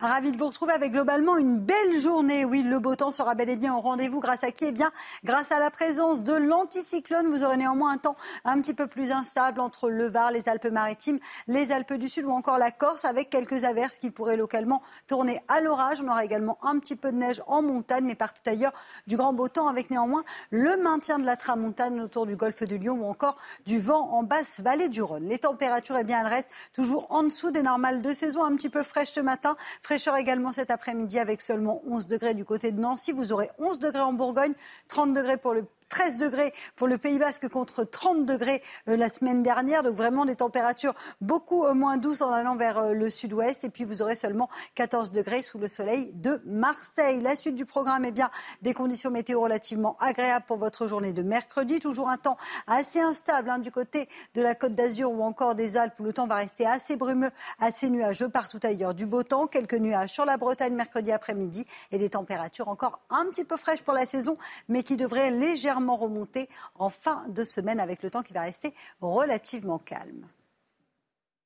S21: Ravi de vous retrouver avec globalement une belle journée. Oui, le beau temps sera bel et bien au rendez-vous. Grâce à qui? Eh bien, grâce à la présence de l'anticyclone. Vous aurez néanmoins un temps un petit peu plus instable entre le Var, les Alpes-Maritimes, les Alpes du Sud ou encore la Corse avec quelques averses qui pourraient localement tourner à l'orage. On aura également un petit peu de neige en montagne, mais partout ailleurs du grand beau temps avec néanmoins le maintien de la tramontane autour du golfe de Lyon ou encore du vent en basse vallée du Rhône. Les températures, eh bien, elles restent toujours en dessous des normales de saison, un petit peu fraîches ce matin. Fraîcheur également cet après-midi avec seulement 11 degrés du côté de Nancy. Vous aurez 11 degrés en Bourgogne, 30 degrés pour le 13 degrés pour le Pays Basque contre 30 degrés euh, la semaine dernière. Donc vraiment des températures beaucoup euh, moins douces en allant vers euh, le sud-ouest. Et puis vous aurez seulement 14 degrés sous le soleil de Marseille. La suite du programme, est bien, des conditions météo relativement agréables pour votre journée de mercredi. Toujours un temps assez instable hein, du côté de la Côte d'Azur ou encore des Alpes où le temps va rester assez brumeux, assez nuageux partout ailleurs. Du beau temps, quelques nuages sur la Bretagne mercredi après-midi et des températures encore un petit peu fraîches pour la saison, mais qui devraient légèrement remonter en fin de semaine avec le temps qui va rester relativement calme.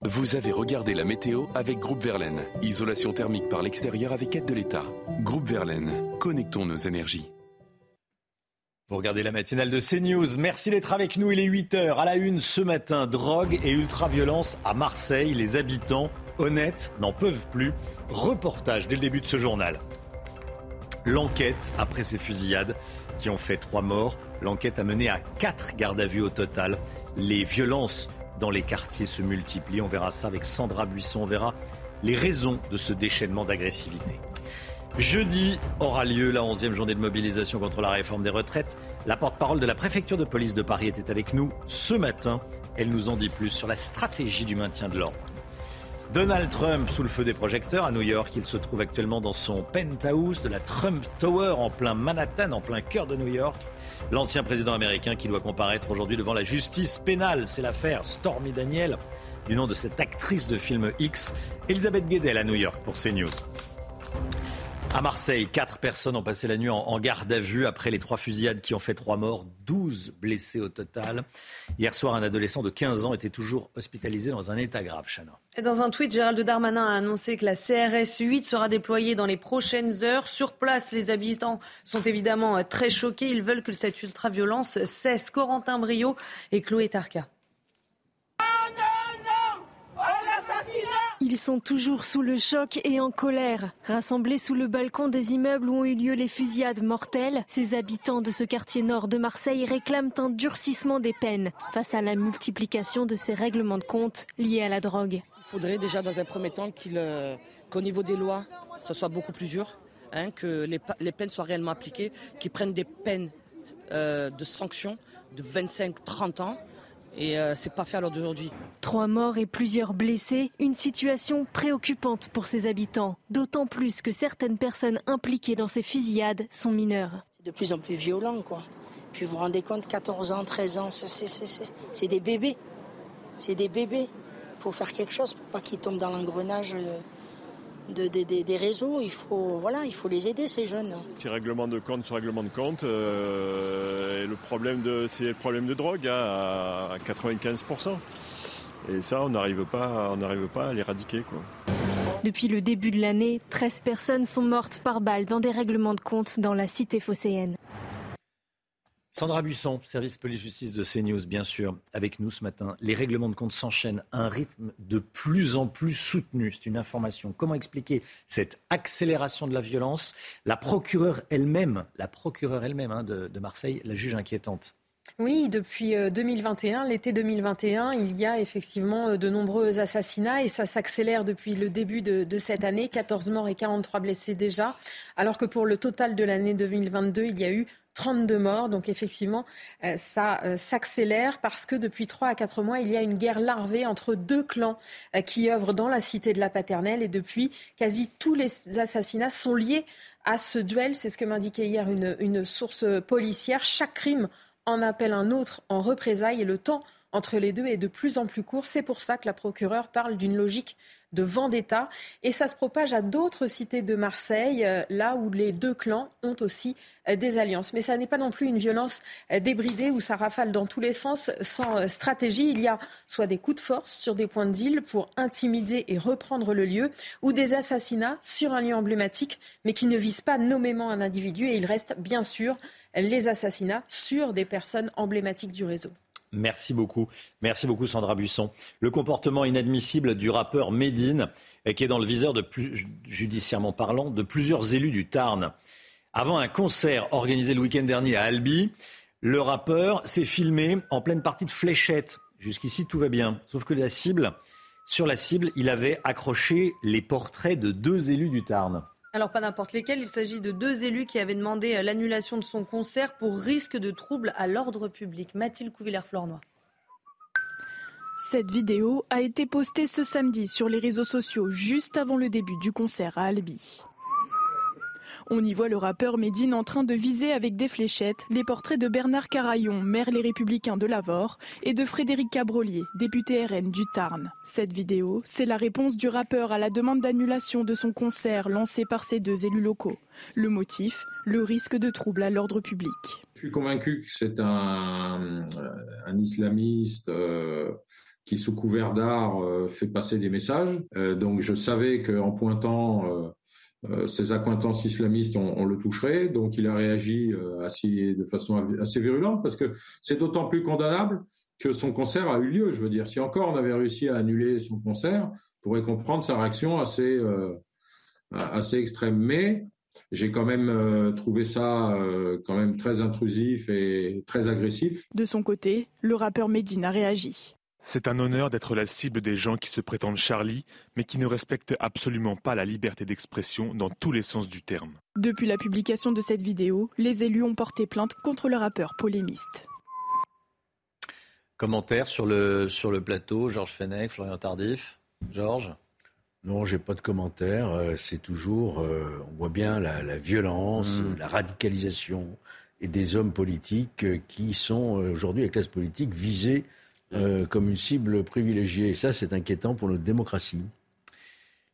S17: Vous avez regardé la météo avec Groupe Verlaine. Isolation thermique par l'extérieur avec aide de l'État. Groupe Verlaine, connectons nos énergies.
S1: Vous regardez la matinale de CNews. Merci d'être avec nous. Il est 8h. À la une ce matin, drogue et ultra-violence à Marseille. Les habitants, honnêtes, n'en peuvent plus. Reportage dès le début de ce journal. L'enquête après ces fusillades qui ont fait trois morts. L'enquête a mené à quatre gardes à vue au total. Les violences dans les quartiers se multiplient. On verra ça avec Sandra Buisson. On verra les raisons de ce déchaînement d'agressivité. Jeudi aura lieu la 11e journée de mobilisation contre la réforme des retraites. La porte-parole de la préfecture de police de Paris était avec nous ce matin. Elle nous en dit plus sur la stratégie du maintien de l'ordre. Donald Trump sous le feu des projecteurs à New York. Il se trouve actuellement dans son penthouse de la Trump Tower en plein Manhattan, en plein cœur de New York. L'ancien président américain qui doit comparaître aujourd'hui devant la justice pénale, c'est l'affaire Stormy Daniel, du nom de cette actrice de film X, Elisabeth Guedel à New York pour CNews. À Marseille, quatre personnes ont passé la nuit en, garde à vue après les trois fusillades qui ont fait trois morts, 12 blessés au total. Hier soir, un adolescent de 15 ans était toujours hospitalisé dans un état grave, Chana.
S8: Dans un tweet, Gérald Darmanin a annoncé que la CRS 8 sera déployée dans les prochaines heures. Sur place, les habitants sont évidemment très choqués. Ils veulent que cette ultra-violence cesse. Corentin Brio et Chloé Tarka.
S33: Ils sont toujours sous le choc et en colère. Rassemblés sous le balcon des immeubles où ont eu lieu les fusillades mortelles, ces habitants de ce quartier nord de Marseille réclament un durcissement des peines face à la multiplication de ces règlements de compte liés à la drogue.
S44: Il faudrait déjà dans un premier temps euh, qu'au niveau des lois, ce soit beaucoup plus dur, hein, que les, peines soient réellement appliquées, qu'ils prennent des peines euh, de sanctions de 25-30 ans et euh, c'est pas fait à l'heure d'aujourd'hui.
S33: Trois morts et plusieurs blessés, une situation préoccupante pour ses habitants, d'autant plus que certaines personnes impliquées dans ces fusillades sont mineures.
S45: C'est de plus en plus violent, quoi. Puis vous vous rendez compte, 14 ans, 13 ans, c'est des bébés. C'est des bébés. Il faut faire quelque chose pour pas qu'ils tombent dans l'engrenage. Euh, de, des réseaux. Il faut, voilà, il faut les aider, ces jeunes.
S36: Petit règlement de compte sur règlement de compte. Euh, et le problème de, c'est le problème de drogue hein, à 95%. Et ça, on n'arrive pas, on n'arrive pas à l'éradiquer. Quoi.
S33: Depuis le début de l'année, 13 personnes sont mortes par balle dans des règlements de compte dans la cité phocéenne.
S1: Sandra Buisson, service police-justice de CNews, bien sûr, avec nous ce matin. Les règlements de compte s'enchaînent à un rythme de plus en plus soutenu. C'est une information. Comment expliquer cette accélération de la violence? La procureure elle-même, la procureure elle-même hein, de, Marseille, la juge inquiétante.
S2: Oui, depuis 2021, euh, l'été 2021, il y a effectivement euh, de nombreux assassinats et ça s'accélère depuis le début de, de, cette année. 14 morts et 43 blessés déjà, alors que pour le total de l'année 2022, il y a eu 32 morts. Donc effectivement, euh, ça euh, s'accélère parce que depuis 3 à 4 mois, il y a une guerre larvée entre deux clans euh, qui œuvrent dans la cité de la paternelle. Et depuis, quasi tous les assassinats sont liés à ce duel. C'est ce que m'indiquait hier une, une source policière. Chaque crime en appelle un autre en représailles et le temps entre les deux est de plus en plus court. C'est pour ça que la procureure parle d'une logique de vendetta. Et ça se propage à d'autres cités de Marseille, euh, là où les deux clans ont aussi euh, des alliances. Mais ça n'est pas non plus une violence euh, débridée où ça rafale dans tous les sens sans stratégie. Il y a soit des coups de force sur des points de deal pour intimider et reprendre le lieu, ou des assassinats sur un lieu emblématique, mais qui ne visent pas nommément un individu. Et il reste bien sûr les assassinats sur des personnes emblématiques du réseau.
S1: Merci beaucoup. Sandra Buisson. Le comportement inadmissible du rappeur Médine, qui est dans le viseur, de plus, judiciairement parlant, de plusieurs élus du Tarn. Avant un concert organisé le week-end dernier à Albi, le rappeur s'est filmé en pleine partie de fléchette. Jusqu'ici, tout va bien. Sauf que la cible, sur la cible, il avait accroché les portraits de deux élus du Tarn.
S8: Alors pas n'importe lesquels, il s'agit de deux élus qui avaient demandé euh, l'annulation de son concert pour risque de trouble à l'ordre public. Mathilde Couvillère-Flornois.
S46: Cette vidéo a été postée ce samedi sur les réseaux sociaux juste avant le début du concert à Albi. On y voit le rappeur Médine en train de viser avec des fléchettes les portraits de Bernard Carayon, maire Les Républicains de Lavore, et de Frédéric Cabrolier, député RN du Tarn. Cette vidéo, c'est la réponse du rappeur à la demande d'annulation de son concert lancé par ces deux élus locaux. Le motif, le risque de trouble à l'ordre public.
S47: Je suis convaincu que c'est un, euh, islamiste. Euh, qui sous couvert d'art euh, fait passer des messages. donc je savais qu'en pointant ses accointances islamistes, on, le toucherait. Donc il a réagi euh, de façon assez virulente parce que c'est d'autant plus condamnable que son concert a eu lieu. Je veux dire, si encore on avait réussi à annuler son concert, on pourrait comprendre sa réaction assez, euh, extrême. Mais j'ai quand même trouvé ça quand même très intrusif et très agressif.
S46: De son côté, le rappeur Medine a réagi.
S48: C'est un honneur d'être la cible des gens qui se prétendent Charlie, mais qui ne respectent absolument pas la liberté d'expression dans tous les sens du terme.
S46: Depuis la publication de cette vidéo, les élus ont porté plainte contre le rappeur polémiste.
S1: Commentaire sur le, sur le plateau, Georges Fenech, Florian Tardif. Georges?
S27: Non, j'ai pas de commentaire. Euh, c'est toujours, euh, on voit bien la, violence, mmh. la radicalisation et des hommes politiques euh, qui sont aujourd'hui la classe politique visée euh, comme une cible privilégiée. Et ça, c'est inquiétant pour notre démocratie.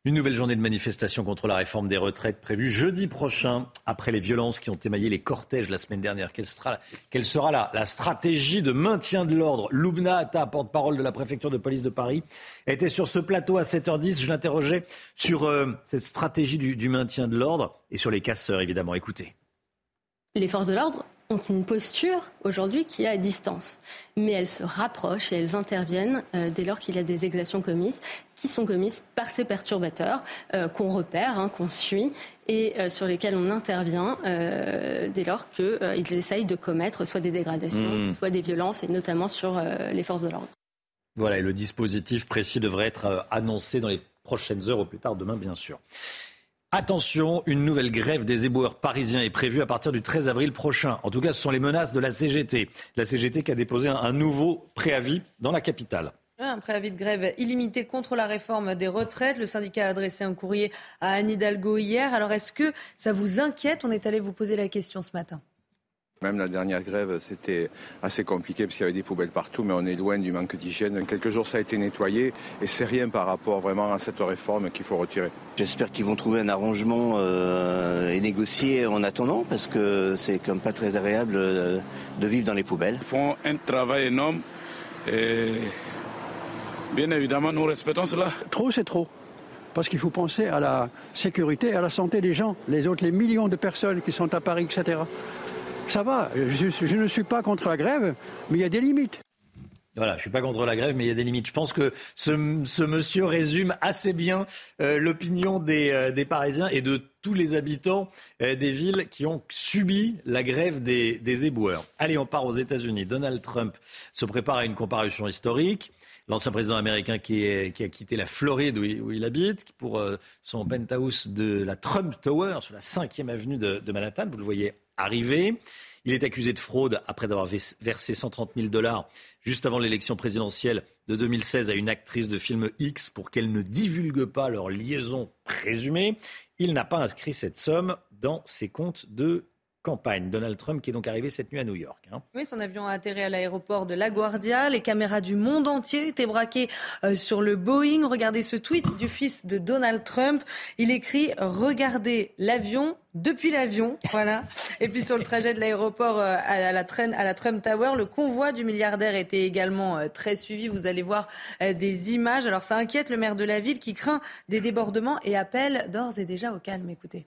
S1: Une nouvelle journée de manifestation contre la réforme des retraites prévue jeudi prochain, après les violences qui ont émaillé les cortèges la semaine dernière. Quelle sera, quelle sera la, la, stratégie de maintien de l'ordre? Loubna Atta, porte-parole de la préfecture de police de Paris, était sur ce plateau à 7h10. Je l'interrogeais sur euh, cette stratégie du, du maintien de l'ordre et sur les casseurs, évidemment. Écoutez.
S49: Les forces de l'ordre ont une posture aujourd'hui qui est à distance. Mais elles se rapprochent et elles interviennent euh, dès lors qu'il y a des exactions commises, qui sont commises par ces perturbateurs euh, qu'on repère, hein, qu'on suit et euh, sur lesquels on intervient dès lors qu'ils essayent de commettre soit des dégradations, mmh. soit des violences, et notamment sur les forces de l'ordre.
S1: Voilà, et le dispositif précis devrait être annoncé dans les prochaines heures, au plus tard demain, bien sûr. Attention, une nouvelle grève des éboueurs parisiens est prévue à partir du 13 avril prochain. En tout cas, ce sont les menaces de la CGT. La CGT qui a déposé un, nouveau préavis dans la capitale.
S8: Un préavis de grève illimité contre la réforme des retraites. Le syndicat a adressé un courrier à Anne Hidalgo hier. Alors est-ce que ça vous inquiète? On est allé vous poser la question ce matin.
S50: Même la dernière grève, c'était assez compliqué parce qu'il y avait des poubelles partout, mais on est loin du manque d'hygiène. Quelques jours, ça a été nettoyé et c'est rien par rapport vraiment à cette réforme qu'il faut retirer.
S51: J'espère qu'ils vont trouver un arrangement euh, et négocier en attendant parce que c'est comme pas très agréable euh, de vivre dans les poubelles.
S52: Ils font un travail énorme et bien évidemment, nous respectons cela.
S53: Trop, c'est trop parce qu'il faut penser à la sécurité et à la santé des gens, les autres, les millions de personnes qui sont à Paris, etc ça va. Je, ne suis pas contre la grève, mais il y a des limites.
S1: Voilà, je ne suis pas contre la grève, mais il y a des limites. Je pense que ce, monsieur résume assez bien euh, l'opinion euh, des, Parisiens et de tous les habitants euh, des villes qui ont subi la grève des, éboueurs. Allez, on part aux États-Unis. Donald Trump se prépare à une comparution historique. L'ancien président américain qui, a quitté la Floride où il, habite, pour son penthouse de la Trump Tower sur la 5e avenue de, de Manhattan. Vous le voyez arrivé. Il est accusé de fraude après avoir versé 130 000 dollars juste avant l'élection présidentielle de 2016 à une actrice de film X pour qu'elle ne divulgue pas leur liaison présumée. Il n'a pas inscrit cette somme dans ses comptes de campagne. Donald Trump qui est donc arrivé cette nuit à New York.
S8: Hein. Oui, son avion a atterri à l'aéroport de LaGuardia. Les caméras du monde entier étaient braquées euh, sur le Boeing. Regardez ce tweet du fils de Donald Trump. Il écrit Regardez l'avion depuis l'avion, voilà. Et puis sur le trajet de l'aéroport euh, à, la, à la Trump Tower, le convoi du milliardaire était également euh, très suivi. Vous allez voir des images. Alors ça inquiète le maire de la ville qui craint des débordements et appelle d'ores et déjà au calme. Écoutez.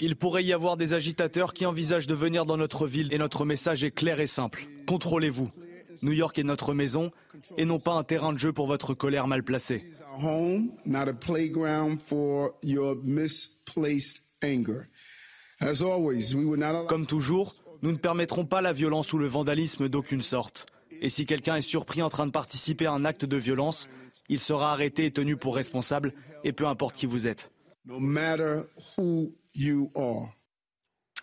S54: Il pourrait y avoir des agitateurs qui envisagent de venir dans notre ville et notre message est clair et simple. Contrôlez-vous. New York est notre maison et non pas un terrain de jeu pour votre colère mal placée. Comme toujours, nous ne permettrons pas la violence ou le vandalisme d'aucune sorte. Et si quelqu'un est surpris en train de participer à un acte de violence, il sera arrêté et tenu pour responsable, et peu importe qui vous êtes no matter
S1: who you are.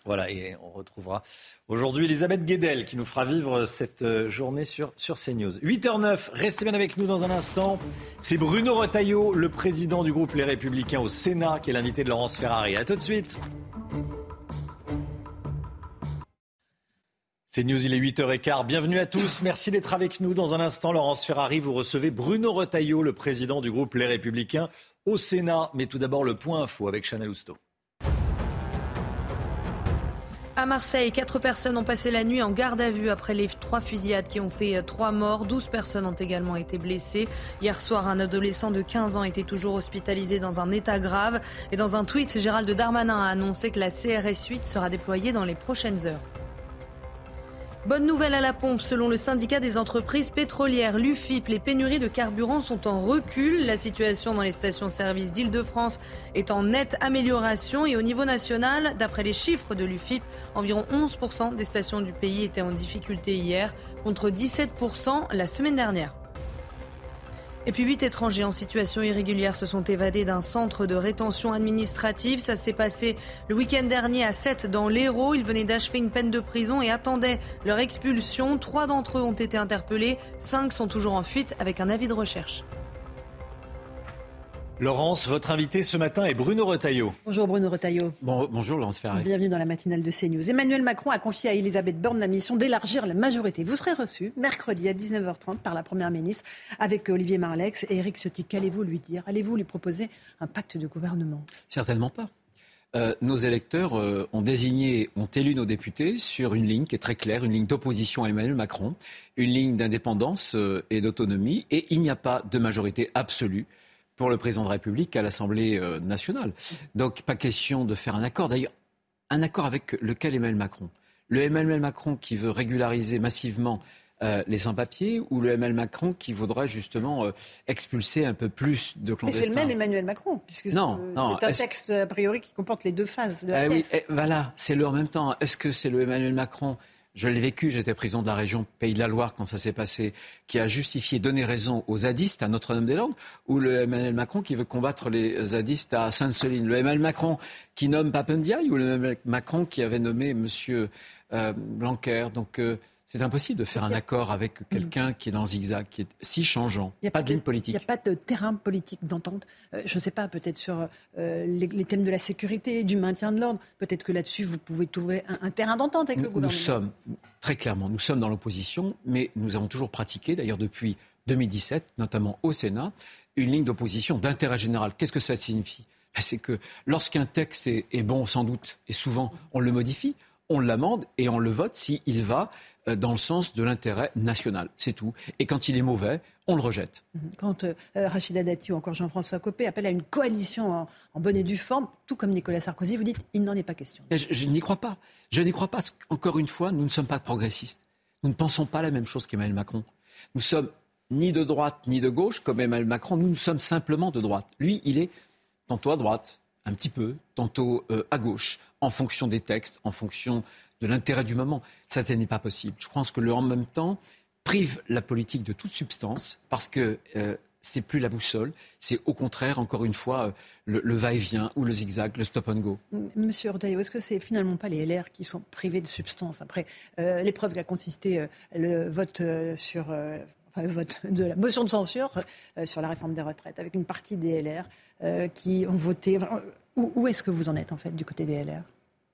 S1: Voilà, et on retrouvera aujourd'hui Elisabeth Guedel qui nous fera vivre cette euh, journée sur, sur CNews. 8h09, restez bien avec nous dans un instant. C'est Bruno Retailleau, le président du groupe Les Républicains au Sénat, qui est l'invité de Laurence Ferrari. A tout de suite. C'est News, il est 8h15. Bienvenue à tous. Merci d'être avec nous. Dans un instant, Laurence Ferrari, vous recevez Bruno Retailleau, le président du groupe Les Républicains au Sénat. Mais tout d'abord, le point info avec Chanel Housteau.
S8: À Marseille, quatre personnes ont passé la nuit en garde à vue après les trois fusillades qui ont fait trois morts. Douze personnes ont également été blessées. Hier soir, un adolescent de 15 ans était toujours hospitalisé dans un état grave. Et dans un tweet, Gérald Darmanin a annoncé que la CRS 8 sera déployée dans les prochaines heures. Bonne nouvelle à la pompe, selon le syndicat des entreprises pétrolières, l'UFIP, les pénuries de carburant sont en recul. La situation dans les stations-service d'Île-de-France est en nette amélioration et au niveau national, d'après les chiffres de l'UFIP, environ 11% des stations du pays étaient en difficulté hier contre 17% la semaine dernière. Et puis huit étrangers en situation irrégulière se sont évadés d'un centre de rétention administrative. Ça s'est passé le week-end dernier à 7 dans l'Hérault. Ils venaient d'achever une peine de prison et attendaient leur expulsion. Trois d'entre eux ont été interpellés. Cinq sont toujours en fuite avec un avis de recherche.
S1: Laurence, votre invité ce matin est Bruno Retailleau.
S55: Bonjour Bruno Retailleau.
S1: bonjour Laurence Ferrari.
S55: Bienvenue dans la matinale de CNews. Emmanuel Macron a confié à Elisabeth Borne la mission d'élargir la majorité. Vous serez reçu mercredi à 19h30 par la Première ministre avec Olivier Marlex et Eric Ciotti. Qu'allez-vous lui dire? Allez-vous lui proposer un pacte de gouvernement?
S56: Certainement pas. Euh, nos électeurs euh, ont désigné, ont élu nos députés sur une ligne qui est très claire, une ligne d'opposition à Emmanuel Macron, une ligne d'indépendance euh, et d'autonomie, et il n'y a pas de majorité absolue pour le président de la République à l'Assemblée euh, nationale. Donc pas question de faire un accord. D'ailleurs, un accord avec lequel Emmanuel Macron? Le Emmanuel Macron qui veut régulariser massivement euh, les sans-papiers ou le Emmanuel Macron qui voudrait justement euh, expulser un peu plus de clandestins
S55: Mais c'est le même Emmanuel Macron, puisque c'est un texte a priori qui comporte les deux phases de la
S56: eh
S55: oui,
S56: eh, voilà, c'est le en même temps. Est-ce que c'est le Emmanuel Macron je l'ai vécu, j'étais président de la région Pays de la Loire quand ça s'est passé, qui a justifié, donné raison aux zadistes à Notre-Dame-des-Landes, ou le Emmanuel Macron qui veut combattre les zadistes à Sainte-Soline. Le Emmanuel Macron qui nomme Papendiaï ou le Emmanuel Macron qui avait nommé M. Euh, Blanquer. Donc, euh, c'est impossible de faire un accord avec mm. quelqu'un qui est dans le zigzag, qui est si changeant. Il n'y a pas, de ligne politique.
S55: Il n'y a pas de terrain politique d'entente. Euh, je ne sais pas, peut-être sur euh, les, thèmes de la sécurité, du maintien de l'ordre. Peut-être que là-dessus, vous pouvez trouver un, terrain d'entente avec le gouvernement.
S56: Nous sommes, très clairement, nous sommes dans l'opposition, mais nous avons toujours pratiqué, d'ailleurs depuis 2017, notamment au Sénat, une ligne d'opposition d'intérêt général. Qu'est-ce que ça signifie? Ben, C'est que lorsqu'un texte est bon, sans doute, et souvent on le modifie, on l'amende et on le vote s'il va euh, dans le sens de l'intérêt national. C'est tout. Et quand il est mauvais, on le rejette.
S55: Mhm. Quand euh, Rachida Dati ou encore Jean-François Copé appellent à une coalition en, bonne et due forme, tout comme Nicolas Sarkozy, vous dites il n'en est pas question.
S56: je, n'y crois pas. Je n'y crois pas. Encore une fois, nous ne sommes pas progressistes. Nous ne pensons pas la même chose qu'Emmanuel Macron. Nous sommes ni de droite ni de gauche comme Emmanuel Macron. Nous, nous sommes simplement de droite. Lui, il est tantôt à droite, un petit peu, tantôt euh, à gauche, en fonction des textes, en fonction de l'intérêt du moment. Ça, ce n'est pas possible. Je pense que le en même temps prive la politique de toute substance parce que euh, c'est plus la boussole, c'est au contraire, encore une fois, euh, le, va-et-vient ou le zigzag, le stop and go.
S55: Monsieur Ordaillot, est-ce que c'est finalement pas les LR qui sont privés de substance après euh, l'épreuve qu'a consisté le vote sur le vote de la motion de censure sur la réforme des retraites, avec une partie des LR qui ont voté. Où, est-ce que vous en êtes en fait du côté des LR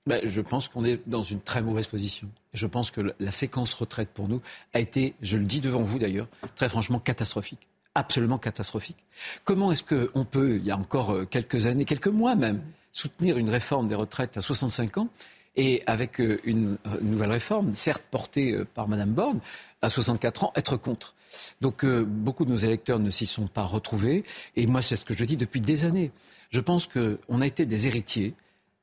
S56: ben, je pense qu'on est dans une très mauvaise position. Je pense que la séquence retraite pour nous a été, je le dis devant vous d'ailleurs, très franchement catastrophique. Absolument catastrophique. Comment est-ce qu'on peut, il y a encore euh, quelques années, quelques mois même, soutenir une réforme des retraites à 65 ans et avec euh, une nouvelle réforme, certes portée euh, par Mme Borne, à 64 ans, être contre. Donc beaucoup de nos électeurs ne s'y sont pas retrouvés. Et moi, c'est ce que je dis depuis des années. Je pense qu'on a été des héritiers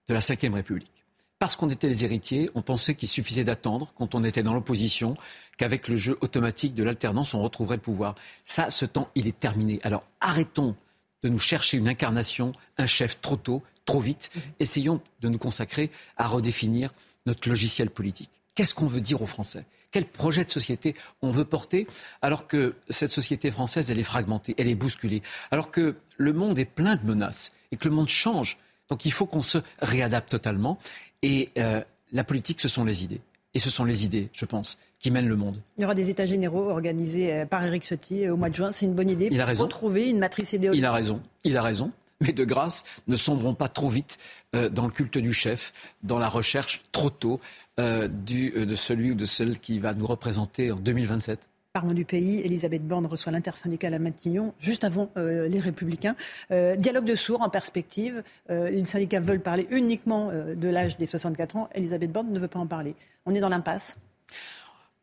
S56: de la Ve République parce qu'on était les héritiers, on pensait qu'il suffisait d'attendre, quand on était dans l'opposition, qu'avec le jeu automatique de l'alternance, on retrouverait le pouvoir. Ça, ce temps, il est terminé. Alors arrêtons de nous chercher une incarnation, un chef trop tôt, trop vite. Essayons de nous consacrer à redéfinir notre logiciel politique. Qu'est-ce qu'on veut dire aux Français? Quel projet de société on veut porter alors que cette société française, elle est fragmentée, elle est bousculée, alors que le monde est plein de menaces et que le monde change? Donc il faut qu'on se réadapte totalement. Et euh, la politique, ce sont les idées. Et ce sont les idées, je pense, qui mènent le monde.
S55: Il y aura des États généraux organisés euh, par Éric Ciotti euh, au mois de juin. C'est une bonne idée pour retrouver une matrice idéologique.
S56: Il a raison. Il a raison. Mais de grâce, ne sombrons pas trop vite dans le culte du chef, dans la recherche trop tôt de celui ou de celle qui va nous représenter en 2027
S55: parlons du pays. Elisabeth Borne reçoit l'intersyndicale à Matignon, juste avant euh, les Républicains. Euh, dialogue de sourds en perspective. Euh, les syndicats veulent parler uniquement de l'âge des 64 ans. Elisabeth Borne ne veut pas en parler. On est dans l'impasse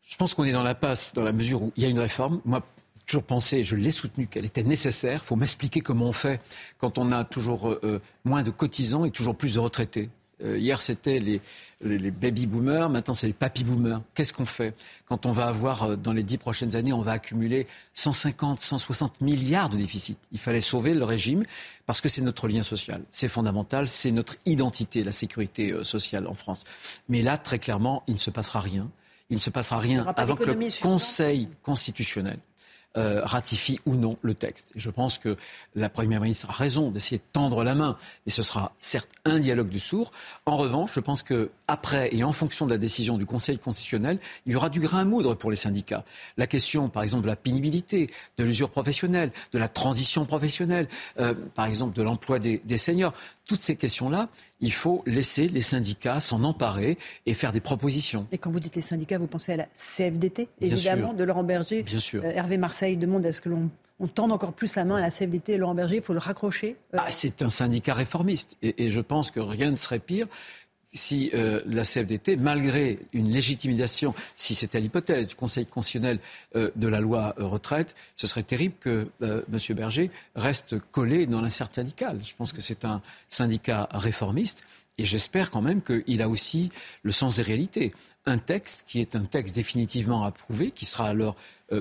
S56: Je pense qu'on est dans l'impasse dans la mesure où il y a une réforme. Moi, toujours pensé, je l'ai soutenu, qu'elle était nécessaire. Il faut m'expliquer comment on fait quand on a toujours moins de cotisants et toujours plus de retraités. Euh, hier, c'était les, les, baby boomers, maintenant c'est les papy boomers. Qu'est-ce qu'on fait quand on va avoir, euh, dans les dix prochaines années, on va accumuler 150, 160 milliards de déficit? Il fallait sauver le régime parce que c'est notre lien social. C'est fondamental, c'est notre identité, la sécurité euh, sociale en France. Mais là, très clairement, il ne se passera rien. Il ne se passera rien avant que le Conseil constitutionnel euh, ratifie ou non le texte. Je pense que la Première ministre a raison d'essayer de tendre la main, mais ce sera certes un dialogue de sourds. En revanche, je pense que après et en fonction de la décision du Conseil constitutionnel, il y aura du grain à moudre pour les syndicats. La question, par exemple, de la pénibilité, de l'usure professionnelle, de la transition professionnelle, euh, par exemple, de l'emploi des seniors toutes ces questions-là, il faut laisser les syndicats s'en emparer et faire des propositions.
S55: Et quand vous dites les syndicats, vous pensez à la CFDT, évidemment, de Laurent Berger.
S56: Bien sûr.
S55: Euh, Hervé Marseille demande à ce que l'on on tende encore plus la main à la CFDT et Laurent Berger, il faut le raccrocher.
S56: Euh, ah, c'est un syndicat réformiste et, je pense que rien ne serait pire si euh, la CFDT, malgré une légitimisation, si c'était l'hypothèse du Conseil constitutionnel euh, de la loi euh, retraite, ce serait terrible que M. Berger reste collé dans l'incertitude syndicale. Je pense que c'est un syndicat réformiste et j'espère quand même qu'il a aussi le sens des réalités. Un texte qui est un texte définitivement approuvé, qui sera alors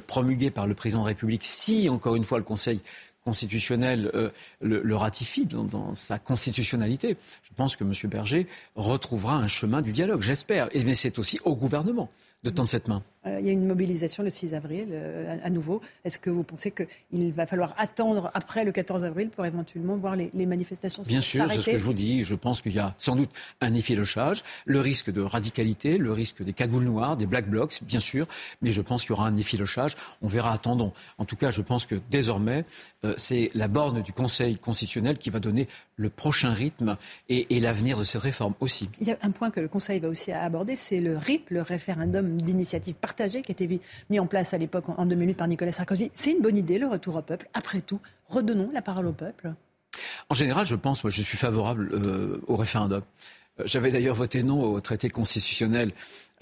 S56: promulgué par le président de la République si, encore une fois, le Conseil constitutionnel euh, le, ratifie dans, sa constitutionnalité. Je pense que M. Berger retrouvera un chemin du dialogue, j'espère. Mais c'est aussi au gouvernement de tendre cette main.
S55: Euh, il y a une mobilisation le 6 avril euh, à, nouveau. Est-ce que vous pensez qu'il va falloir attendre après le 14 avril pour éventuellement voir les, manifestations
S56: Bien sûr, c'est ce que je vous dis. Je pense qu'il y a sans doute un effilochage, le risque de radicalité, le risque des cagoules noires, des black blocs, bien sûr, mais je pense qu'il y aura un effilochage. On verra, attendons. En tout cas, je pense que désormais, euh, c'est la borne du Conseil constitutionnel qui va donner le prochain rythme et, et l'avenir de cette réforme aussi.
S55: Il y a un point que le Conseil va aussi aborder, c'est le RIP, le référendum d'initiative partagée, qui a été mis en place à l'époque en 2008 par Nicolas Sarkozy. C'est une bonne idée, le retour au peuple. Après tout, redonnons la parole au peuple.
S56: En général, je pense, moi, je suis favorable euh, au référendum. Euh, j'avais d'ailleurs voté non au traité constitutionnel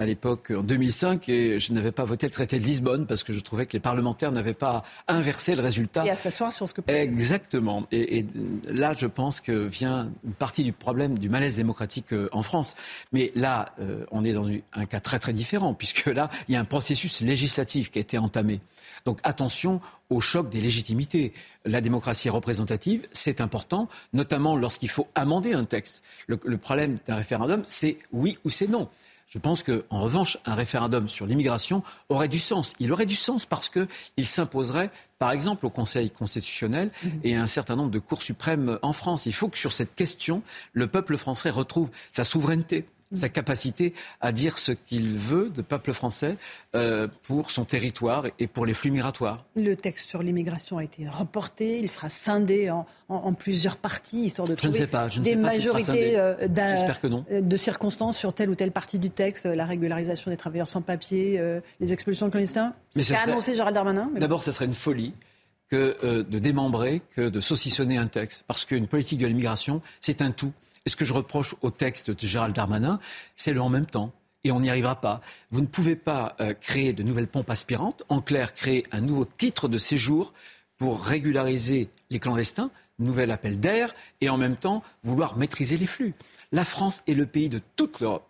S56: à l'époque en 2005 et je n'avais pas voté le traité de Lisbonne parce que je trouvais que les parlementaires n'avaient pas inversé le résultat.
S55: Et à s'asseoir sur ce que.
S56: Exactement. Et, là, je pense que vient une partie du problème du malaise démocratique euh, en France. Mais là, euh, on est dans un cas très très différent puisque là, il y a un processus législatif qui a été entamé. Donc attention au choc des légitimités. La démocratie représentative, c'est important, notamment lorsqu'il faut amender un texte. le problème d'un référendum, c'est oui ou c'est non. Je pense qu'en revanche, un référendum sur l'immigration aurait du sens. Il aurait du sens parce qu'il s'imposerait, par exemple, au Conseil constitutionnel mhm. et à un certain nombre de cours suprêmes en France. Il faut que sur cette question, le peuple français retrouve sa souveraineté sa capacité à dire ce qu'il veut de peuple français euh, pour son territoire et pour les flux migratoires.
S55: Le texte sur l'immigration a été reporté, il sera scindé en, plusieurs parties, histoire de trouver des majorités euh, euh, de circonstances sur telle ou telle partie du texte, la régularisation des travailleurs sans papier, les expulsions de clandestins. C'est ce qu'a annoncé Gérald Darmanin.
S56: D'abord, ce serait une folie que de démembrer, que de saucissonner un texte, parce qu'une politique de l'immigration, c'est un tout. Ce que je reproche au texte de Gérald Darmanin, c'est le en même temps. Et on n'y arrivera pas. Vous ne pouvez pas euh, créer de nouvelles pompes aspirantes, en clair, créer un nouveau titre de séjour pour régulariser les clandestins, nouvel appel d'air, et en même temps vouloir maîtriser les flux. La France est le pays de toute l'Europe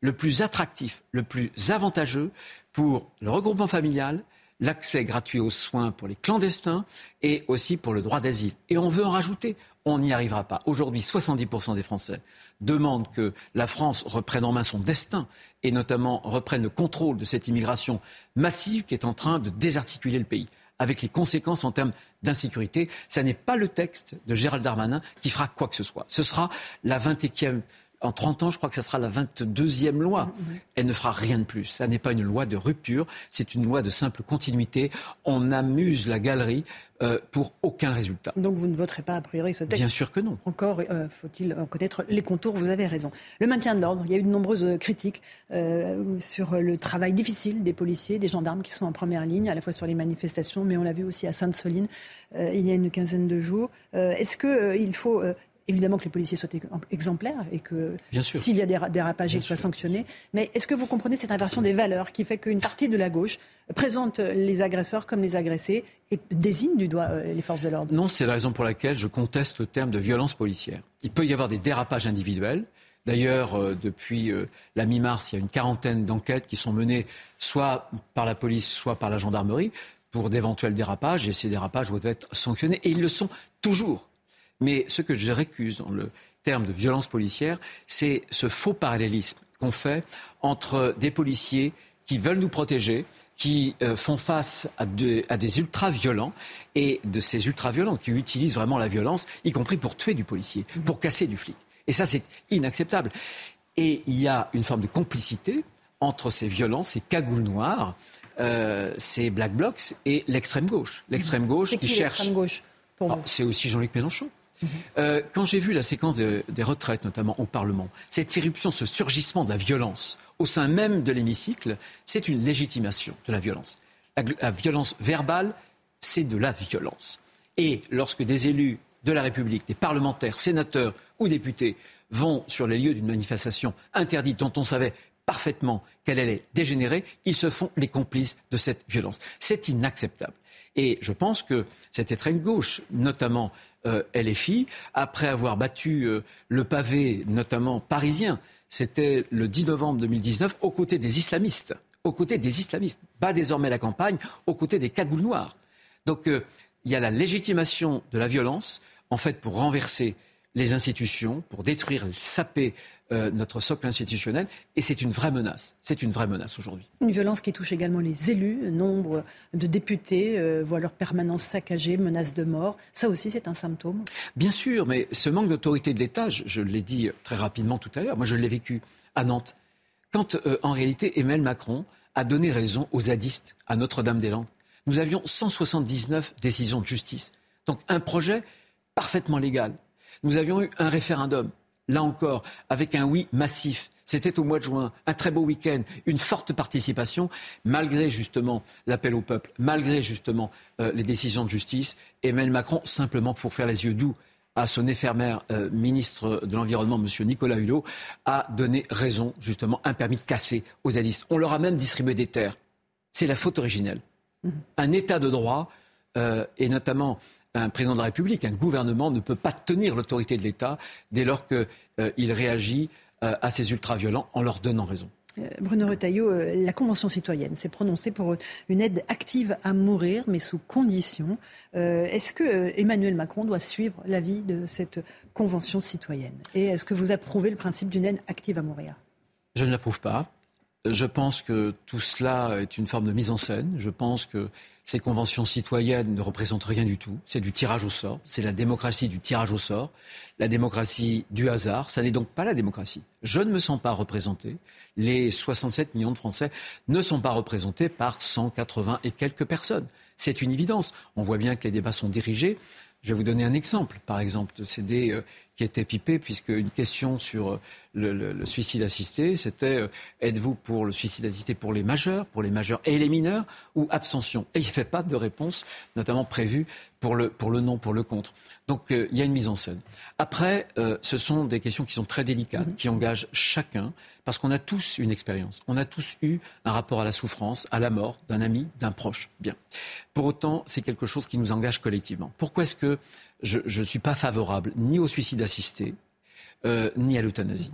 S56: le plus attractif, le plus avantageux pour le regroupement familial, l'accès gratuit aux soins pour les clandestins et aussi pour le droit d'asile. Et on veut en rajouter on n'y arrivera pas. Aujourd'hui, 70% des Français demandent que la France reprenne en main son destin et notamment reprenne le contrôle de cette immigration massive qui est en train de désarticuler le pays avec les conséquences en termes d'insécurité. Ce n'est pas le texte de Gérald Darmanin qui fera quoi que ce soit. Ce sera la 21e en 30 ans, je crois que ce sera la 22e loi. Elle ne fera rien de plus. Ça n'est pas une loi de rupture, c'est une loi de simple continuité. On amuse la galerie euh, pour aucun résultat.
S55: Donc vous ne voterez pas a priori ce texte
S56: Bien sûr que non.
S55: Encore euh, faut-il connaître les contours, vous avez raison. Le maintien de l'ordre, il y a eu de nombreuses critiques euh, sur le travail difficile des policiers, des gendarmes qui sont en première ligne, à la fois sur les manifestations, mais on l'a vu aussi à Sainte-Soline il y a une quinzaine de jours. Est-ce qu'il faut évidemment que les policiers soient exemplaires et que s'il y a des dérapages, ils soient sanctionnés. Mais est-ce que vous comprenez cette inversion des valeurs qui fait qu'une partie de la gauche présente les agresseurs comme les agressés et désigne du doigt euh, les forces de l'ordre?
S56: Non, c'est la raison pour laquelle je conteste le terme de violence policière. Il peut y avoir des dérapages individuels, D'ailleurs, euh, depuis euh, la mi-mars, il y a une quarantaine d'enquêtes qui sont menées soit par la police, soit par la gendarmerie pour d'éventuels dérapages, et ces dérapages doivent être sanctionnés, et ils le sont toujours. Mais ce que je récuse dans le terme de violence policière, c'est ce faux parallélisme qu'on fait entre des policiers qui veulent nous protéger, qui euh, font face à, à des ultra-violents et de ces ultra-violents qui utilisent vraiment la violence, y compris pour tuer du policier, pour casser du flic. Et ça, c'est inacceptable. Et il y a une forme de complicité entre ces violences, ces cagoules noires, euh, ces black blocs et l'extrême gauche. L'extrême gauche
S55: qui,
S56: qui cherche. Ah, c'est aussi Jean-Luc Mélenchon. Euh, quand j'ai vu la séquence de- des retraites, notamment au Parlement, cette irruption, ce surgissement de la violence au sein même de l'hémicycle, c'est une légitimation de la violence. La, la violence verbale, c'est de la violence. Et lorsque des élus de la République, des parlementaires, sénateurs ou députés vont sur les lieux d'une manifestation interdite dont on savait parfaitement qu'elle allait dégénérer, ils se font les complices de cette violence. C'est inacceptable. Et je pense que cette extrême gauche, notamment LFI, après avoir battu euh, le pavé, notamment parisien, c'était le 10 novembre 2019, aux côtés des islamistes, aux côtés des islamistes, bat désormais la campagne, aux côtés des cagoules noires. Donc euh, il y a la légitimation de la violence, en fait, pour renverser les institutions, pour détruire, saper euh, notre socle institutionnel, et c'est une vraie menace. C'est une vraie menace aujourd'hui.
S55: Une violence qui touche également les élus. Nombre de députés euh, voient leur permanence saccagée, menacent de mort. Ça aussi, c'est un symptôme.
S56: Bien sûr, mais ce manque d'autorité de l'État, je, je l'ai dit très rapidement tout à l'heure, moi je l'ai vécu à Nantes, quand euh, en réalité Emmanuel Macron a donné raison aux zadistes à Notre-Dame-des-Landes. Nous avions 179 décisions de justice, donc un projet parfaitement légal. Nous avions eu un référendum, là encore, avec un oui massif. C'était au mois de juin, un très beau week-end, une forte participation, malgré justement l'appel au peuple, malgré justement euh, les décisions de justice. Emmanuel Macron, simplement pour faire les yeux doux à son éphémère euh, ministre de l'Environnement, M. Nicolas Hulot, a donné raison, justement, un permis de casser aux zadistes. On leur a même distribué des terres. C'est la faute originelle. Un État de droit, euh, et notamment un président de la République, un gouvernement ne peut pas tenir l'autorité de l'État dès lors qu'il réagit euh, à ces ultra-violents en leur donnant raison.
S55: Euh, Bruno Retailleau, euh, la Convention citoyenne s'est prononcée pour une aide active à mourir, mais sous conditions. Euh, est-ce que euh, Emmanuel Macron doit suivre l'avis de cette Convention citoyenne? Et est-ce que vous approuvez le principe d'une aide active à mourir?
S56: Je ne l'approuve pas. Je pense que tout cela est une forme de mise en scène. Je pense que ces conventions citoyennes ne représentent rien du tout. C'est du tirage au sort. C'est la démocratie du tirage au sort. La démocratie du hasard. Ça n'est donc pas la démocratie. Je ne me sens pas représenté. Les 67 millions de Français ne sont pas représentés par 180 et quelques personnes. C'est une évidence. On voit bien que les débats sont dirigés. Je vais vous donner un exemple, par exemple, de ces dés euh, qui étaient pipés, puisque une question sur euh, le, le- le suicide assisté, c'était euh, êtes-vous pour le suicide assisté pour les majeurs, pour les majeurs et les mineurs, ou abstention? Et il n'y avait pas de réponse, notamment prévue pour le, pour le non, pour le contre. Donc euh, il y a une mise en scène. Après, euh, ce sont des questions qui sont très délicates, qui engagent chacun, parce qu'on a tous une expérience. On a tous eu un rapport à la souffrance, à la mort d'un ami, d'un proche. Bien. Pour autant, c'est quelque chose qui nous engage collectivement. Pourquoi est-ce que je ne suis pas favorable ni au suicide assisté, euh, ni à l'euthanasie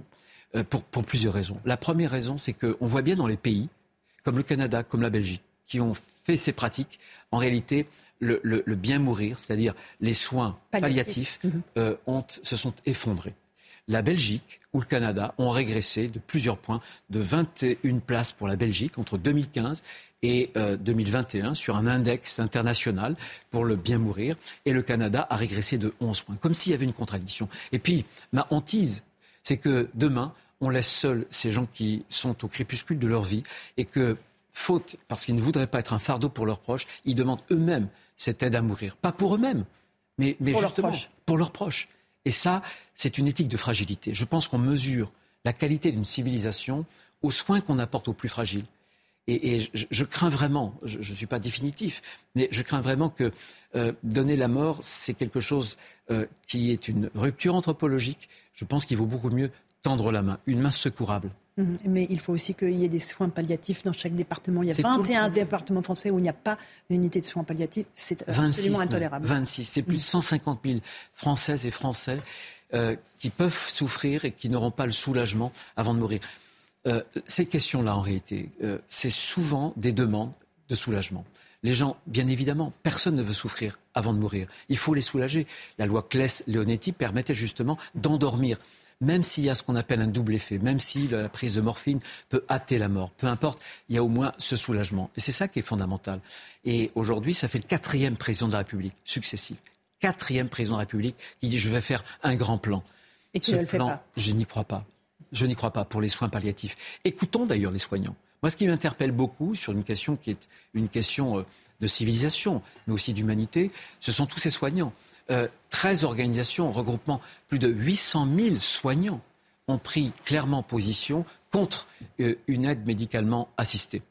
S56: Euh, pour, pour plusieurs raisons. La première raison, c'est qu'on voit bien dans les pays, comme le Canada, comme la Belgique, qui ont fait ces pratiques, en réalité, le, le- le bien mourir, c'est-à-dire les soins
S55: Palliatifs.
S56: palliatifs, euh, ont- se sont effondrés. La Belgique ou le Canada ont régressé de plusieurs points, de 21 places pour la Belgique entre 2015 et euh, 2021 sur un index international pour le bien mourir. Et le Canada a régressé de 11 points, comme s'il y avait une contradiction. Et puis, ma hantise, c'est que demain, on laisse seuls ces gens qui sont au crépuscule de leur vie et que, faute, parce qu'ils ne voudraient pas être un fardeau pour leurs proches, ils demandent eux-mêmes cette aide à mourir. Pas pour eux-mêmes, mais, mais
S55: Pour leurs
S56: justement pour leurs proches. Et ça, c'est une éthique de fragilité. Je pense qu'on mesure la qualité d'une civilisation aux soins qu'on apporte aux plus fragiles. Et, je crains vraiment, je ne suis pas définitif, mais je crains vraiment que euh, donner la mort, c'est quelque chose euh, qui est une rupture anthropologique. Je pense qu'il vaut beaucoup mieux tendre la main, une main secourable.
S55: Mhm. Mais il faut aussi qu'il y ait des soins palliatifs dans chaque département. Il y a
S56: C'est tout le
S55: 21
S56: problème.
S55: départements français où il n'y a pas d'unité de soins palliatifs. C'est
S56: 26,
S55: absolument intolérable.
S56: 26, c'est plus de 150 000 Françaises et Français euh, qui peuvent souffrir et qui n'auront pas le soulagement avant de mourir. Euh, ces questions-là, en réalité, euh, c'est souvent des demandes de soulagement. Les gens, bien évidemment, personne ne veut souffrir avant de mourir. Il faut les soulager. La loi Claes-Leonetti permettait justement d'endormir même s'il y a ce qu'on appelle un double effet, même si la prise de morphine peut hâter la mort, peu importe, il y a au moins ce soulagement. Et c'est ça qui est fondamental. Et aujourd'hui, ça fait le quatrième président de la République successif. Quatrième président de la République qui dit je vais faire un grand plan.
S55: Et qui ne le fait pas.
S56: Je n'y crois pas. Je n'y crois pas pour les soins palliatifs. Écoutons d'ailleurs les soignants. Moi, ce qui m'interpelle beaucoup sur une question qui est une question euh, de civilisation, mais aussi d'humanité, ce sont tous ces soignants. 13 euh, organisations, regroupement plus de 800 000 soignants ont pris clairement position contre euh, une aide médicalement assistée.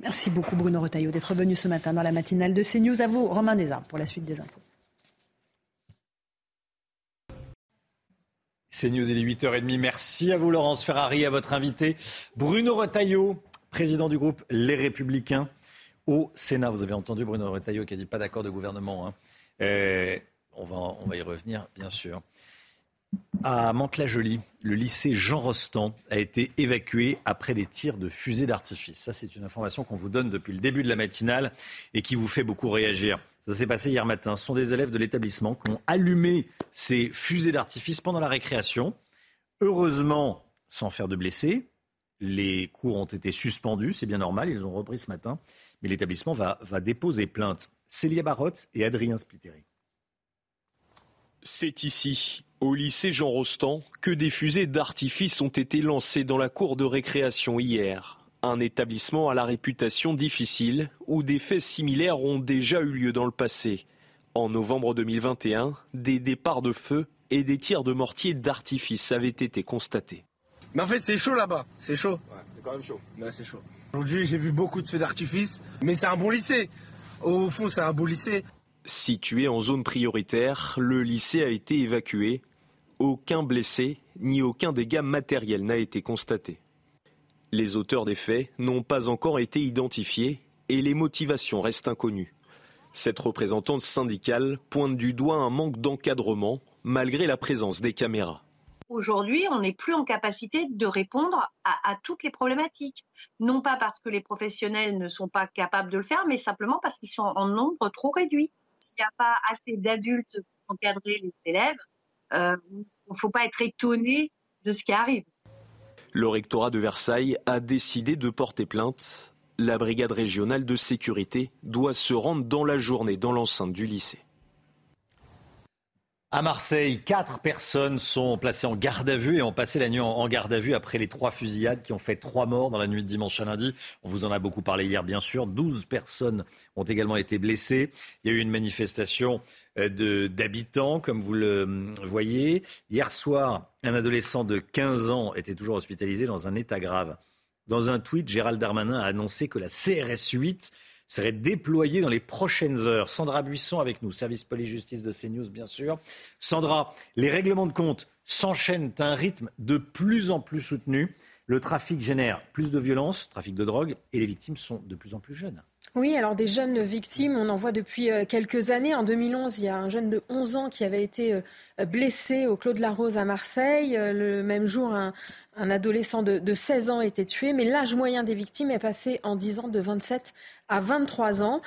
S55: Merci beaucoup Bruno Retailleau d'être venu ce matin dans la matinale de CNews. À vous, Romain Desarmes, pour la suite des infos.
S1: CNews, il est 8h30. Merci à vous, Laurence Ferrari, à votre invité, Bruno Retailleau, président du groupe Les Républicains au Sénat. Vous avez entendu Bruno Retailleau qui a dit pas d'accord de gouvernement. Hein. Euh, on va, y revenir, bien sûr. À Mantes-la-Jolie, le lycée Jean Rostand a été évacué après les tirs de fusées d'artifice. Ça, c'est une information qu'on vous donne depuis le début de la matinale et qui vous fait beaucoup réagir. Ça s'est passé hier matin. Ce sont des élèves de l'établissement qui ont allumé ces fusées d'artifice pendant la récréation. Heureusement, sans faire de blessés. Les cours ont été suspendus, c'est bien normal, ils ont repris ce matin. Mais l'établissement va, va déposer plainte. Célia Barotte et Adrien Spiteri.
S22: C'est ici, au lycée Jean Rostand, que des fusées d'artifice ont été lancées dans la cour de récréation hier. Un établissement à la réputation difficile, où des faits similaires ont déjà eu lieu dans le passé. En novembre 2021, des départs de feu et des tirs de mortier d'artifice avaient été constatés.
S23: Mais en fait, c'est chaud là-bas, c'est chaud. c'est quand même chaud. c'est chaud. Aujourd'hui, j'ai vu beaucoup de feux d'artifice, mais c'est un bon lycée. Au fond, c'est un beau lycée.
S22: Situé en zone prioritaire, le lycée a été évacué. Aucun blessé ni aucun dégât matériel n'a été constaté. Les auteurs des faits n'ont pas encore été identifiés et les motivations restent inconnues. Cette représentante syndicale pointe du doigt un manque d'encadrement malgré la présence des caméras.
S57: Aujourd'hui, on n'est plus en capacité de répondre à, toutes les problématiques. Non pas parce que les professionnels ne sont pas capables de le faire, mais simplement parce qu'ils sont en nombre trop réduit s'il n'y a pas assez d'adultes pour encadrer les élèves, il euh, ne faut pas être étonné de ce qui arrive.
S22: Le rectorat de Versailles a décidé de porter plainte. La brigade régionale de sécurité doit se rendre dans la journée dans l'enceinte du lycée.
S1: À Marseille, quatre personnes sont placées en garde à vue et ont passé la nuit en garde à vue après les trois fusillades qui ont fait trois morts dans la nuit de dimanche à lundi. On vous en a beaucoup parlé hier, bien sûr. Douze personnes ont également été blessées. Il y a eu une manifestation euh, d'habitants, comme vous le euh, voyez. Hier soir, un adolescent de 15 ans était toujours hospitalisé dans un état grave. Dans un tweet, Gérald Darmanin a annoncé que la CRS 8 serait déployé dans les prochaines heures. Sandra Buisson avec nous, service police-justice de CNews, bien sûr. Sandra, les règlements de compte s'enchaînent à un rythme de plus en plus soutenu. Le trafic génère plus de violence, trafic de drogue, et les victimes sont de plus en plus jeunes.
S2: Oui, alors des jeunes victimes, on en voit depuis euh, quelques années. En 2011, il y a un jeune de 11 ans qui avait été euh, blessé au Clos de la Rose à Marseille. Euh, le même jour, un, adolescent de, 16 ans été tué. Mais l'âge moyen des victimes est passé en 10 ans de 27 à 23 ans.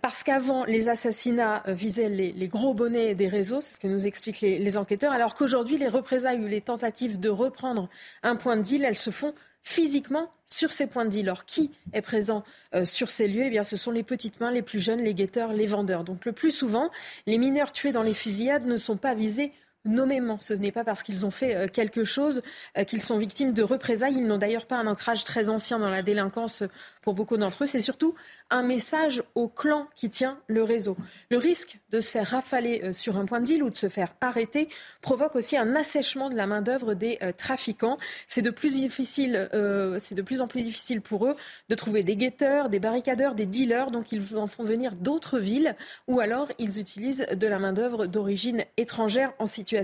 S2: Parce qu'avant, les assassinats visaient les, gros bonnets des réseaux, c'est ce que nous expliquent les, les enquêteurs. Alors qu'aujourd'hui, les représailles ou les tentatives de reprendre un point de deal, elles se font physiquement sur ces points de deal. Alors, qui est présent euh, sur ces lieux? Eh bien, ce sont les petites mains, les plus jeunes, les guetteurs, les vendeurs. Donc, le plus souvent, les mineurs tués dans les fusillades ne sont pas visés nommément. Ce n'est pas parce qu'ils ont fait euh, quelque chose euh, qu'ils sont victimes de représailles. Ils n'ont d'ailleurs pas un ancrage très ancien dans la délinquance pour beaucoup d'entre eux. C'est surtout un message au clan qui tient le réseau. Le risque de se faire rafaler euh, sur un point de deal ou de se faire arrêter provoque aussi un assèchement de la main-d'œuvre des trafiquants. C'est de, plus difficile, c'est de plus en plus difficile pour eux de trouver des guetteurs, des barricadeurs, des dealers. Donc ils en font venir d'autres villes ou alors ils utilisent de la main-d'œuvre d'origine étrangère en situation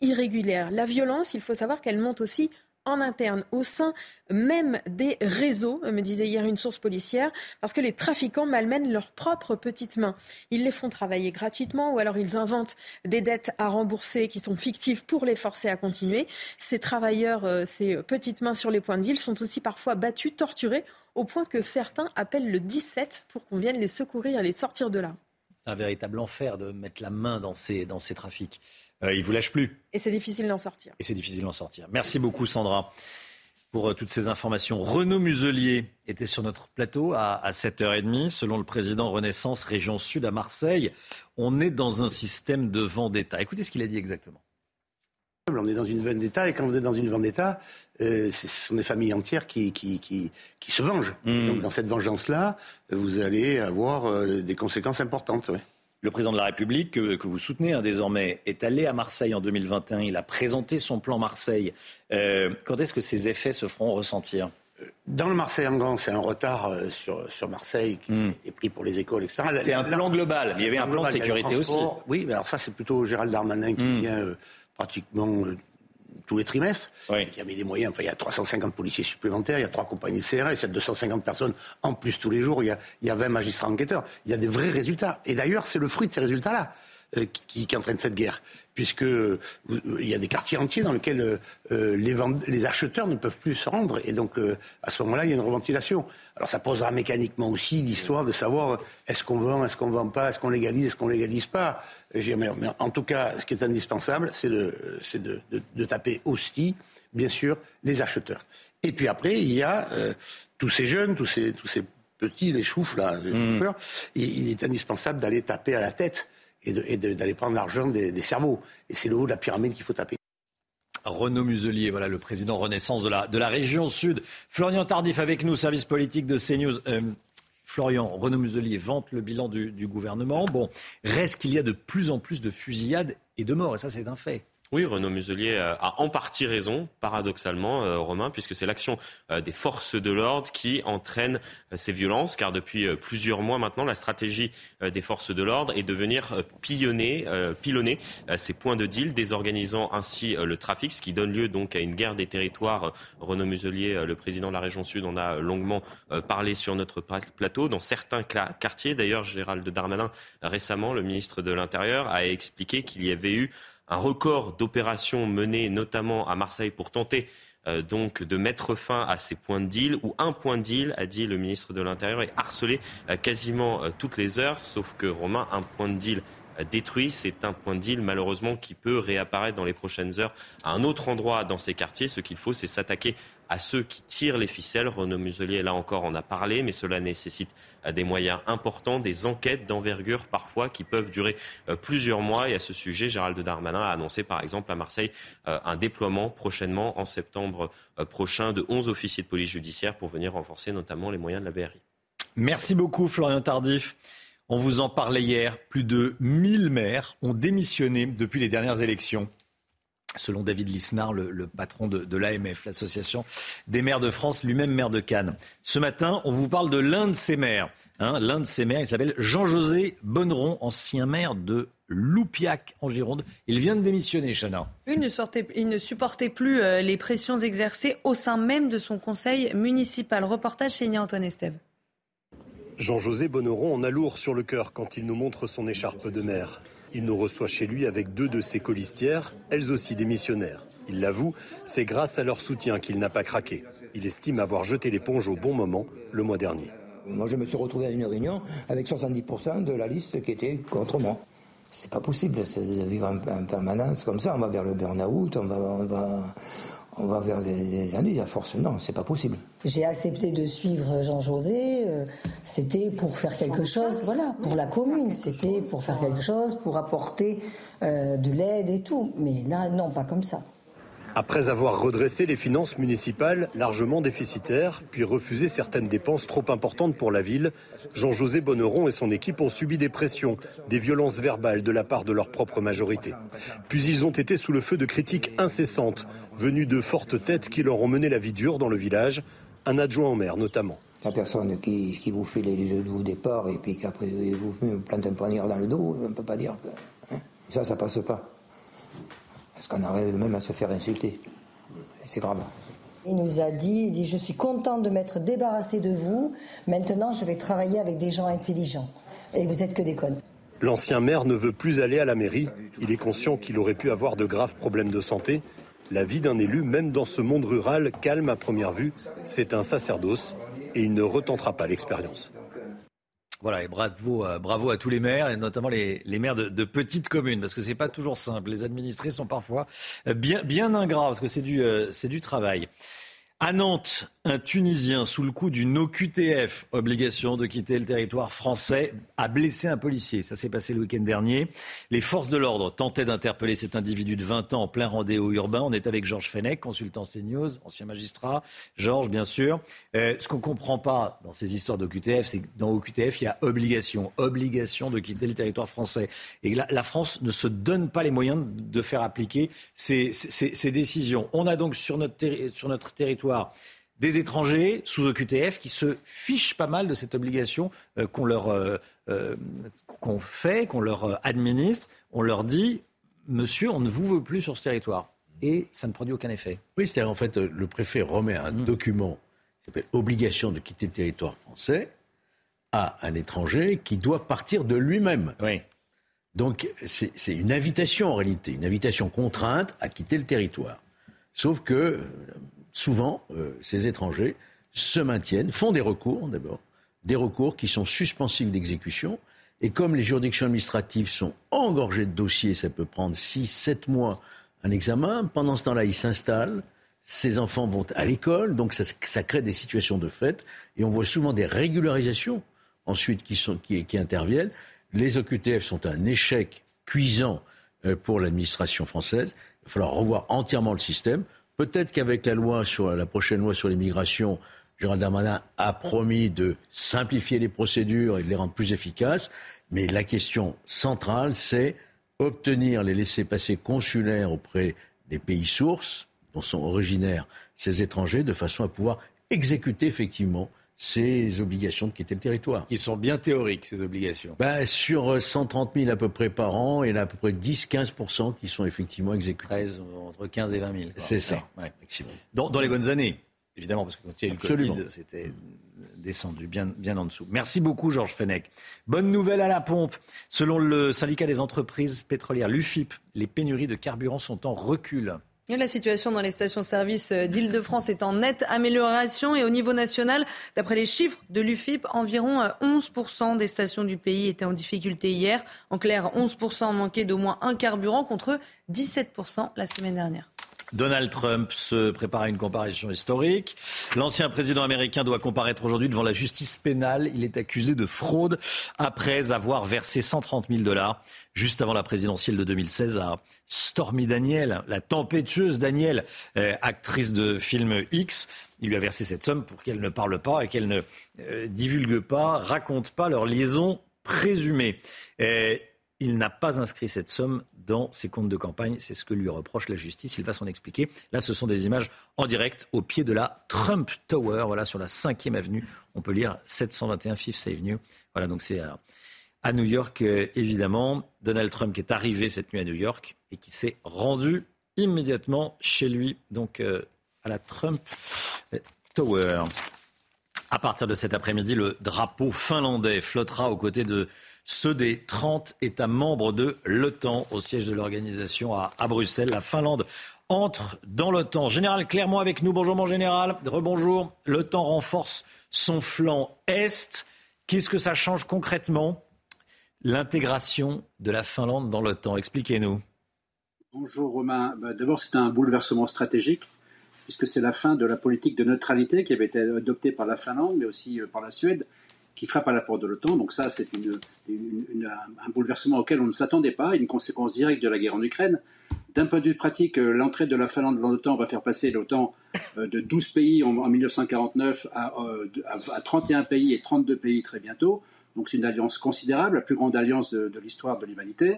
S2: irrégulière. La violence, il faut savoir qu'elle monte aussi en interne, au sein même des réseaux, me disait hier une source policière, parce que les trafiquants malmènent leurs propres petites mains. Ils les font travailler gratuitement ou alors ils inventent des dettes à rembourser qui sont fictives pour les forcer à continuer. Ces travailleurs, euh, ces petites mains sur les points de deal sont aussi parfois battus, torturés, au point que certains appellent le 17 pour qu'on vienne les secourir et les sortir de là.
S1: C'est un véritable enfer de mettre la main dans ces trafics. Euh, ils vous lâchent plus.
S2: Et c'est difficile d'en sortir.
S1: Et c'est difficile d'en sortir. Merci beaucoup Sandra pour euh, toutes ces informations. Renaud Muselier était sur notre plateau à, 7h30. Selon le président Renaissance Région Sud à Marseille, on est dans un système de vendetta. Écoutez ce qu'il a dit exactement.
S42: On est dans une vendetta et quand vous êtes dans une vendetta, euh, ce sont des familles entières qui, qui, qui, qui se vengent. Mmh. Donc dans cette vengeance-là, vous allez avoir euh, des conséquences importantes. Ouais.
S1: Le président de la République, que, vous soutenez hein, désormais, est allé à Marseille en 2021. Il a présenté son plan Marseille. Euh, quand est-ce que ces effets se feront ressentir?
S42: Dans le Marseille en grand, c'est un retard euh, sur, sur Marseille qui hmm. est pris pour les écoles, etc.
S1: C'est un plan global. Il y avait un plan de sécurité aussi.
S42: Oui, mais alors ça, c'est plutôt Gérald Darmanin qui hmm. vient euh, pratiquement tous les trimestres, qui a mis des moyens. Enfin, il y a 350 policiers supplémentaires, il y a trois compagnies de CRS, il y a 250 personnes en plus tous les jours, il y a, il y a 20 magistrats enquêteurs. Il y a des vrais résultats. Et d'ailleurs, c'est le fruit de ces résultats-là euh, qui, qui entraîne cette guerre puisque euh, il y a des quartiers entiers dans lesquels euh, les, les, acheteurs ne peuvent plus se rendre, et donc à ce moment-là, il y a une reventilation. Alors ça posera mécaniquement aussi l'histoire de savoir est-ce qu'on vend, est-ce qu'on vend pas, est-ce qu'on légalise, est-ce qu'on légalise pas. Mais en tout cas, ce qui est indispensable, c'est de, de, de, de, taper aussi, bien sûr, les acheteurs. Et puis après, il y a tous ces jeunes, tous ces, tous ces petits, les choufs, là, les mmh. il, est indispensable d'aller taper à la tête et d'aller prendre l'argent des, cerveaux. Et c'est le haut de la pyramide qu'il faut taper.
S1: Renaud Muselier, voilà le président Renaissance de la, de la région Sud. Florian Tardif avec nous, service politique de CNews. Euh, Florian, Renaud Muselier vante le bilan du, du gouvernement. Bon, reste qu'il y a de plus en plus de fusillades et de morts, et ça c'est un fait.
S15: Oui, Renaud Muselier a en partie raison, paradoxalement, euh, Romain, puisque c'est l'action euh, des forces de l'ordre qui entraîne euh, ces violences, car depuis plusieurs mois maintenant, la stratégie des forces de l'ordre est de venir pilonner, pilonner ces points de deal, désorganisant ainsi le trafic, ce qui donne lieu donc à une guerre des territoires. Renaud Muselier, le président de la région Sud, en a longuement parlé sur notre plateau. Dans certains quartiers, d'ailleurs, Gérald Darmanin, récemment, le ministre de l'Intérieur, a expliqué qu'il y avait eu un record d'opérations menées notamment à Marseille pour tenter euh, donc de mettre fin à ces points de deal, où un point de deal, a dit le ministre de l'Intérieur, est harcelé euh, quasiment euh, toutes les heures, sauf que Romain, un point de deal détruit, c'est un point de deal malheureusement qui peut réapparaître dans les prochaines heures à un autre endroit dans ces quartiers. Ce qu'il faut, c'est s'attaquer à ceux qui tirent les ficelles. Renaud Muselier, là encore, en a parlé, mais cela nécessite euh, des moyens importants, des enquêtes d'envergure parfois qui peuvent durer euh, plusieurs mois. Et à ce sujet, Gérald Darmanin a annoncé par exemple à Marseille euh, un déploiement prochainement en septembre prochain de 11 officiers de police judiciaire pour venir renforcer notamment les moyens de la BRI.
S1: Merci beaucoup Florian Tardif. On vous en parlait hier, plus de 1000 maires ont démissionné depuis les dernières élections selon David Lisnard, le, patron de, l'AMF, l'Association des maires de France, lui-même maire de Cannes. Ce matin, on vous parle de l'un de ces maires. Hein, l'un de ces maires, il s'appelle Jean-José Bonneron, ancien maire de Loupiac en Gironde. Il vient de démissionner, Chana.
S8: Il ne, supportait plus euh, les pressions exercées au sein même de son conseil municipal. Reportage signé Antoine Estève.
S58: Jean-José Bonneron en a lourd sur le cœur quand il nous montre son écharpe de maire. Il nous reçoit chez lui avec deux de ses colistières, elles aussi démissionnaires. Il l'avoue, c'est grâce à leur soutien qu'il n'a pas craqué. Il estime avoir jeté l'éponge au bon moment le mois dernier.
S23: Moi, je me suis retrouvé à une réunion avec 70% de la liste qui était contre moi. C'est pas possible de vivre en, permanence comme ça. On va vers le burn-out, on va, vers des, années à force. Non, c'est pas possible.
S59: J'ai accepté de suivre Jean-José. Euh, c'était pour faire quelque chose, voilà, pour la commune. C'était pour faire quelque chose, pour apporter euh, de l'aide et tout. Mais là, non, pas comme ça.
S58: Après avoir redressé les finances municipales largement déficitaires, puis refusé certaines dépenses trop importantes pour la ville, Jean-José Bonneron et son équipe ont subi des pressions, des violences verbales de la part de leur propre majorité. Puis ils ont été sous le feu de critiques incessantes, venues de fortes têtes qui leur ont mené la vie dure dans le village, un adjoint au maire notamment.
S23: La personne qui, vous fait les jeux de au départ et puis qu'après vous plante un poignard dans le dos, on ne peut pas dire que... Hein, ça, ça passe pas. Parce qu'on arrive même à se faire insulter. c'est grave.
S59: Il nous a dit, il dit, je suis content de m'être débarrassé de vous. Maintenant, je vais travailler avec des gens intelligents. Et vous êtes que des connes.
S58: L'ancien maire ne veut plus aller à la mairie. Il est conscient qu'il aurait pu avoir de graves problèmes de santé. La vie d'un élu, même dans ce monde rural calme à première vue, c'est un sacerdoce et il ne retentera pas l'expérience.
S1: Voilà, et bravo, euh, bravo à tous les maires, et notamment les, maires de, petites communes, parce que c'est pas toujours simple. Les administrés sont parfois euh, bien, ingrats, parce que c'est du, euh, c'est du travail. À Nantes, un Tunisien sous le coup d'une OQTF, obligation de quitter le territoire français, a blessé un policier. Ça s'est passé le week-end dernier. Les forces de l'ordre tentaient d'interpeller cet individu de 20 ans en plein rendez-vous urbain. On est avec Georges Fenech, consultant CNews, ancien magistrat. Georges, bien sûr. Euh, ce qu'on ne comprend pas dans ces histoires d'OQTF, c'est que dans OQTF, il y a obligation, obligation de quitter le territoire français. Et la, France ne se donne pas les moyens de faire appliquer ces, décisions. On a donc sur notre territoire des étrangers sous OQTF qui se fichent pas mal de cette obligation euh, qu'on leur euh, euh, qu'on fait, qu'on leur administre. On leur dit, monsieur, on ne vous veut plus sur ce territoire. Et ça ne produit aucun effet.
S27: Oui, c'est-à-dire en fait, le préfet remet un mmh. document qui s'appelle obligation de quitter le territoire français à un étranger qui doit partir de lui-même.
S1: Oui.
S27: Donc c'est une invitation en réalité, une invitation contrainte à quitter le territoire. Sauf que souvent, euh, ces étrangers se maintiennent, font des recours d'abord, des recours qui sont suspensifs d'exécution. Et comme les juridictions administratives sont engorgées de dossiers, ça peut prendre 6, 7 mois un examen, pendant ce temps-là, ils s'installent, ces enfants vont à l'école, donc ça, crée des situations de fait, et on voit souvent des régularisations ensuite qui, sont, qui, qui interviennent. Les OQTF sont un échec cuisant euh, pour l'administration française. Il va falloir revoir entièrement le système. Peut-être qu'avec la prochaine loi sur l'immigration, Gérald Darmanin a promis de simplifier les procédures et de les rendre plus efficaces. Mais la question centrale, c'est obtenir les laissés-passer consulaires auprès des pays sources dont sont originaires ces étrangers, de façon à pouvoir exécuter effectivement ces obligations de quitter le territoire.
S1: Qui sont bien théoriques, ces obligations
S27: ben, Sur 130 000 à peu près par an, il y en a à peu près 10-15 qui sont effectivement exécutés.
S1: 13, entre 15 et 20 000.
S27: C'est ça.
S1: Dans, dans, les bonnes années, évidemment, parce que quand il y a eu le Covid, c'était descendu bien, bien en dessous. Merci beaucoup, Georges Fenech. Bonne nouvelle à la pompe. Selon le syndicat des entreprises pétrolières, l'UFIP, les pénuries de carburant sont en recul.
S8: La situation dans les stations-service euh, d'Île-de-France est en nette amélioration et au niveau national, d'après les chiffres de l'UFIP, environ 11% euh, des stations du pays étaient en difficulté hier. En clair, 11% manquaient d'au moins un carburant contre 17% la semaine dernière.
S1: Donald Trump se prépare à une comparution historique. L'ancien président américain doit comparaître aujourd'hui devant la justice pénale. Il est accusé de fraude après avoir versé 130 000 dollars juste avant la présidentielle de 2016 à Stormy Daniel, la tempétueuse Daniel, euh, actrice de film X. Il lui a versé cette somme pour qu'elle ne parle pas et qu'elle ne euh, divulgue pas, raconte pas leur liaison présumée. Euh, il n'a pas inscrit cette somme dans ses comptes de campagne. C'est ce que lui reproche la justice. Il va s'en expliquer. Là, ce sont des images en direct au pied de la Trump Tower, voilà, sur la 5e avenue. On peut lire 721 Fifth Avenue. Voilà, donc c'est à, New York, euh, évidemment. Donald Trump est arrivé cette nuit à New York et qui s'est rendu immédiatement chez lui, donc euh, à la Trump Tower. À partir de cet après-midi, le drapeau finlandais flottera aux côtés de ceux des 30 États membres de l'OTAN au siège de l'organisation à, Bruxelles. La Finlande entre dans l'OTAN. Général Clermont avec nous. Bonjour mon général. Rebonjour. L'OTAN renforce son flanc Est. Qu'est-ce que ça change concrètement L'intégration de la Finlande dans l'OTAN? Expliquez-nous.
S60: Bonjour Romain. Bah, d'abord, c'est un bouleversement stratégique puisque c'est la fin de la politique de neutralité qui avait été adoptée par la Finlande, mais aussi euh, par la Suède, qui frappe à la porte de l'OTAN. Donc ça, c'est un bouleversement auquel on ne s'attendait pas, une conséquence directe de la guerre en Ukraine. D'un point de vue pratique, euh, l'entrée de la Finlande dans l'OTAN va faire passer l'OTAN euh, de 12 pays en, 1949 à, 31 pays et 32 pays très bientôt. Donc c'est une alliance considérable, la plus grande alliance de, l'histoire de l'humanité,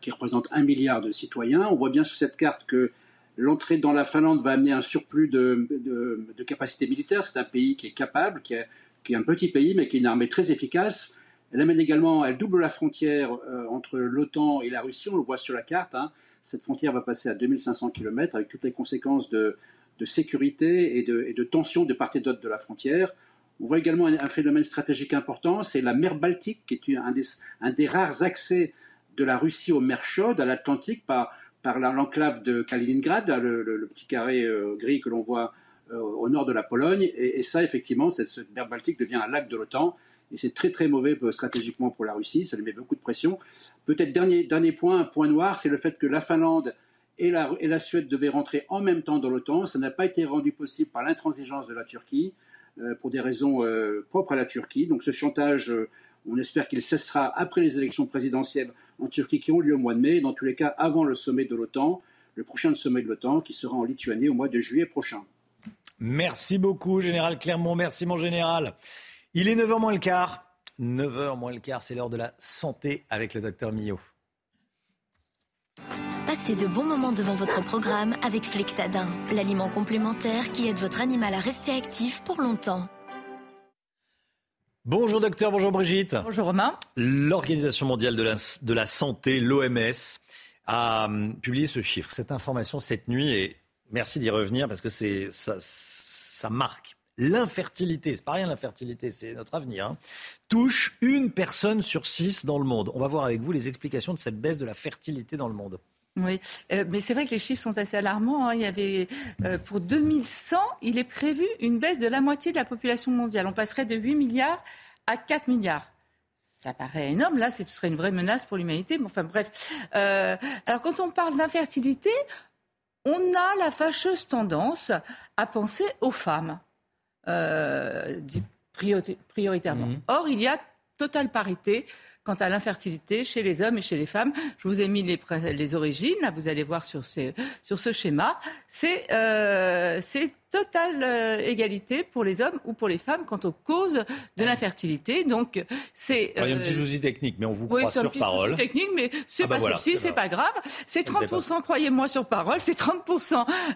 S60: qui représente un milliard de citoyens. On voit bien sur cette carte que L'entrée dans la Finlande va amener un surplus de, de, capacités militaires. C'est un pays qui est capable, qui est, qui est, un petit pays, mais qui a une armée très efficace. Elle amène également, elle double la frontière euh, entre l'OTAN et la Russie. On le voit sur la carte. Hein. Cette frontière va passer à 2500 km avec toutes les conséquences de, sécurité et de, tension de part et d'autre de la frontière. On voit également un, phénomène stratégique important, c'est la mer Baltique, qui est un des, rares accès de la Russie aux mers chaudes, à l'Atlantique, par, l'enclave de Kaliningrad, le, petit carré euh, gris que l'on voit au nord de la Pologne. Et, ça, effectivement, cette, mer Baltique devient un lac de l'OTAN. Et c'est très très mauvais euh, stratégiquement pour la Russie, ça lui met beaucoup de pression. Peut-être dernier, dernier point, un point noir, c'est le fait que la Finlande et la, Suède devaient rentrer en même temps dans l'OTAN. Ça n'a pas été rendu possible par l'intransigeance de la Turquie. Euh, pour des raisons euh, propres à la Turquie. Donc ce chantage, euh, on espère qu'il cessera après les élections présidentielles en Turquie qui ont lieu au mois de mai, dans tous les cas avant le sommet de l'OTAN, le prochain sommet de l'OTAN qui sera en Lituanie au mois de juillet prochain.
S1: Merci beaucoup, Général Clermont. Merci, mon général. Il est 9h moins le quart. 9h moins le quart, c'est l'heure de la santé avec le docteur Millot.
S61: Passez de bons moments devant votre programme avec Flexadin, l'aliment complémentaire qui aide votre animal à rester actif pour longtemps.
S1: Bonjour docteur, bonjour Brigitte.
S62: Bonjour Romain.
S1: L'Organisation mondiale de la, de la santé, l'OMS, a hum, publié ce chiffre, cette information cette nuit et merci d'y revenir parce que ça, marque. L'infertilité, c'est pas rien l'infertilité, c'est notre avenir, hein, touche une personne sur six dans le monde. On va voir avec vous les explications de cette baisse de la fertilité dans le monde.
S62: Oui, euh, mais c'est vrai que les chiffres sont assez alarmants. Hein. Il y avait, euh, pour 2100, il est prévu une baisse de la moitié de la population mondiale. On passerait de 8 milliards à 4 milliards. Ça paraît énorme. Là, ce serait une vraie menace pour l'humanité. Enfin, bref. Euh, alors, quand on parle d'infertilité, on a la fâcheuse tendance à penser aux femmes, prioritairement. Mmh. Or, il y a totale parité quant à l'infertilité chez les hommes et chez les femmes. Je vous ai mis les, les origines, là vous allez voir sur, ces, sur ce schéma. C'est euh, totale euh, égalité pour les hommes ou pour les femmes quant aux causes de l'infertilité. Donc c'est.
S1: Il y a un petit euh, souci technique, mais on vous croit sur parole.
S62: Souci technique, mais c'est ah bah pas souci, c'est pas grave. C'est 30 croyez-moi sur parole, c'est 30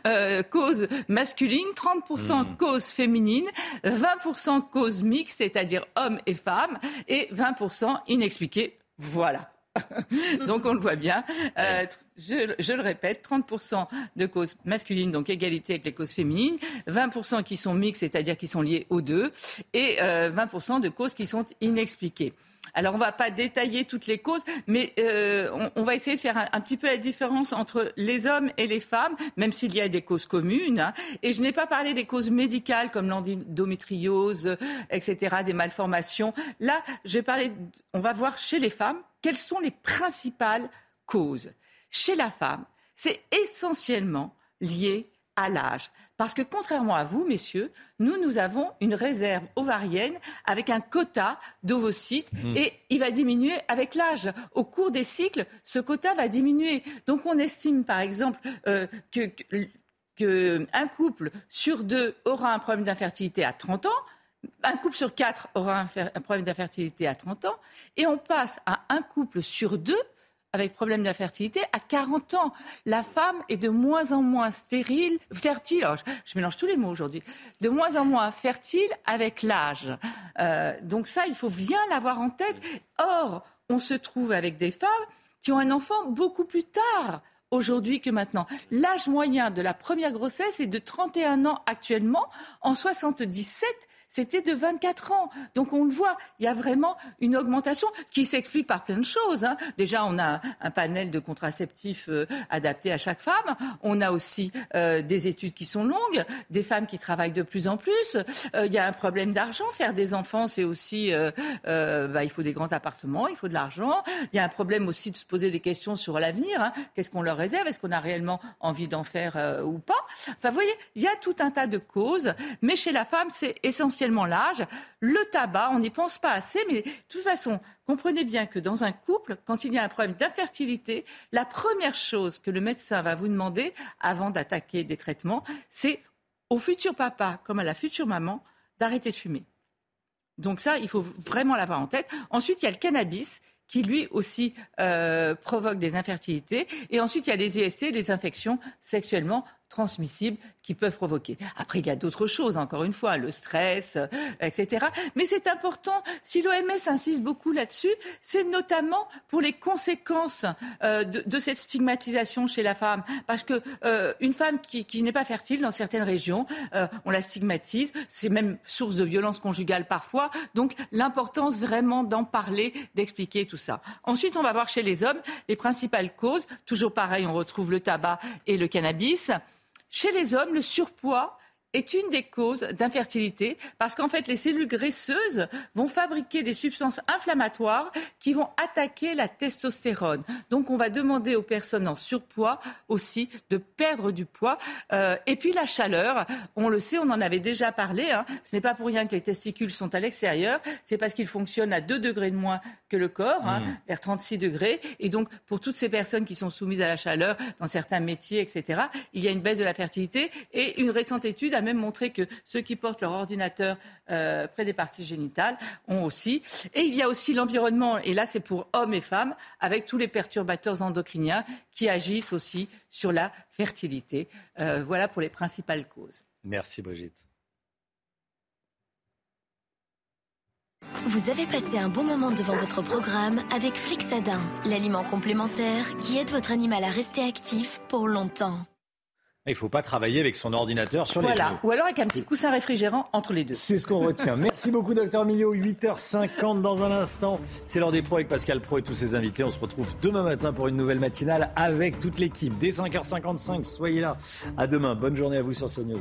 S62: euh, cause masculine, 30 hmm. cause féminine, 20 cause mixte, c'est-à-dire hommes et femmes, et 20 inexpliqués. Voilà. donc on le voit bien. Euh, je, le répète, 30% de causes masculines, donc égalité avec les causes féminines, 20% qui sont mixtes, c'est-à-dire qui sont liées aux deux, et 20% euh, de causes qui sont inexpliquées. Alors on ne va pas détailler toutes les causes, mais euh, on, va essayer de faire un, petit peu la différence entre les hommes et les femmes, même s'il y a des causes communes. Hein. Et je n'ai pas parlé des causes médicales comme l'endométriose, etc., des malformations. Là, on va voir chez les femmes quelles sont les principales causes Chez la femme, c'est essentiellement lié à l'âge. Parce que contrairement à vous, messieurs, nous, nous avons une réserve ovarienne avec un quota d'ovocytes mmh. et il va diminuer avec l'âge. Au cours des cycles, ce quota va diminuer. Donc on estime, par exemple, euh, que, couple sur deux aura un problème d'infertilité à 30 ans un couple sur quatre aura un, problème d'infertilité à 30 ans, et on passe à un couple sur deux avec problème d'infertilité à 40 ans. La femme est de moins en moins stérile, fertile, je, mélange tous les mots aujourd'hui, de moins en moins fertile avec l'âge. Euh, donc ça, il faut bien l'avoir en tête. Or, on se trouve avec des femmes qui ont un enfant beaucoup plus tard aujourd'hui que maintenant. L'âge moyen de la première grossesse est de 31 ans actuellement. En 77, c'était de 24 ans. Donc on le voit, il y a vraiment une augmentation qui s'explique par plein de choses. Hein. Déjà, on a un panel de contraceptifs euh, adaptés à chaque femme. On a aussi euh, des études qui sont longues, des femmes qui travaillent de plus en plus. Euh, il y a un problème d'argent. Faire des enfants, c'est aussi, bah, il faut des grands appartements, il faut de l'argent. Il y a un problème aussi de se poser des questions sur l'avenir. Hein. Qu'est-ce qu'on leur réserve? Est-ce qu'on a réellement envie d'en faire ou pas? Enfin, vous voyez, il y a tout un tas de causes. Mais chez la femme, c'est essentiel Le tabac, on n'y pense pas assez, mais de toute façon, comprenez bien que dans un couple, quand il y a un problème d'infertilité, la première chose que le médecin va vous demander avant d'attaquer des traitements, c'est au futur papa comme à la future maman d'arrêter de fumer. Donc ça, il faut vraiment l'avoir en tête. Ensuite, il y a le cannabis qui lui aussi euh, provoque des infertilités. Et ensuite, il y a les IST, les infections sexuellement transmissibles qui peuvent provoquer. Après, il y a d'autres choses, encore une fois, le stress, euh, etc. Mais c'est important, si l'OMS insiste beaucoup là-dessus, c'est notamment pour les conséquences euh, de, cette stigmatisation chez la femme. Parce que euh, une femme qui, n'est pas fertile dans certaines régions, on la stigmatise, c'est même source de violence conjugale parfois. Donc l'importance vraiment d'en parler, d'expliquer tout ça. Ensuite, on va voir chez les hommes les principales causes. Toujours pareil, on retrouve le tabac et le cannabis. Chez les hommes, le surpoids est une des causes d'infertilité parce qu'en fait, les cellules graisseuses vont fabriquer des substances inflammatoires qui vont attaquer la testostérone. Donc, on va demander aux personnes en surpoids aussi de perdre du poids. Euh, et puis, la chaleur, on le sait, on en avait déjà parlé. Hein. Ce n'est pas pour rien que les testicules sont à l'extérieur. C'est parce qu'ils fonctionnent à 2 degrés de moins que le corps, hein, mmh. vers 36 degrés. Et donc, pour toutes ces personnes qui sont soumises à la chaleur dans certains métiers, etc., il y a une baisse de la fertilité. Et une récente étude même montré que ceux qui portent leur ordinateur euh, près des parties génitales ont aussi. Et il y a aussi l'environnement, et là c'est pour hommes et femmes, avec tous les perturbateurs endocriniens qui agissent aussi sur la fertilité. Euh, voilà pour les principales causes.
S1: Merci Brigitte.
S61: Vous avez passé un bon moment devant votre programme avec Flixadin, l'aliment complémentaire qui aide votre animal à rester actif pour longtemps.
S1: Il ne faut pas travailler avec son ordinateur sur les
S62: Voilà, ou alors avec un petit coussin réfrigérant entre les deux.
S1: C'est ce qu'on retient. Merci beaucoup, docteur Millot. 8h50 dans un instant. C'est l'heure des pros avec Pascal Pro et tous ses invités. On se retrouve demain matin pour une nouvelle matinale avec toute l'équipe. Dès 5h55, soyez là. À demain. Bonne journée à vous sur CNews.